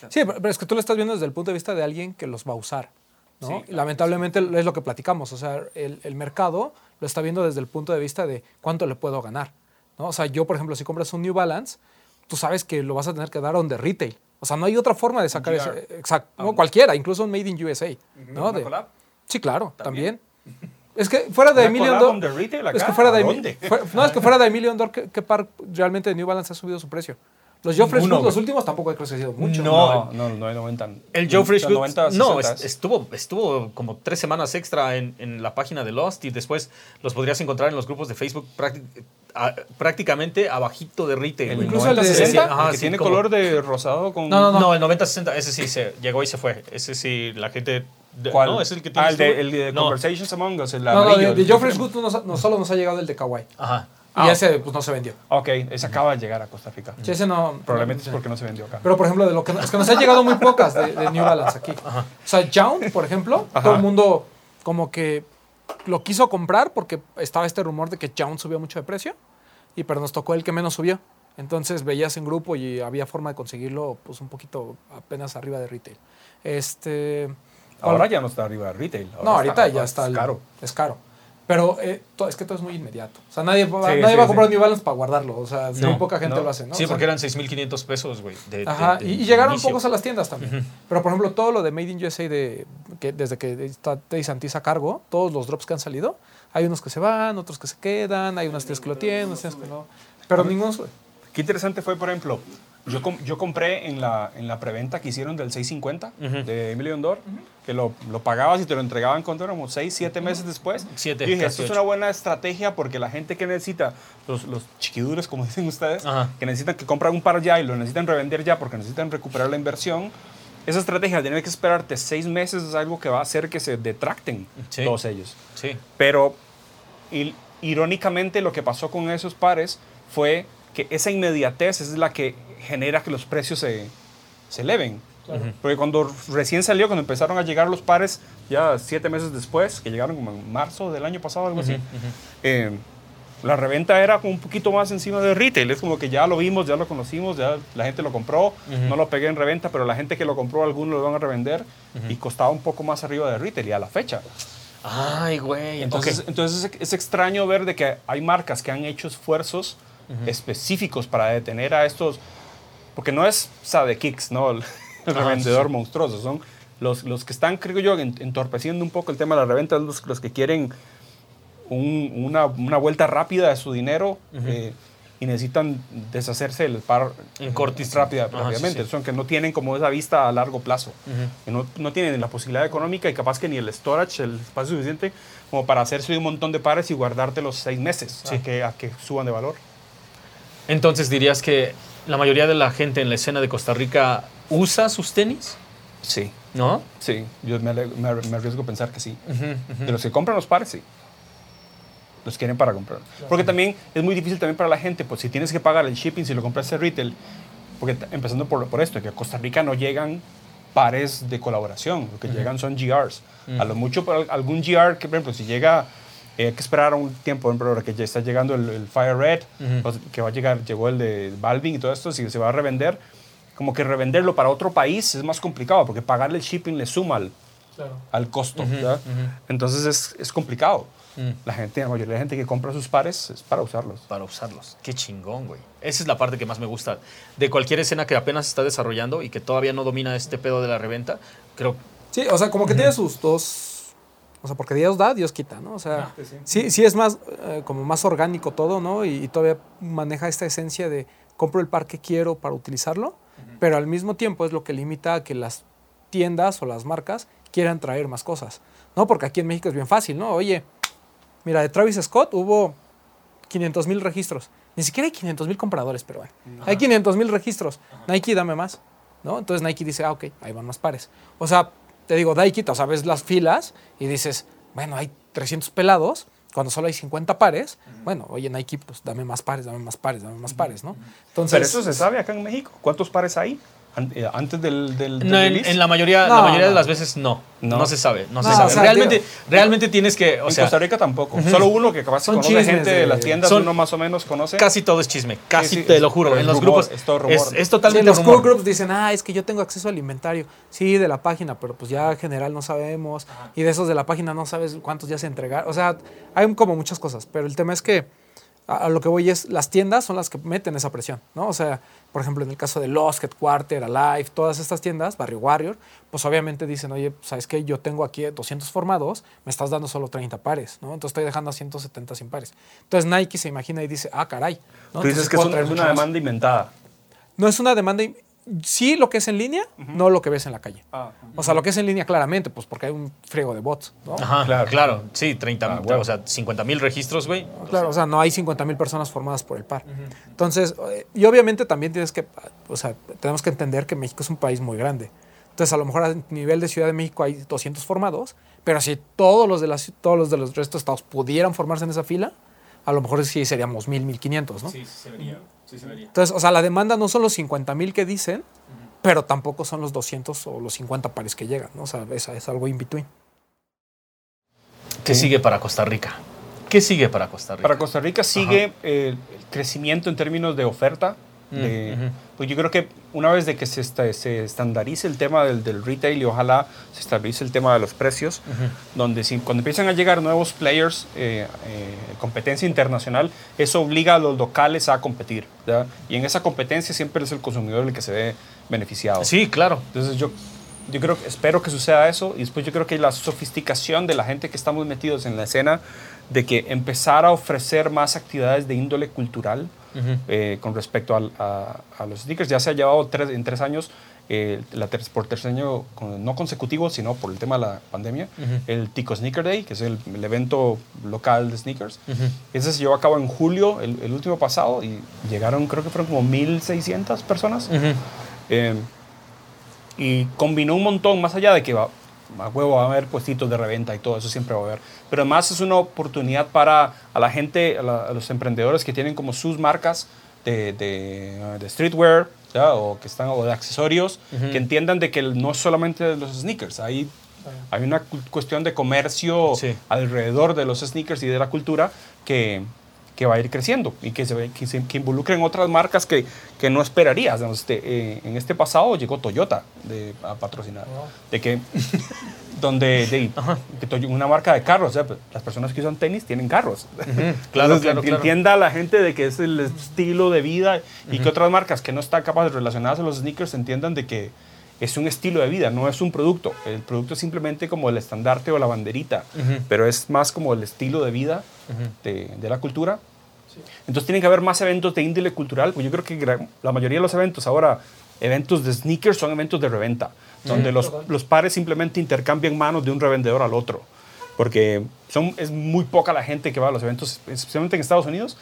Sí, pero es que tú lo estás viendo desde el punto de vista de alguien que los va a usar. ¿No? Sí, Lamentablemente es lo que platicamos. O sea, el, el mercado lo está viendo desde el punto de vista de cuánto le puedo ganar. ¿no? O sea, yo, por ejemplo, si compras un New Balance, tú sabes que lo vas a tener que dar on the retail. O sea, no hay otra forma de sacar ese. Exacto. no, cualquiera, incluso un Made in USA. ¿no? ¿Una De- collab? sí, claro, también. Es que fuera de ¿Una Emilio retail Es que fuera de no, es que fuera de Emilio Ondor, ¿qué, par realmente de New Balance ha subido su precio? Los Joffrey Ninguno, Food, los últimos tampoco ha crecido mucho. No, No, no, no, 90. El Joe Fresh Goods, 90, no, 60 es- estuvo, estuvo como tres semanas extra en, en la página de Lost y después los podrías encontrar en los grupos de Facebook a- prácticamente abajito de retail. El. Incluso el de 90, 60, Ajá, el que sí, tiene como- color de rosado con... No, no, No, el 90-60, ese sí se llegó y se fue. Ese sí, la gente... de- ¿Cuál? No, es el que Ah, tiene el de, el de no. Conversations Among Us, el No, no, de, de el- Joffrey Good no, no solo nos ha llegado el de Kawaii. Ajá. Y Ah. ese pues no se vendió. Ok, ese acaba de llegar a Costa Rica. Sí, ese no. Probablemente no- es porque no se vendió acá. Pero por ejemplo, de lo que es que nos han llegado muy pocas de, de New Balance aquí. O sea, Jound, por ejemplo, Ajá. todo el mundo como que lo quiso comprar porque estaba este rumor de que Jound subió mucho de precio. Y pero nos tocó el que menos subió. Entonces veías en grupo y había forma de conseguirlo pues un poquito apenas arriba de retail. Este Ahora ya no está arriba de retail. No, ahorita ya es está. el- caro. Es caro. Pero eh, es que todo es muy inmediato. O sea, nadie, va, Sí, nadie sí, va a comprar sí. New Balance para guardarlo. O sea, No, muy poca gente no. lo hace, ¿no? Sí, O sea, porque eran 6.500 pesos, güey. de- Ajá, de- y, llegaron inicio. pocos a las tiendas también. Pero por ejemplo, todo lo de Made in USA, de, que desde que está Teddy Santis a cargo, todos los drops que han salido, hay unos que se van, otros que se quedan, hay unas tiendas que lo tienen, unas tiendas que no. Pero ninguno sube. Qué interesante fue, por ejemplo, yo, com- yo compré en la, en la preventa que hicieron del 650 de Emilio Ondor, que lo, lo pagabas y te lo entregaban cuando éramos 6, 7 meses después. Siete, y dije, casi esto es una buena estrategia porque la gente que necesita, los, los chiquidures, como dicen ustedes, Ajá. que necesitan que compran un par ya y lo necesitan revender ya porque necesitan recuperar la inversión, esa estrategia de tener que esperarte 6 meses es algo que va a hacer que se detracten Sí. todos ellos. Sí. Pero il- irónicamente lo que pasó con esos pares fue que esa inmediatez es la que genera que los precios se, se eleven. Porque cuando recién salió, cuando empezaron a llegar los pares, ya siete meses después, que llegaron como en marzo del año pasado, algo así, eh, la reventa era como un poquito más encima de retail. Es como que ya lo vimos, ya lo conocimos, ya la gente lo compró, no lo pegué en reventa, pero la gente que lo compró, algunos lo van a revender y costaba un poco más arriba de retail y a la fecha. Ay, güey. Entonces, ok. entonces es, es extraño ver de que hay marcas que han hecho esfuerzos específicos para detener a estos, porque no es, sabe, Kicks, ¿no? El, el revendedor monstruoso, son Los, los que están, creo yo, en- entorpeciendo un poco el tema de la reventa, los, los que quieren un- una, una vuelta rápida de su dinero eh, y necesitan deshacerse del par En cortis. rápida, Ajá, rápidamente. sí, sí. Son que no tienen como esa vista a largo plazo. Que no, no tienen la posibilidad económica y capaz que ni el storage, el espacio suficiente como para hacerse un montón de pares y guardarte los seis meses Sí. a, que, a que suban de valor. Entonces dirías que la mayoría de la gente en la escena de Costa Rica usa sus tenis, Sí, ¿no? sí. Yo me, ale- me- me arriesgo a pensar que sí. De los que compran los pares, sí. Los quieren para comprar. Porque también es muy difícil también para la gente, pues si tienes que pagar el shipping, si lo compraste retail, porque empezando por, por esto, que a Costa Rica no llegan pares de colaboración, lo que llegan son GRs. A lo mucho algún GR, que por ejemplo, si llega, eh, hay que esperar un tiempo, por ejemplo, ahora que ya está llegando el, el Fire Red, pues, que va a llegar, llegó el de Balvin y todo esto, si se va a revender, como que revenderlo para otro país es más complicado, porque pagarle el shipping le suma al, al costo. ¿verdad? Entonces es, es complicado. La gente, la mayoría de la gente que compra sus pares es para usarlos. Para usarlos. Qué chingón, güey. Esa es la parte que más me gusta de cualquier escena que apenas se está desarrollando y que todavía no domina este pedo de la reventa. Creo Sí, o sea, como que tiene sus dos. O sea, porque Dios da, Dios quita, ¿no? O sea, Ah, sí. sí, sí es más, eh, como más orgánico todo, ¿no? Y, y todavía maneja esta esencia de compro el par que quiero para utilizarlo, pero al mismo tiempo es lo que limita a que las tiendas o las marcas quieran traer más cosas, ¿no? Porque aquí en México es bien fácil, ¿no? Oye, mira, de Travis Scott hubo 500 mil registros. Ni siquiera hay 500 mil compradores, pero bueno, hay 500 mil registros. Nike, dame más, ¿no? Entonces Nike dice, ah, ok, ahí van más pares. O sea, te digo, Nike, o sea, ves las filas y dices, bueno, hay 300 pelados, cuando solo hay 50 pares, bueno, oye, Nike, pues dame más pares, dame más pares, dame más pares, ¿no? Entonces, Pero eso se sabe acá en México. ¿Cuántos pares hay antes del, del, del No, en, en la mayoría, la No, mayoría de las veces no. no. No. se sabe. No, se No, sabe. o sea, realmente, digo- realmente tienes que. O en sea, Costa Rica tampoco. Solo uno que capaz Son conoce chismes gente de, las tiendas, son- uno más o menos conoce. casi todo es chisme. Casi sí, te es- lo juro. En los rumor, grupos. es todo rumor. Es, es Sí, totalmente los rumor. cool groups dicen, ah, es que yo tengo acceso al inventario. Sí, de la página, pero pues ya en general no sabemos. Y de esos de la página no sabes cuántos ya se entregaron. O sea, hay como muchas cosas. Pero el tema es que a, lo que voy es, las tiendas son las que meten esa presión, ¿no? O sea, por ejemplo, en el caso de Lost, Headquarter, Alive, todas estas tiendas, Barrio Warrior, pues obviamente dicen, oye, ¿sabes qué? Yo tengo aquí 200 formados, me estás dando solo 30 pares, ¿no? Entonces estoy dejando a 170 sin pares. Entonces Nike se imagina y dice, ah, caray. ¿no? Tú dices Entonces que es, es una demanda inventada. No es una demanda, sí lo que es en línea, no lo que ves en la calle. Ah, O sea, lo que es en línea claramente, pues porque hay un friego de bots, ¿no? Ajá, Claro. claro. Sí, 30, Ah, o sea, 50 mil registros, güey. Claro, o sea, no hay 50 mil personas formadas por el par. Entonces, eh, y obviamente también tienes que, o sea, tenemos que entender que México es un país muy grande. Entonces, a lo mejor a nivel de Ciudad de México hay 200 formados, pero si todos los de, las, todos los de los restos de estados pudieran formarse en esa fila, a lo mejor sí seríamos 1000, 1500, ¿no? Sí, se vería. Sí. Entonces, o sea, la demanda no son los 50 mil que dicen, pero tampoco son los 200 o los 50 pares que llegan, ¿no? O sea, es, es algo in between. ¿Qué sigue para Costa Rica? ¿Qué sigue para Costa Rica? Para Costa Rica sigue eh, el crecimiento en términos de oferta. De- Mm, ujú. Pues yo creo que una vez de que se, esta- se estandarice el tema del, del retail y ojalá se estabilice el tema de los precios, donde si, cuando empiezan a llegar nuevos players, eh, eh, competencia internacional, eso obliga a los locales a competir. ¿ya? Y en esa competencia siempre es el consumidor el que se ve beneficiado. Sí, claro. Entonces yo, yo creo, espero que suceda eso y después yo creo que la sofisticación de la gente que estamos metidos en la escena, de que empezar a ofrecer más actividades de índole cultural eh, con respecto al- a, a los sneakers, ya se ha llevado tres, en tres años, eh, la ter- por tercer año no consecutivo, sino por el tema de la pandemia, el Tico Sneaker Day, que es el, el evento local de sneakers. Ese se llevó a cabo en julio, el, el último pasado, y llegaron, creo que fueron como 1.600 personas. Eh, y combinó un montón, más allá de que va, a huevo va a haber puestitos de reventa y todo eso siempre va a haber. Pero además es una oportunidad para a la gente, a, la- a los emprendedores que tienen como sus marcas de, de, uh, de streetwear ¿ya? o que están o de accesorios, que entiendan de que no es solamente los sneakers, hay, hay una cu- cuestión de comercio Sí. alrededor de los sneakers y de la cultura que, que va a ir creciendo y que, se, que, se- que involucren otras marcas que, que no esperarías. Este, eh, en este pasado llegó Toyota de, a patrocinar. De que, donde de, una marca de carros, o sea, pues, las personas que usan tenis tienen carros. Claro, Entonces, claro, que claro. entienda la gente de que es el estilo de vida y que otras marcas que no están capaces relacionadas a los sneakers entiendan de que es un estilo de vida, no es un producto. El producto es simplemente como el estandarte o la banderita, pero es más como el estilo de vida de, de la cultura. Entonces tienen que haber más eventos de índole cultural, pues yo creo que la mayoría de los eventos ahora, eventos de sneakers son eventos de reventa, donde los, los pares simplemente intercambian manos de un revendedor al otro, porque son, es muy poca la gente que va a los eventos, especialmente en Estados Unidos,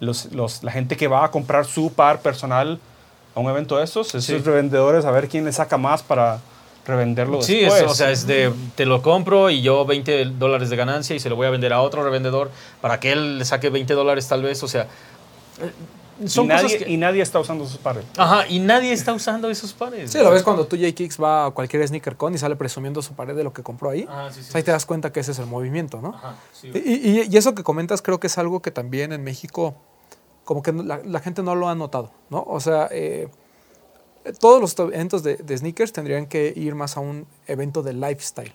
los, los- la gente que va a comprar su par personal a un evento de estos, esos Sí. revendedores a ver quién le saca más para revenderlo Sí, después. es, o sea, es de te lo compro y yo 20 dólares de ganancia y se lo voy a vender a otro revendedor para que él le saque 20 dólares tal vez, o sea, eh, y, nadie, que- y nadie está usando esos pares. Ajá, y nadie está usando esos pares. Sí, lo ves cuando tú, J-Kicks, va a cualquier sneaker con y sale presumiendo su pared de lo que compró ahí. Ah, sí, sí, Pues ahí te das cuenta que ese es el movimiento, ¿no? Ajá, sí. Y, y- y eso que comentas creo que es algo que también en México como que la, la gente no lo ha notado, ¿no? O sea, eh, todos los to- eventos de, de sneakers tendrían que ir más a un evento de lifestyle.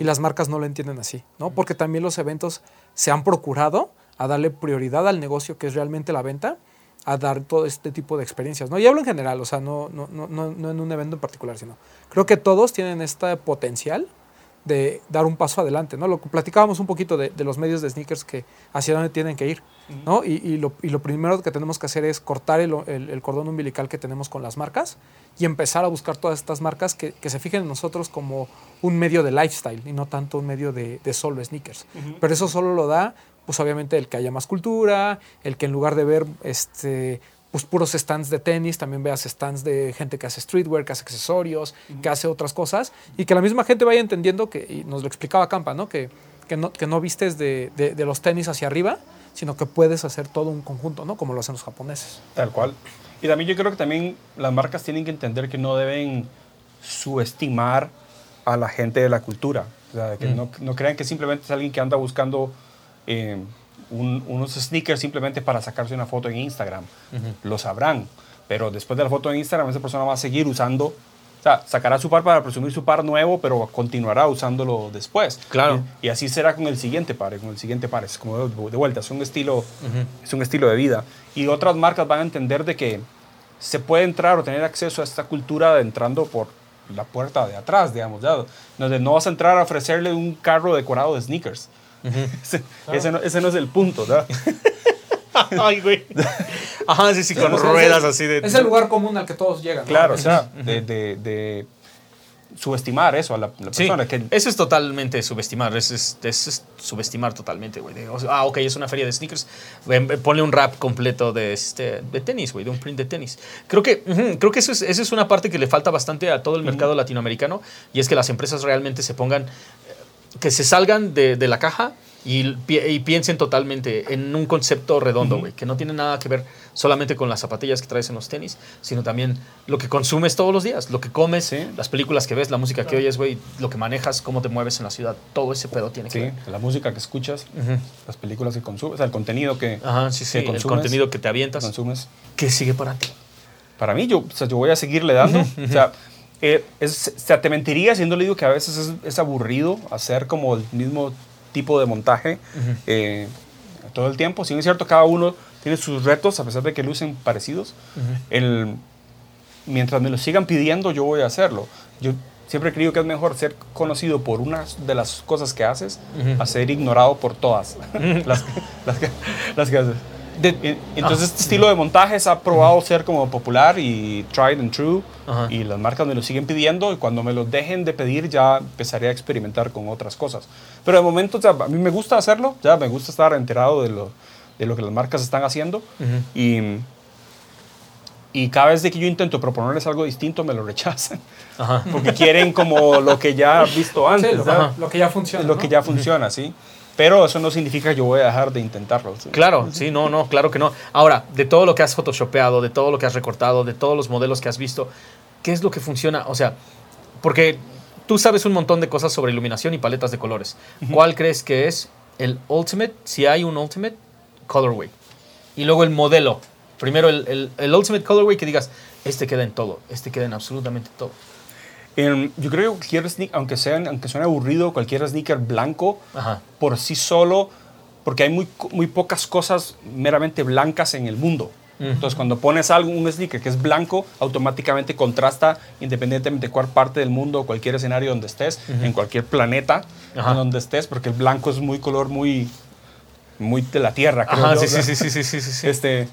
Y las marcas no lo entienden así, ¿no? Porque también los eventos se han procurado a darle prioridad al negocio que es realmente la venta, a dar todo este tipo de experiencias, ¿no? Y hablo en general, o sea, no, no, no, no, no en un evento en particular, sino creo que todos tienen este potencial de dar un paso adelante, ¿no? Lo platicábamos un poquito de, de los medios de sneakers que hacia dónde tienen que ir, ¿no? Y, y lo, y lo primero que tenemos que hacer es cortar el, el- el cordón umbilical que tenemos con las marcas y empezar a buscar todas estas marcas que, que se fijen en nosotros como un medio de lifestyle y no tanto un medio de, de solo sneakers. Pero eso solo lo da, pues obviamente el que haya más cultura, el que en lugar de ver este pues puros stands de tenis, también veas stands de gente que hace streetwear, que hace accesorios, que hace otras cosas, y que la misma gente vaya entendiendo que, y nos lo explicaba Campa, ¿no? Que, que no, que no vistes de, de- de los tenis hacia arriba, sino que puedes hacer todo un conjunto, ¿no? Como lo hacen los japoneses. Tal cual. Y también yo creo que también las marcas tienen que entender que no deben subestimar a la gente de la cultura. O sea, que no, no crean que simplemente es alguien que anda buscando eh, un- unos sneakers simplemente para sacarse una foto en Instagram. Lo sabrán. Pero después de la foto en Instagram, esa persona va a seguir usando. O sea, sacará su par para presumir su par nuevo, pero continuará usándolo después. Claro. Y, y así será con el siguiente par, con el siguiente par. Es como de, de vuelta, es un estilo, es un estilo de vida. Y otras marcas van a entender de que se puede entrar o tener acceso a esta cultura entrando por la puerta de atrás, digamos, ya, donde no vas a entrar a ofrecerle un carro decorado de sneakers. ese, ese no, ese no es el punto, ¿verdad? Ay, güey. Ajá, sí, sí, con Pues ruedas es el- así de... Es el lugar común al que todos llegan. ¿no? Claro, o sea, de, de- de subestimar eso a la, la Sí, persona. Que, eso es totalmente subestimar, eso es, es subestimar totalmente, güey. de, o sea, ah, ok, es una feria de sneakers, em, em, ponle un rap completo de, este, de tenis, güey, de un print de tenis. Creo que, creo que eso es, eso es una parte que le falta bastante a todo el mercado latinoamericano y es que las empresas realmente se pongan, que se salgan de, de la caja y, pi- y piensen totalmente en un concepto redondo, güey, que no tiene nada que ver solamente con las zapatillas que traes en los tenis, sino también lo que consumes todos los días, lo que comes, Sí. las películas que ves, la música que oyes, güey, lo que manejas, cómo te mueves en la ciudad, todo ese pedo tiene que sí, ver. la música que escuchas, las películas que consumes, o sea, el contenido que, Ajá, sí, sí, que el contenido que te avientas. consumes. ¿Qué sigue para ti? Para mí, yo, o sea, yo voy a seguirle dando. o sea, eh, es- o sea, te mentiría siendo le digo que a veces es, es aburrido hacer como el mismo tipo de montaje eh, todo el tiempo. Si bien es cierto, cada uno tiene sus retos, a pesar de que lucen parecidos. el, mientras me lo sigan pidiendo, yo voy a hacerlo. Yo siempre he creído que es mejor ser conocido por una de las cosas que haces a ser ignorado por todas las, las que, las que haces. De- Y- Entonces, este estilo de montajes ha probado ser como popular y tried and true. Ajá. Y las marcas me lo siguen pidiendo. Y cuando me lo dejen de pedir, ya empezaré a experimentar con otras cosas. Pero de momento, o sea, a mí me gusta hacerlo. Ya me gusta estar enterado de lo, de lo que las marcas están haciendo. Y. Y cada vez de que yo intento proponerles algo distinto, me lo rechazan. Ajá. Porque quieren como lo que ya han visto Sí, antes. lo, ¿verdad? lo que ya funciona. lo ¿no? que ya funciona, ¿sí? Pero eso no significa que yo voy a dejar de intentarlo. ¿sí? Claro, sí, no, no, claro que no. Ahora, de todo lo que has photoshopeado, de todo lo que has recortado, de todos los modelos que has visto, ¿qué es lo que funciona? O sea, porque tú sabes un montón de cosas sobre iluminación y paletas de colores. ¿Cuál crees que es el ultimate, si hay un ultimate, colorway? Y luego el modelo. Primero el, el- el ultimate colorway que digas, este queda en todo, este queda en absolutamente todo. Em, yo creo que cualquier sneaker, aunque, sean, aunque suene aburrido, cualquier sneaker blanco, Ajá. por sí solo, porque hay muy, muy pocas cosas meramente blancas en el mundo. Entonces, cuando pones algo, un sneaker que es blanco, automáticamente contrasta independientemente de cuál parte del mundo o cualquier escenario donde estés, en cualquier planeta en donde estés, porque el blanco es muy color muy, muy de la tierra, creo Ajá, yo, sí, sí, sí, sí, sí, sí, sí. Este,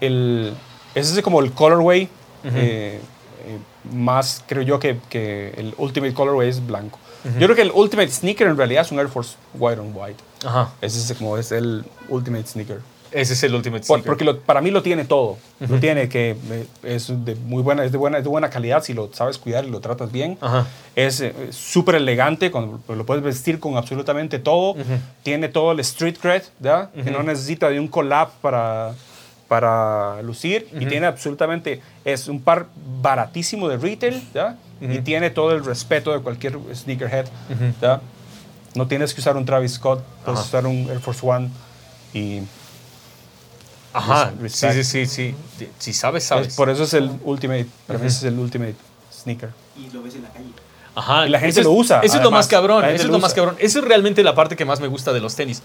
el, ese es como el colorway eh, eh, más, creo yo, que, que el Ultimate Colorway es blanco. Yo creo que el Ultimate Sneaker en realidad es un Air Force White on White. Ajá. Ese es como es el Ultimate Sneaker. Ese es el Ultimate Por- Sneaker. porque lo- para mí lo tiene todo. Lo tiene que eh, es de muy buena, es de buena, es de buena calidad si lo sabes cuidar y lo tratas bien. Ajá. Es eh, súper elegante, cuando lo puedes vestir con absolutamente todo. Tiene todo el street cred, ¿verdad? Que no necesita de un collab para, para lucir. Y tiene absolutamente, es un par baratísimo de retail, ¿verdad? Y tiene todo el respeto de cualquier sneakerhead, ¿verdad? No tienes que usar un Travis Scott, puedes Ajá. usar un Air Force One y Ajá. Sí, respect. sí, sí, sí. Sí, Si sabes, Es- sabes. Por eso es el ultimate, para mí es el ultimate sneaker. Y lo ves en la calle. Ajá. Y la gente eso lo es- usa, Eso es lo más cabrón. Eso es lo lo más usa. cabrón. Eso es realmente la parte que más me gusta de los tenis.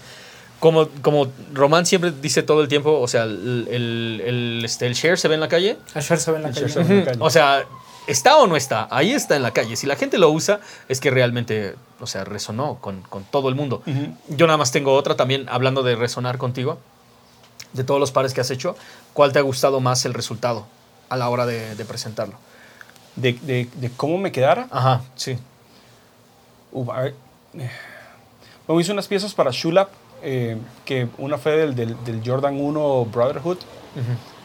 Como, como Román siempre dice todo el tiempo, o sea, el, el, el, este, el share se ve en la calle. Asher se ve en la El calle. Asher se ve en la calle. O sea, está o no está, ahí está en la calle. Si la gente lo usa, es que realmente, o sea, resonó con, con todo el mundo. Yo nada más tengo otra también, hablando de resonar contigo, de todos los pares que has hecho, ¿cuál te ha gustado más el resultado a la hora de, de presentarlo? De, de- de cómo me quedara. Ajá, sí. Uf, a ver, Bueno, hice unas piezas para Shulap, eh, que una fue del, del, del Jordan 1 Brotherhood,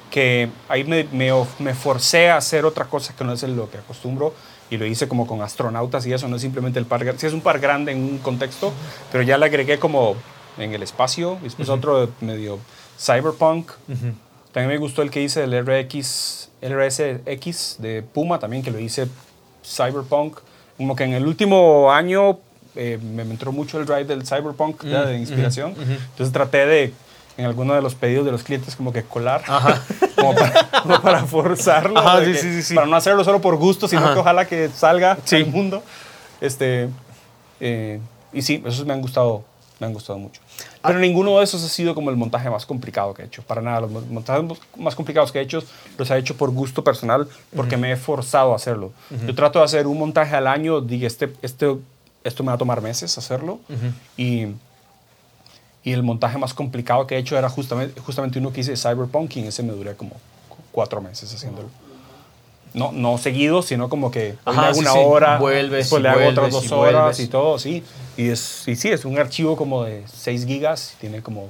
que ahí me, me, me forcé a hacer otra cosa que no es lo que acostumbro, y lo hice como con astronautas y eso, no es simplemente el par, sí es un par grande en un contexto, pero ya le agregué como en el espacio, y después otro medio cyberpunk. También me gustó el que hice del RX, RSX de Puma, también que lo hice cyberpunk. Como que en el último año eh, me entró mucho el drive del cyberpunk ya, de inspiración. Entonces traté de, en alguno de los pedidos de los clientes, como que colar, Ajá. como, para, como para forzarlo. Ajá, sí, que- sí, sí. Para no hacerlo solo por gusto, sino Ajá. que ojalá que salga Sí. al mundo. Este, eh, y sí, esos me han gustado, me han gustado mucho. Pero ninguno de esos ha sido como el montaje más complicado que he hecho. Para nada, los mon- montajes más complicados que he hecho los he hecho por gusto personal, porque me he forzado a hacerlo. Yo trato de hacer un montaje al año, digo, este, este, esto me va a tomar meses hacerlo. Y y el montaje más complicado que he hecho era justamente, justamente uno que hice de Cyberpunk y ese me duré como cu- cuatro meses haciéndolo. No, no seguido, sino como que Ajá, le hago sí, una sí. hora, Vuelves después le hago otras dos y horas vuelves. y todo, sí. Y, es, y sí, es un archivo como de 6 gigas, tiene como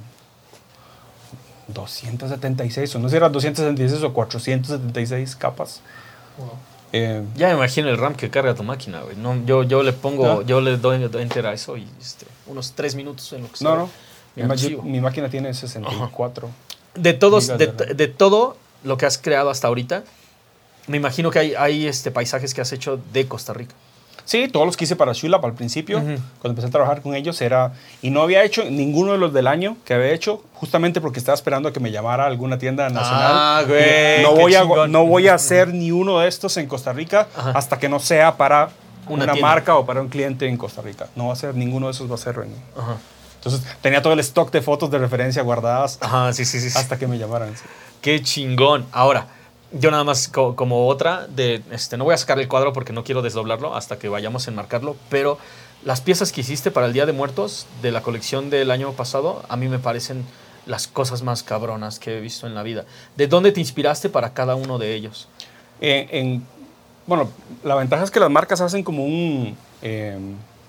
276, o no sé si eran 276 o 476 capas. Eh, Ya me imagino el RAM que carga tu máquina, güey. No, yo, yo le pongo, yo le doy enter a eso y este, unos tres minutos en lo que no, sea no. mi máquina tiene 64. De todos, de, de todo lo que has creado hasta ahorita, me imagino que hay, hay este, paisajes que has hecho de Costa Rica. Sí, todos los que hice para Shulap al principio, cuando empecé a trabajar con ellos, era. Y no había hecho ninguno de los del año que había hecho, justamente porque estaba esperando a que me llamara alguna tienda nacional. Ah, güey, No voy, a, no voy a hacer ni uno de estos en Costa Rica Ajá. hasta que no sea para Una marca o para un cliente en Costa Rica. No va a ser, ninguno de esos va a ser. en- Ajá. Entonces tenía todo el stock de fotos de referencia guardadas Ajá, sí, sí, sí. hasta que me llamaran. Qué chingón. Ahora, yo nada más co- como otra de este no voy a sacar el cuadro porque no quiero desdoblarlo hasta que vayamos a enmarcarlo, pero las piezas que hiciste para el Día de Muertos de la colección del año pasado a mí me parecen las cosas más cabronas que he visto en la vida. ¿De dónde te inspiraste para cada uno de ellos? En- en- bueno, la ventaja es que las marcas hacen como un eh,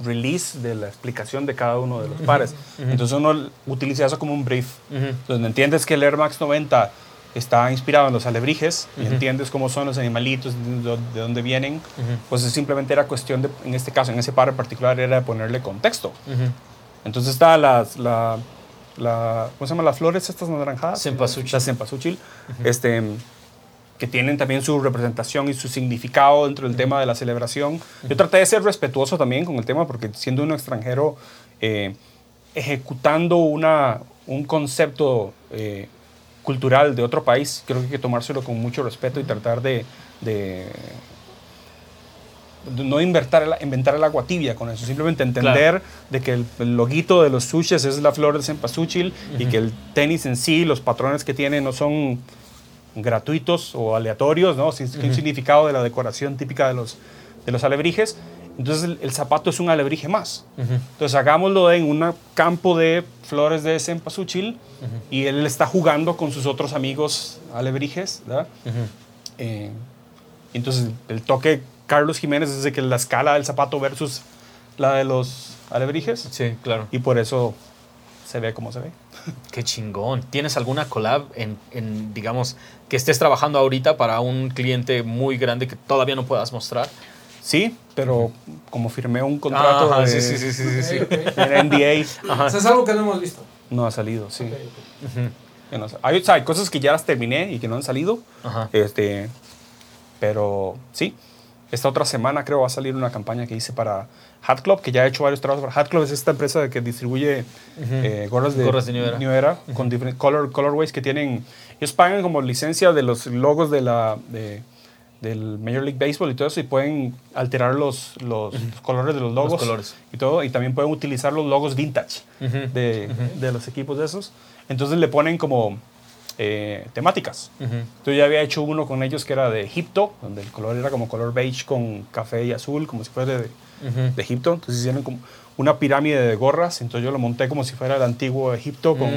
release de la explicación de cada uno de los pares. Entonces uno utiliza eso como un brief. Ujú. Donde entiendes que el Air Max 90 está inspirado en los alebrijes y entiendes cómo son los animalitos, de, dó- de dónde vienen, pues es simplemente era cuestión de, en este caso, en ese par en particular, era de ponerle contexto. Ujú. Entonces está las, la, la, ¿cómo se llama? Las flores estas naranjadas. Cempasúchil. Las cempasúchil. este, que tienen también su representación y su significado dentro del tema de la celebración. Yo traté de ser respetuoso también con el tema porque siendo un extranjero eh, ejecutando una, un concepto eh, cultural de otro país, creo que hay que tomárselo con mucho respeto y tratar de, de no inventar el, inventar el agua tibia con eso, simplemente entender de que el, el loguito de los sushis es la flor de cempasúchil y que el tenis en sí, los patrones que tiene no son gratuitos o aleatorios, ¿no? Sin, sin un significado de la decoración típica de los, de los alebrijes. Entonces el, el zapato es un alebrije más. Entonces hagámoslo en un campo de flores de cempasúchil y él está jugando con sus otros amigos alebrijes, ¿verdad? Eh, entonces el toque Carlos Jiménez es de que la escala del zapato versus la de los alebrijes Sí, claro. y por eso se ve como se ve. Qué chingón. ¿Tienes alguna collab en, en, digamos, que estés trabajando ahorita para un cliente muy grande que todavía no puedas mostrar? Sí, pero como firmé un contrato Ajá, de, sí, sí, sí, sí, NDA, O sea, es algo que no hemos visto. no ha salido, sí. Hay, o sea, hay cosas que ya las terminé y que no han salido. Ajá. Este, pero sí, esta otra semana creo va a salir una campaña que hice para Hat Club, que ya he hecho varios trabajos para Hat Club. Es esta empresa que distribuye eh, gorras de, Gorras de New Era. con diferentes color, colorways que tienen. Ellos pagan como licencia de los logos de la, de- del Major League Baseball y todo eso y pueden alterar los, los, los colores de los logos colores. y todo. Y también pueden utilizar los logos vintage Ujú. de, de los equipos de esos. Entonces le ponen como eh, temáticas. Entonces ya había hecho uno con ellos que era de Egipto, donde el color era como color beige con café y azul, como si fuera de, de Egipto. Entonces hicieron como una pirámide de gorras. Entonces yo lo monté como si fuera el antiguo Egipto con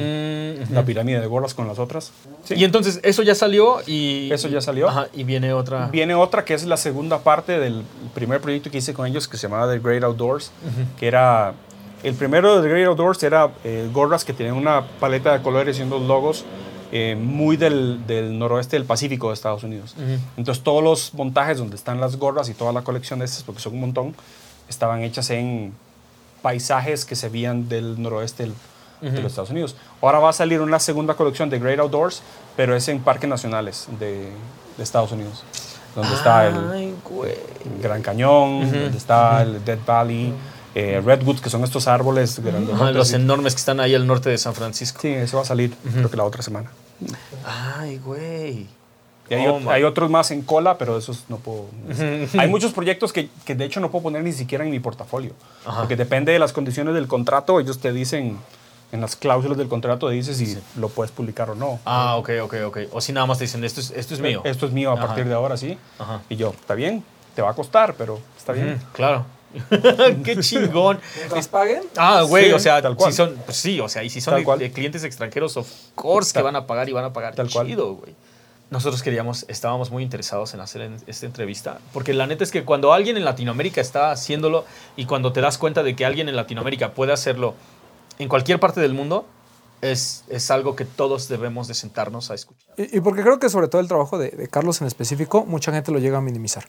Mm, la pirámide de gorras con las otras. Sí. Y entonces eso ya salió y... Eso ya salió. Ajá, y viene otra... Viene otra que es la segunda parte del primer proyecto que hice con ellos que se llamaba The Great Outdoors, que era el primero de The Great Outdoors era eh, gorras que tenían una paleta de colores y unos logos eh, muy del, del noroeste del Pacífico de Estados Unidos. Ujú. Entonces todos los montajes donde están las gorras y toda la colección de estas, porque son un montón, estaban hechas en paisajes que se veían del noroeste del- de los Estados Unidos. Ahora va a salir una segunda colección de Great Outdoors, pero es en parques nacionales de, de Estados Unidos, donde está el Ay, güey. Gran Cañón, donde está el Dead Valley, eh, Redwoods, que son estos árboles grandes. Ajá, los enormes que están ahí al norte de San Francisco. Sí, eso va a salir creo que la otra semana. Ay, güey. Y hay, Oh, hay otros más en cola, pero esos no puedo. hay muchos proyectos que, que de hecho no puedo poner ni siquiera en mi portafolio. Ajá. Porque depende de las condiciones del contrato, ellos te dicen, en las cláusulas del contrato, te dices si lo puedes publicar o no. Ah, ok, ok, ok. O si nada más te dicen, esto es, esto es mío. Esto es mío a Ajá. partir de ahora, sí. Ajá. Y yo, está bien, te va a costar, pero está bien. Claro. Qué chingón. Mientras paguen, Ah, güey, Sí, o sea, tal cual. si son, pues sí, o sea, y si son de, de clientes extranjeros, of course que van a pagar y van a pagar tal cual. chido, güey. Nosotros queríamos, estábamos muy interesados en hacer en- esta entrevista, porque la neta es que cuando alguien en Latinoamérica está haciéndolo y cuando te das cuenta de que alguien en Latinoamérica puede hacerlo en cualquier parte del mundo, es, es algo que todos debemos de sentarnos a escuchar. Y, y porque creo que sobre todo el trabajo de, de Carlos en específico, mucha gente lo llega a minimizar.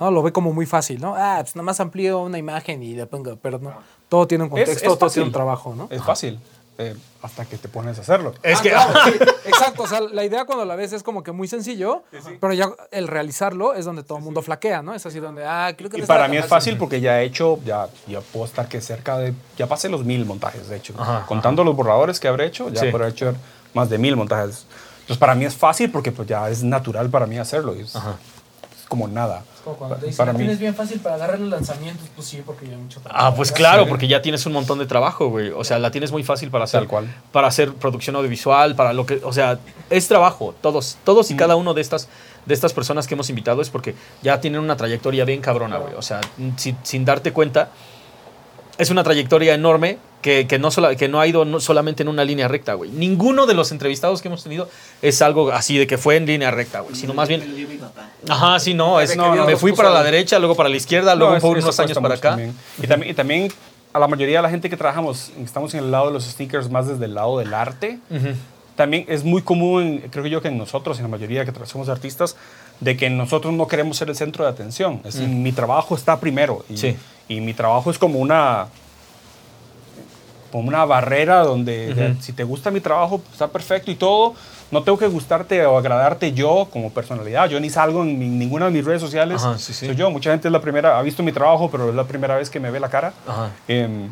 ¿no? Lo ve como muy fácil, ¿no? Ah, pues nada más amplío una imagen y le pongo, pero no. Todo tiene un contexto, es todo fácil. tiene un trabajo, ¿no? Es fácil, eh, hasta que te pones a hacerlo. Es Ah, que... claro, sí, exacto, o sea, la idea cuando la ves es como que muy sencillo, pero ya el realizarlo es donde todo el mundo flaquea, ¿no? Es así donde, ah, creo que Y para mí es fácil porque ya he hecho, ya, ya puedo estar que cerca de, ya pasé los mil montajes, de hecho. Ajá, Contando los borradores que habré hecho, ya Sí. por hecho más de mil montajes. Entonces para mí es fácil porque pues ya es natural para mí hacerlo. y Es, Ajá. Es como nada. Como cuando te dicen, para "La mí. tienes bien fácil para agarrar los lanzamientos, pues sí, porque ya hay mucho trabajo. Ah, pues claro, porque ya tienes un montón de trabajo, güey. O sea, la tienes muy fácil para hacer. Tal cual. Para hacer producción audiovisual, para lo que. O sea, es trabajo. Todos, todos y cada uno de estas, de estas personas que hemos invitado es porque ya tienen una trayectoria bien cabrona, güey. O sea, sin, sin darte cuenta, es una trayectoria enorme que, que no, sola- que no ha ido no solamente en una línea recta, güey. Ninguno de los entrevistados que hemos tenido es algo así de que fue en línea recta, güey. Sino más bien. Ajá, sí, no. Es, No, no, me fui para la derecha, luego para la izquierda, luego eso- unos años para acá. también. Y, también, y también a la mayoría de la gente que trabajamos, estamos en el lado de los sneakers más desde el lado del arte. Ujú. También es muy común, creo que yo que en nosotros, en la mayoría que somos artistas, de que nosotros no queremos ser el centro de atención. Es, Mi trabajo está primero. Y, Sí. Y mi trabajo es como una, como una barrera donde de- Ujú. si te gusta mi trabajo, pues, está perfecto y todo. No tengo que gustarte o agradarte yo como personalidad. Yo ni salgo en mi- ninguna de mis redes sociales. Ajá, sí, sí. Soy yo. Mucha gente es la primera, ha visto mi trabajo, pero es la primera vez que me ve la cara. Ajá. Em,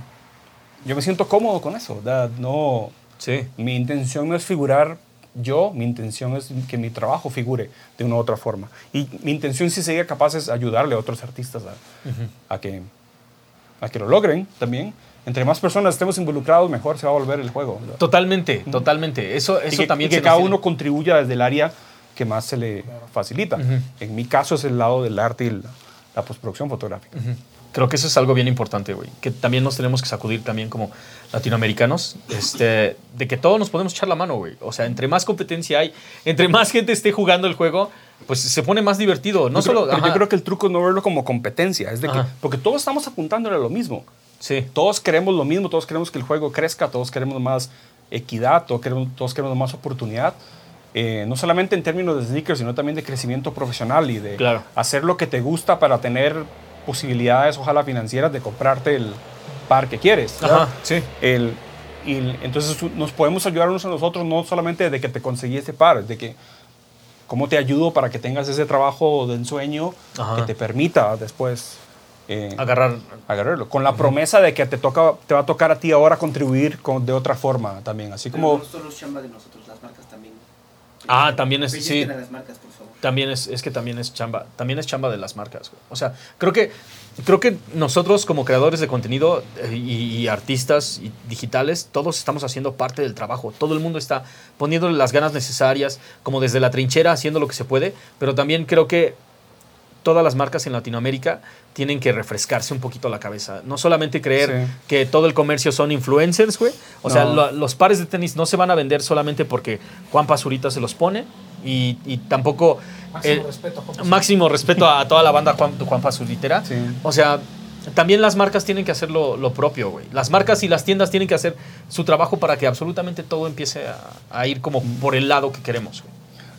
yo me siento cómodo con eso. ¿verdad? No, Sí. mi intención no es figurar yo, mi intención es que mi trabajo figure de una u otra forma. Y mi intención, si sería capaz, es ayudarle a otros artistas a, a que, a que lo logren también. Entre más personas estemos involucrados, mejor se va a volver el juego. ¿verdad? Totalmente, totalmente. Eso, Y eso que, también y que cada uno contribuya desde el área que más se le facilita. En mi caso es el lado del arte y la, la postproducción fotográfica. Creo que eso es algo bien importante, güey. Que también nos tenemos que sacudir también como latinoamericanos, este, de que todos nos podemos echar la mano, güey. O sea, entre más competencia hay, entre más gente esté jugando el juego, pues se pone más divertido. No Yo creo- solo... pero ajá. yo creo que el truco es no verlo como competencia, es de que, porque todos estamos apuntándole a lo mismo. Sí. Todos queremos lo mismo, todos queremos que el juego crezca, todos queremos más equidad, todos queremos, todos queremos más oportunidad. Eh, no solamente en términos de sneakers, sino también de crecimiento profesional y de Claro. hacer lo que te gusta para tener posibilidades, ojalá financieras, de comprarte el par que quieres. Ajá, sí. El, y entonces nos podemos ayudar unos a los otros, no solamente de que te conseguí este par, de que cómo te ayudo para que tengas ese trabajo de ensueño Ajá. que te permita después eh, Agarrar... agarrarlo. Con la promesa de que te, toca, te va a tocar a ti ahora contribuir con, de otra forma también. Así Pero como... no solo es chamba de nosotros, las marcas también. Ah, también es- sí. las marcas, por favor. También es, es que también es chamba, también es chamba de las marcas. O sea, creo que, creo que nosotros como creadores de contenido eh, y, y artistas y digitales, todos estamos haciendo parte del trabajo. Todo el mundo está poniéndole las ganas necesarias, como desde la trinchera, haciendo lo que se puede. Pero también creo que todas las marcas en Latinoamérica tienen que refrescarse un poquito la cabeza. No solamente creer Sí. que todo el comercio son influencers, güey. O sea, lo- los pares de tenis no se van a vender solamente porque Juan Pazurita se los pone y, y tampoco... Máximo eh, respeto, Juan Pazurita. máximo respeto a toda la banda Juan, Juan Pazuritera. Sí. O sea, también las marcas tienen que hacer lo, lo propio, güey. Las marcas y las tiendas tienen que hacer su trabajo para que absolutamente todo empiece a, a ir como por el lado que queremos, güey.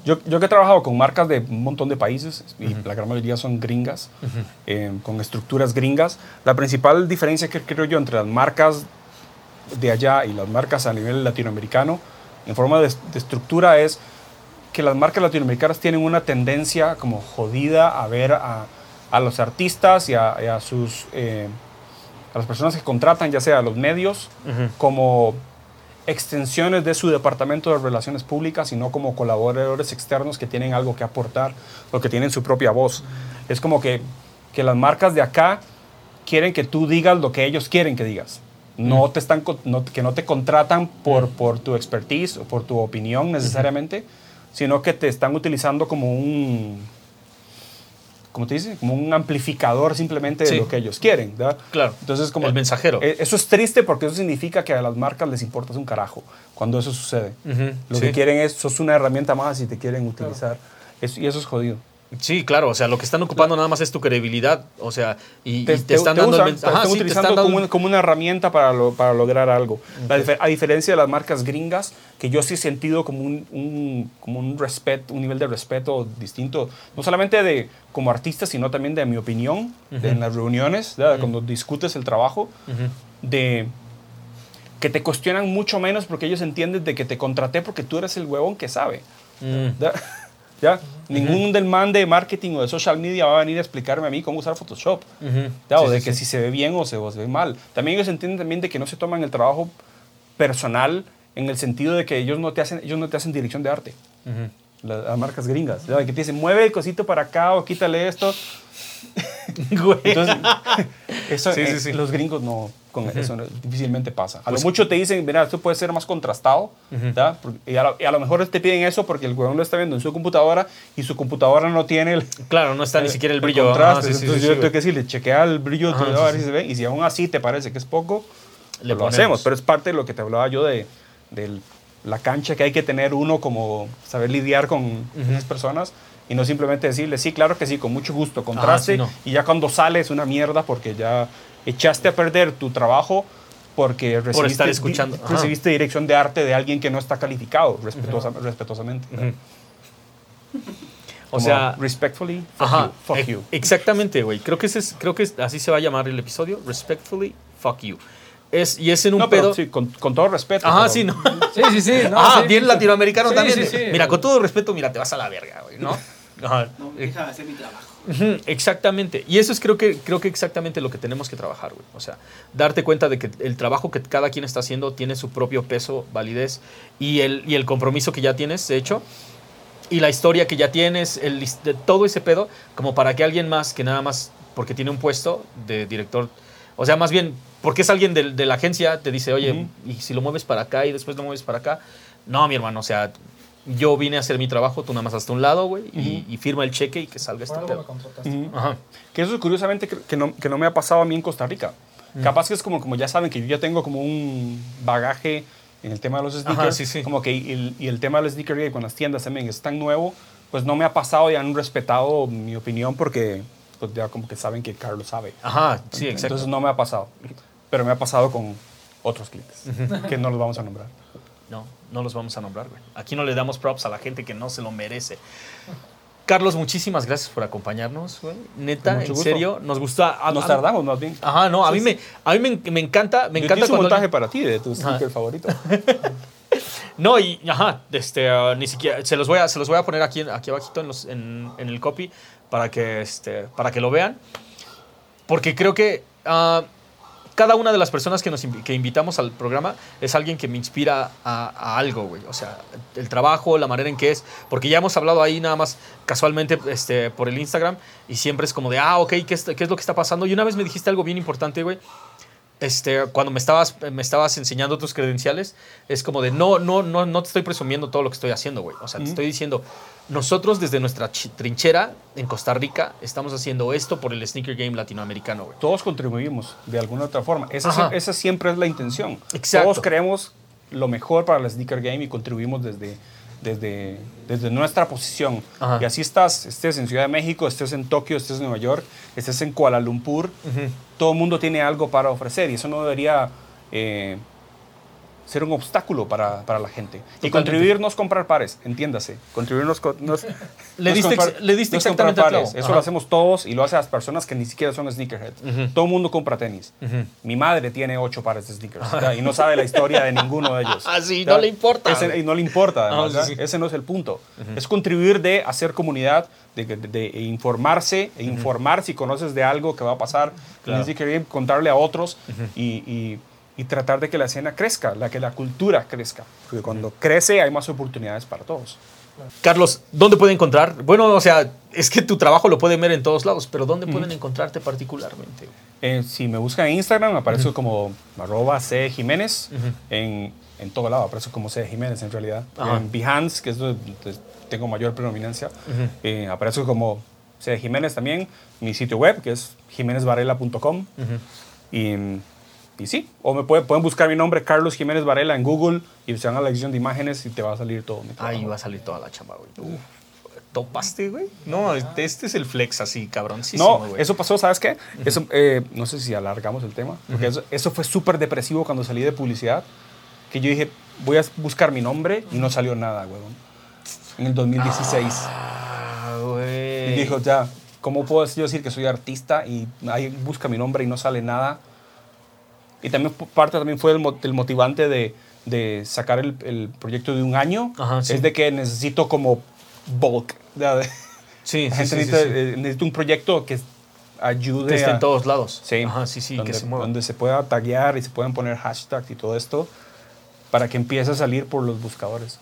Yo, yo que he trabajado con marcas de un montón de países, y la gran mayoría son gringas, eh, con estructuras gringas, la principal diferencia que creo yo entre las marcas de allá y las marcas a nivel latinoamericano, en forma de, de estructura, es que las marcas latinoamericanas tienen una tendencia como jodida a ver a, a los artistas y a, y a sus... eh, a las personas que contratan, ya sea a los medios, como extensiones de su departamento de relaciones públicas y no como colaboradores externos que tienen algo que aportar o que tienen su propia voz. Es como que, que las marcas de acá quieren que tú digas lo que ellos quieren que digas. No te están, no- que no te contratan por, por tu expertise o por tu opinión necesariamente, sino que te están utilizando como un, ¿cómo te dice? Como un amplificador simplemente de Sí. lo que ellos quieren. ¿verdad? Claro. Entonces, como El mensajero. eh, Eso es triste porque eso significa que a las marcas les importa un carajo cuando eso sucede. Ujú, Lo sí. que quieren es, sos una herramienta más y te quieren utilizar. Es- y eso es jodido. Sí, claro, o sea, lo que están ocupando nada más es tu credibilidad, o sea, y, y te, Te, están te dando usan, el te mensaje. están utilizando como, una, como una herramienta para, lo- para lograr algo. La difer- a diferencia de las marcas gringas, que yo sí he sentido como un, un- como un respeto, un nivel de respeto distinto, no solamente de como artista, sino también de mi opinión, de en las reuniones, ¿verdad? cuando discutes el trabajo, de que te cuestionan mucho menos porque ellos entienden de que te contraté porque tú eres el huevón que sabe. Mm. ¿Ya? ¿Ya? Ningún del man de marketing o de social media va a venir a explicarme a mí cómo usar Photoshop. ¿Ya? Sí, o de sí, que sí. si se ve bien o se, o se ve mal. También ellos entienden también de que no se toman el trabajo personal en el sentido de que ellos no te hacen, ellos no te hacen dirección de arte. Las, las marcas gringas. ¿ya? Que te dicen, mueve el cosito para acá o quítale esto. Entonces, eso, eh, los gringos no, con eso no- difícilmente pasa. A Pues- lo mucho te dicen, mira, esto puede ser más contrastado, ¿ya? Porque- y, a lo, y a lo mejor te piden eso porque el huevón lo está viendo en su computadora y su computadora no tiene el, claro, no está ni siquiera el brillo. contraste. Ajá, sí, Entonces sí, yo sí, tengo que decirle, chequea el brillo Ajá, a ver si se ve. Y si aún así te parece que es poco, Le lo ponemos. hacemos. Pero es parte de lo que te hablaba yo de, de la cancha que hay que tener uno como saber lidiar con esas personas y no simplemente decirle, sí, claro que sí, con mucho gusto, contraste. sí, no. Y ya cuando sale es una mierda porque ya echaste a perder tu trabajo porque recibiste, estar escuchando. di- Ajá. recibiste dirección de arte de alguien que no está calificado, respetuosa- respetuosamente. O sea, respectfully, fuck Ajá, you. Fuck you. Exactamente, güey. Creo que ese es, creo que es- así se va a llamar el episodio. Respectfully, fuck you. Es, y es en un No, pero pedo. sí, con, con todo respeto. Ajá, pero- sí, ¿no? Sí, sí, sí. no, ah, sí. bien latinoamericano Sí, también. sí, sí. Mira, con todo respeto, mira, te vas a la verga, güey, ¿no? Ajá. No deja hacer mi trabajo. Exactamente. Y eso es creo que, creo que exactamente lo que tenemos que trabajar, güey. O sea, darte cuenta de que el trabajo que cada quien está haciendo tiene su propio peso, validez y el, y el compromiso que ya tienes, de hecho, y la historia que ya tienes, el, de todo ese pedo, como para que alguien más que nada más, porque tiene un puesto de director, o sea, más bien, porque es alguien de, de la agencia, te dice, oye, y si lo mueves para acá y después lo mueves para acá. No, mi hermano, o sea, yo vine a hacer mi trabajo, tú nada más hasta un lado, güey, y, y firma el cheque y que salga este pedo. Ujú. Ajá. Que eso curiosamente que, que no, que no me ha pasado a mí en Costa Rica. Mm. Capaz que es como, como ya saben que yo ya tengo como un bagaje en el tema de los sneakers. Ajá, sí, sí. Como que el, y el tema del sneaker game con las tiendas también es tan nuevo, pues no me ha pasado y han respetado mi opinión porque pues ya como que saben que Carlos sabe. Ajá, sí, exacto. Entonces no me ha pasado. Pero me ha pasado con otros clientes que no los vamos a nombrar. No, no los vamos a nombrar, güey. Aquí no le damos props a la gente que no se lo merece. Carlos, muchísimas gracias por acompañarnos, güey. Neta, en serio, nos gustó. a- Nos a- tardamos más bien. Ajá, no, a mí, me, a mí me, me encanta, me Yo encanta un montaje para ti de tu sneaker favorito. No, y ajá, este, ah, ni siquiera, se los voy a, se los voy a poner aquí, aquí abajito en, los, en, en el copy para que, este, para que lo vean. Porque creo que ah, cada una de las personas que nos que invitamos al programa es alguien que me inspira a, a algo, güey. O sea, el trabajo, la manera en que es. Porque ya hemos hablado ahí nada más casualmente este, por el Instagram y siempre es como de, ah, ok, ¿qué es, qué es lo que está pasando? Y una vez me dijiste algo bien importante, güey. Este, cuando me estabas, me estabas enseñando tus credenciales, es como de, no, no, no, no te estoy presumiendo todo lo que estoy haciendo, güey. O sea, te estoy diciendo, nosotros desde nuestra trinchera en Costa Rica estamos haciendo esto por el sneaker game latinoamericano, güey. todos contribuimos de alguna u otra forma. Esa, esa siempre es la intención. Exacto. Todos queremos lo mejor para el sneaker game y contribuimos desde, desde, desde nuestra posición. Ajá. Y así estás, estés en Ciudad de México, estés en Tokio, estés en Nueva York, estés en Kuala Lumpur, todo el mundo tiene algo para ofrecer y eso no debería eh, ser un obstáculo para, para la gente. Y Totalmente. contribuir no es comprar pares, entiéndase. Contribuir no es, co- no es- Le no es diste comprar- ex- le diste no es comprar exactamente pares. clavo. Eso Ajá. lo hacemos todos y lo hacen las personas que ni siquiera son sneakerheads. Ujú. Todo el mundo compra tenis. Ujú. Mi madre tiene ocho pares de sneakers ¿ya? y no sabe la historia de ninguno de ellos. Ah, sí, ¿ya? no le importa. Ese- y no le importa, además, Ah, sí, ¿ya? sí. Ese no es el punto. Es contribuir de hacer comunidad, de, de- de informarse, e informar si conoces de algo que va a pasar Claro. sneaker game, contarle a otros y, y- y tratar de que la escena crezca, la que la cultura crezca. Porque cuando crece hay más oportunidades para todos. Carlos, ¿dónde puede encontrar? Bueno, o sea, es que tu trabajo lo pueden ver en todos lados, pero ¿dónde pueden encontrarte particularmente? Eh, si me buscan en Instagram, aparezco como arroba C Jiménez. en, en todo lado aparezco como C Jiménez en realidad. Ajá. En Behance, que es donde tengo mayor predominancia, eh, aparezco como C Jiménez también. Mi sitio web, que es jiménezvarela.com. y, y sí, o me puede- pueden buscar mi nombre, Carlos Jiménez Varela, en Google y se van a la sección de imágenes y te va a salir todo mi. Ahí va a salir toda la chamba, güey. Uf, ¿Topaste, güey? No, este este es el flex así, cabroncísimo, No, güey. eso pasó, ¿sabes qué? Eso, eh, no sé si alargamos el tema, porque eso, eso fue súper depresivo cuando salí de publicidad, que yo dije, voy a buscar mi nombre y no salió nada, huevón. En el 2016. Ah, y güey. dijo, ya, ¿cómo puedo yo decir que soy artista y ahí busca mi nombre y no sale nada? Y también parte también fue el, mo- el motivante de, de sacar el, el proyecto de un año, Ajá, sí. es de que necesito como bulk. Sí, sí, sí, sí, eh, necesita un proyecto que ayude Que esté a- en todos lados. Sí, Ajá, sí, sí, donde, que se mueva. donde se pueda taguear y se puedan poner hashtags y todo esto para que empiece a salir por los buscadores.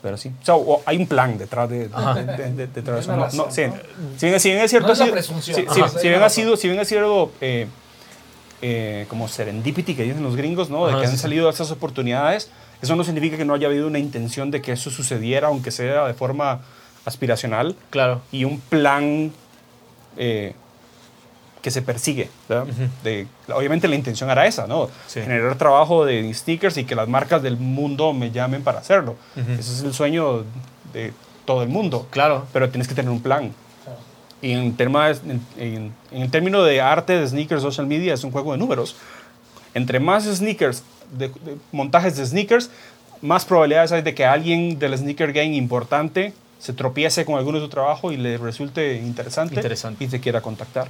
Pero sí, o sea, o- hay un plan detrás de, de- de- de- detrás de eso. No, no. ¿no? Si bien, si bien es cierto, No es la si- presunción. si, Ajá, si- sí, si hay bien ha sido, si bien ha sido eh, eh, como serendipity que dicen los gringos, ¿no? De Ajá, que han sí. salido esas oportunidades, eso no significa que no haya habido una intención de que eso sucediera, aunque sea de forma aspiracional Claro. y un plan eh, que se persigue. ¿verdad? de, obviamente la intención era esa, ¿no? Sí. Generar trabajo de sneakers y que las marcas del mundo me llamen para hacerlo. Ujú. Ese es el sueño de todo el mundo. Claro. Pero tienes que tener un plan. En, temas, en, en- en el término de arte de sneakers, social media, es un juego de números. Entre más sneakers, de, de montajes de sneakers, más probabilidades hay de que alguien del sneaker game importante se tropiece con alguno de su trabajo y le resulte interesante, Interesante. y te quiera contactar.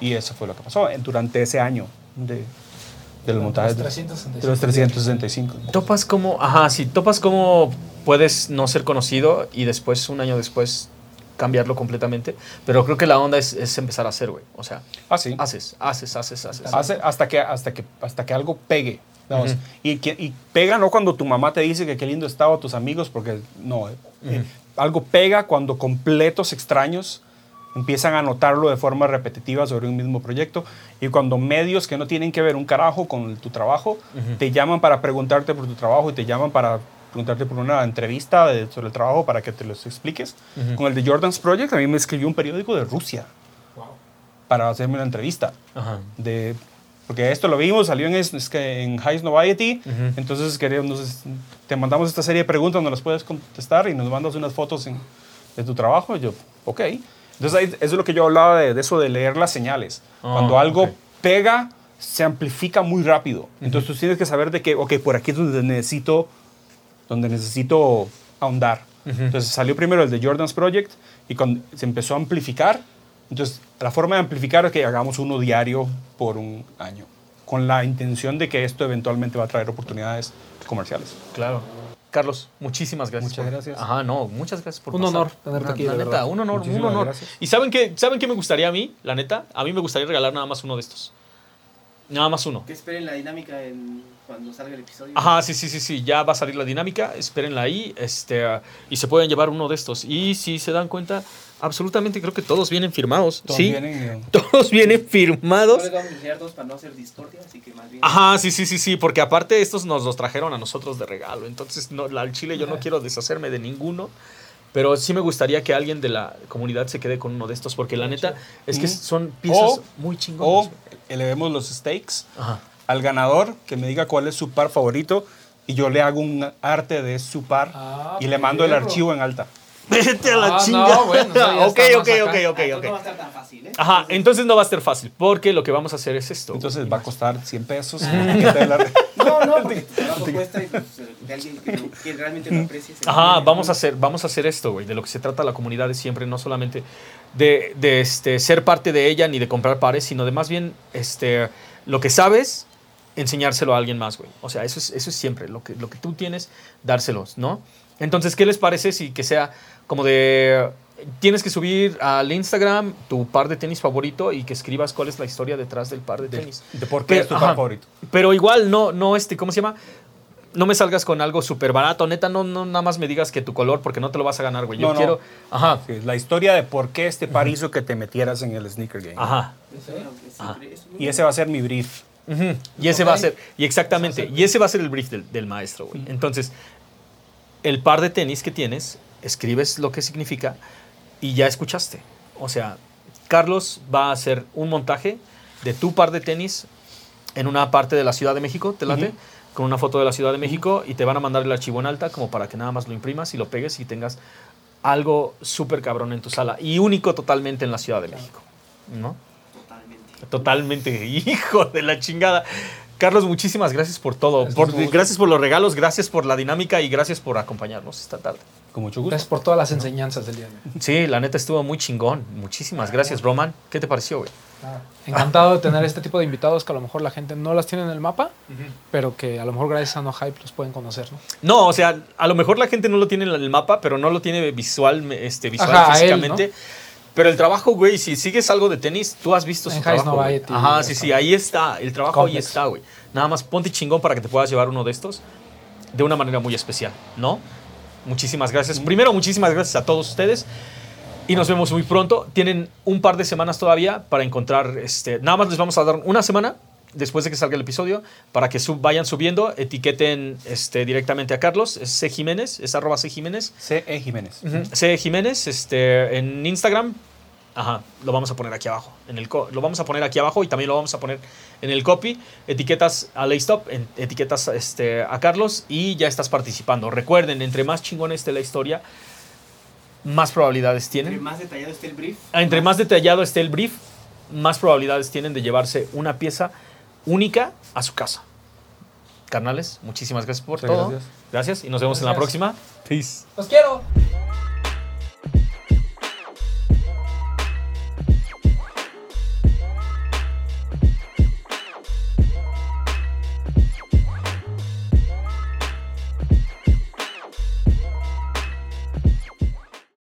Y eso fue lo que pasó en- durante ese año de, de los montajes de, 365. de los 365. Topas como, ajá, sí, topas como puedes no ser conocido y después, un año después, cambiarlo completamente, pero creo que la onda es, es empezar a hacer, güey. O sea, Ah, sí. haces, haces, haces, haces. Hace hasta que, hasta que, hasta que algo pegue. vamos. Ujú. y, que- y pega no cuando tu mamá te dice que qué lindo estaba tus amigos, porque no. eh, eh, algo pega cuando completos extraños empiezan a notarlo de forma repetitiva sobre un mismo proyecto y cuando medios que no tienen que ver un carajo con tu trabajo te llaman para preguntarte por tu trabajo y te llaman para preguntarte por una entrevista de- sobre el trabajo para que te los expliques. Con el de Jordan's Project a mí me escribió un periódico de Rusia para hacerme una entrevista Ajá. de porque esto lo vimos, salió en, es, que en High Noviety, entonces queríamos, entonces, te mandamos esta serie de preguntas, nos las puedes contestar y nos mandas unas fotos en- de tu trabajo. Y yo, ok. Entonces ahí- eso es lo que yo hablaba de, de eso de leer las señales. Ah, Cuando algo ok. pega, se amplifica muy rápido. Entonces tú tienes que saber de que, ok, por aquí es donde necesito, donde necesito ahondar. Entonces salió primero el de Jordan's Project y cuando se empezó a amplificar, entonces la forma de amplificar es que hagamos uno diario por un año, con la intención de que esto eventualmente va a traer oportunidades comerciales. Claro. Carlos, muchísimas gracias. Muchas por- gracias. Ajá, no, muchas gracias por Un pasar. honor tenerte La- aquí, La de neta, un honor, un honor. gracias. ¿Y saben qué, saben qué me gustaría a mí, la neta? A mí me gustaría regalar nada más uno de estos. Nada más uno. Que esperen la dinámica en, cuando salga el episodio. Ajá, sí, sí, sí, sí, ya va a salir la dinámica, espérenla ahí, este, ah, y se pueden llevar uno de estos. Y si se dan cuenta, absolutamente creo que todos vienen firmados. Todos sí, vienen, eh, todos vienen firmados. vamos a enseñar para no hacer discordia, así que más bien. Ajá, sí, sí, sí, sí, porque aparte estos nos los trajeron a nosotros de regalo, entonces no, al chile yo no quiero deshacerme de ninguno, pero sí me gustaría que alguien de la comunidad se quede con uno de estos, porque la neta es que Mm. son piezas O- muy o chingonas. elevemos los stakes Ajá. Al ganador, que me diga cuál es su par favorito, y yo le hago un arte de su par Ah, y le mando el archivo en alta. Vete a la Ah, no, chinga. bueno, eso ya ok, ok, ok, ok. No va a estar tan fácil, ¿eh? Ajá, entonces no va a ser fácil, porque lo que vamos a hacer es esto. Entonces va a costar 100 pesos. la- No, no, porque cuesta y pues, eh, de alguien que, que realmente lo aprecie. Ajá, vamos ¿no? a hacer, vamos a hacer esto, güey. De lo que se trata la comunidad es siempre no solamente de, de, este, ser parte de ella ni de comprar pares, sino de más bien este, lo que sabes, enseñárselo a alguien más, güey. O sea, eso es, eso es siempre. Lo que, lo que tú tienes, dárselos, ¿no? Entonces, ¿qué les parece si que sea como de... Tienes que subir al Instagram tu par de tenis favorito y que escribas cuál es la historia detrás del par de tenis. de por qué Pero- es tu ajá. par favorito. Pero igual no, no, este, ¿cómo se llama? No me salgas con algo súper barato, neta, no, no nada más me digas que tu color, porque no te lo vas a ganar, güey. Yo No, no. quiero. Ajá. Sí, la historia de por qué este par hizo que te metieras en el sneaker game. Ajá. Y ese va a ser mi brief. Y ese va a ser, y exactamente, y ese va a ser el brief del, del maestro, güey. Entonces, el par de tenis que tienes, escribes lo que significa y ya escuchaste. O sea, Carlos va a hacer un montaje de tu par de tenis en una parte de la Ciudad de México, ¿te late? Con una foto de la Ciudad de México y te van a mandar el archivo en alta como para que nada más lo imprimas y lo pegues y tengas algo súper cabrón en tu sala y único totalmente en la Ciudad de México, ¿no? Totalmente. Hijo de la chingada. Carlos, muchísimas gracias por todo. Gracias, Por- gracias por los regalos, gracias por la dinámica y gracias por acompañarnos esta tarde. Con mucho gusto. Gracias por todas las enseñanzas del día de hoy. Sí, la neta estuvo muy chingón. Muchísimas gracias, Roman. ¿Qué te pareció, güey? Encantado de tener este tipo de invitados que a lo mejor la gente no las tiene en el mapa, pero que a lo mejor gracias a No Hype los pueden conocer, ¿no? No, o sea, a lo mejor la gente no lo tiene en el mapa, pero no lo tiene visual, este, visual Ajá, a él, físicamente. Pero el trabajo, güey, si sigues algo de tenis, tú has visto su En Highs trabajo. güey. Noviety, Ajá, o sí, sí, ahí está. El trabajo ahí está, güey. Nada más ponte chingón para que te puedas llevar uno de estos de una manera muy especial, ¿no? Muchísimas gracias. Primero, muchísimas gracias a todos ustedes. Y nos vemos muy pronto. Tienen un par de semanas todavía para encontrar, este, nada más les vamos a dar una semana después de que salga el episodio para que sub- vayan subiendo, etiqueten este, directamente a Carlos, es C Jiménez, es arroba C Jiménez. C.E. Jiménez. C Jiménez, este, en Instagram. Ajá, lo vamos a poner aquí abajo. En el lo vamos a poner aquí abajo y también lo vamos a poner en el copy. Etiquetas a Laystop, etiquetas este, a Carlos y ya estás participando. Recuerden, entre más chingón esté la historia, más probabilidades Entre tienen. más detallado esté el brief. Ah, Entre más detallado esté el brief, más probabilidades tienen de llevarse una pieza única a su casa. Carnales, muchísimas gracias por todo. Gracias. y nos vemos en la próxima. Peace. Los quiero.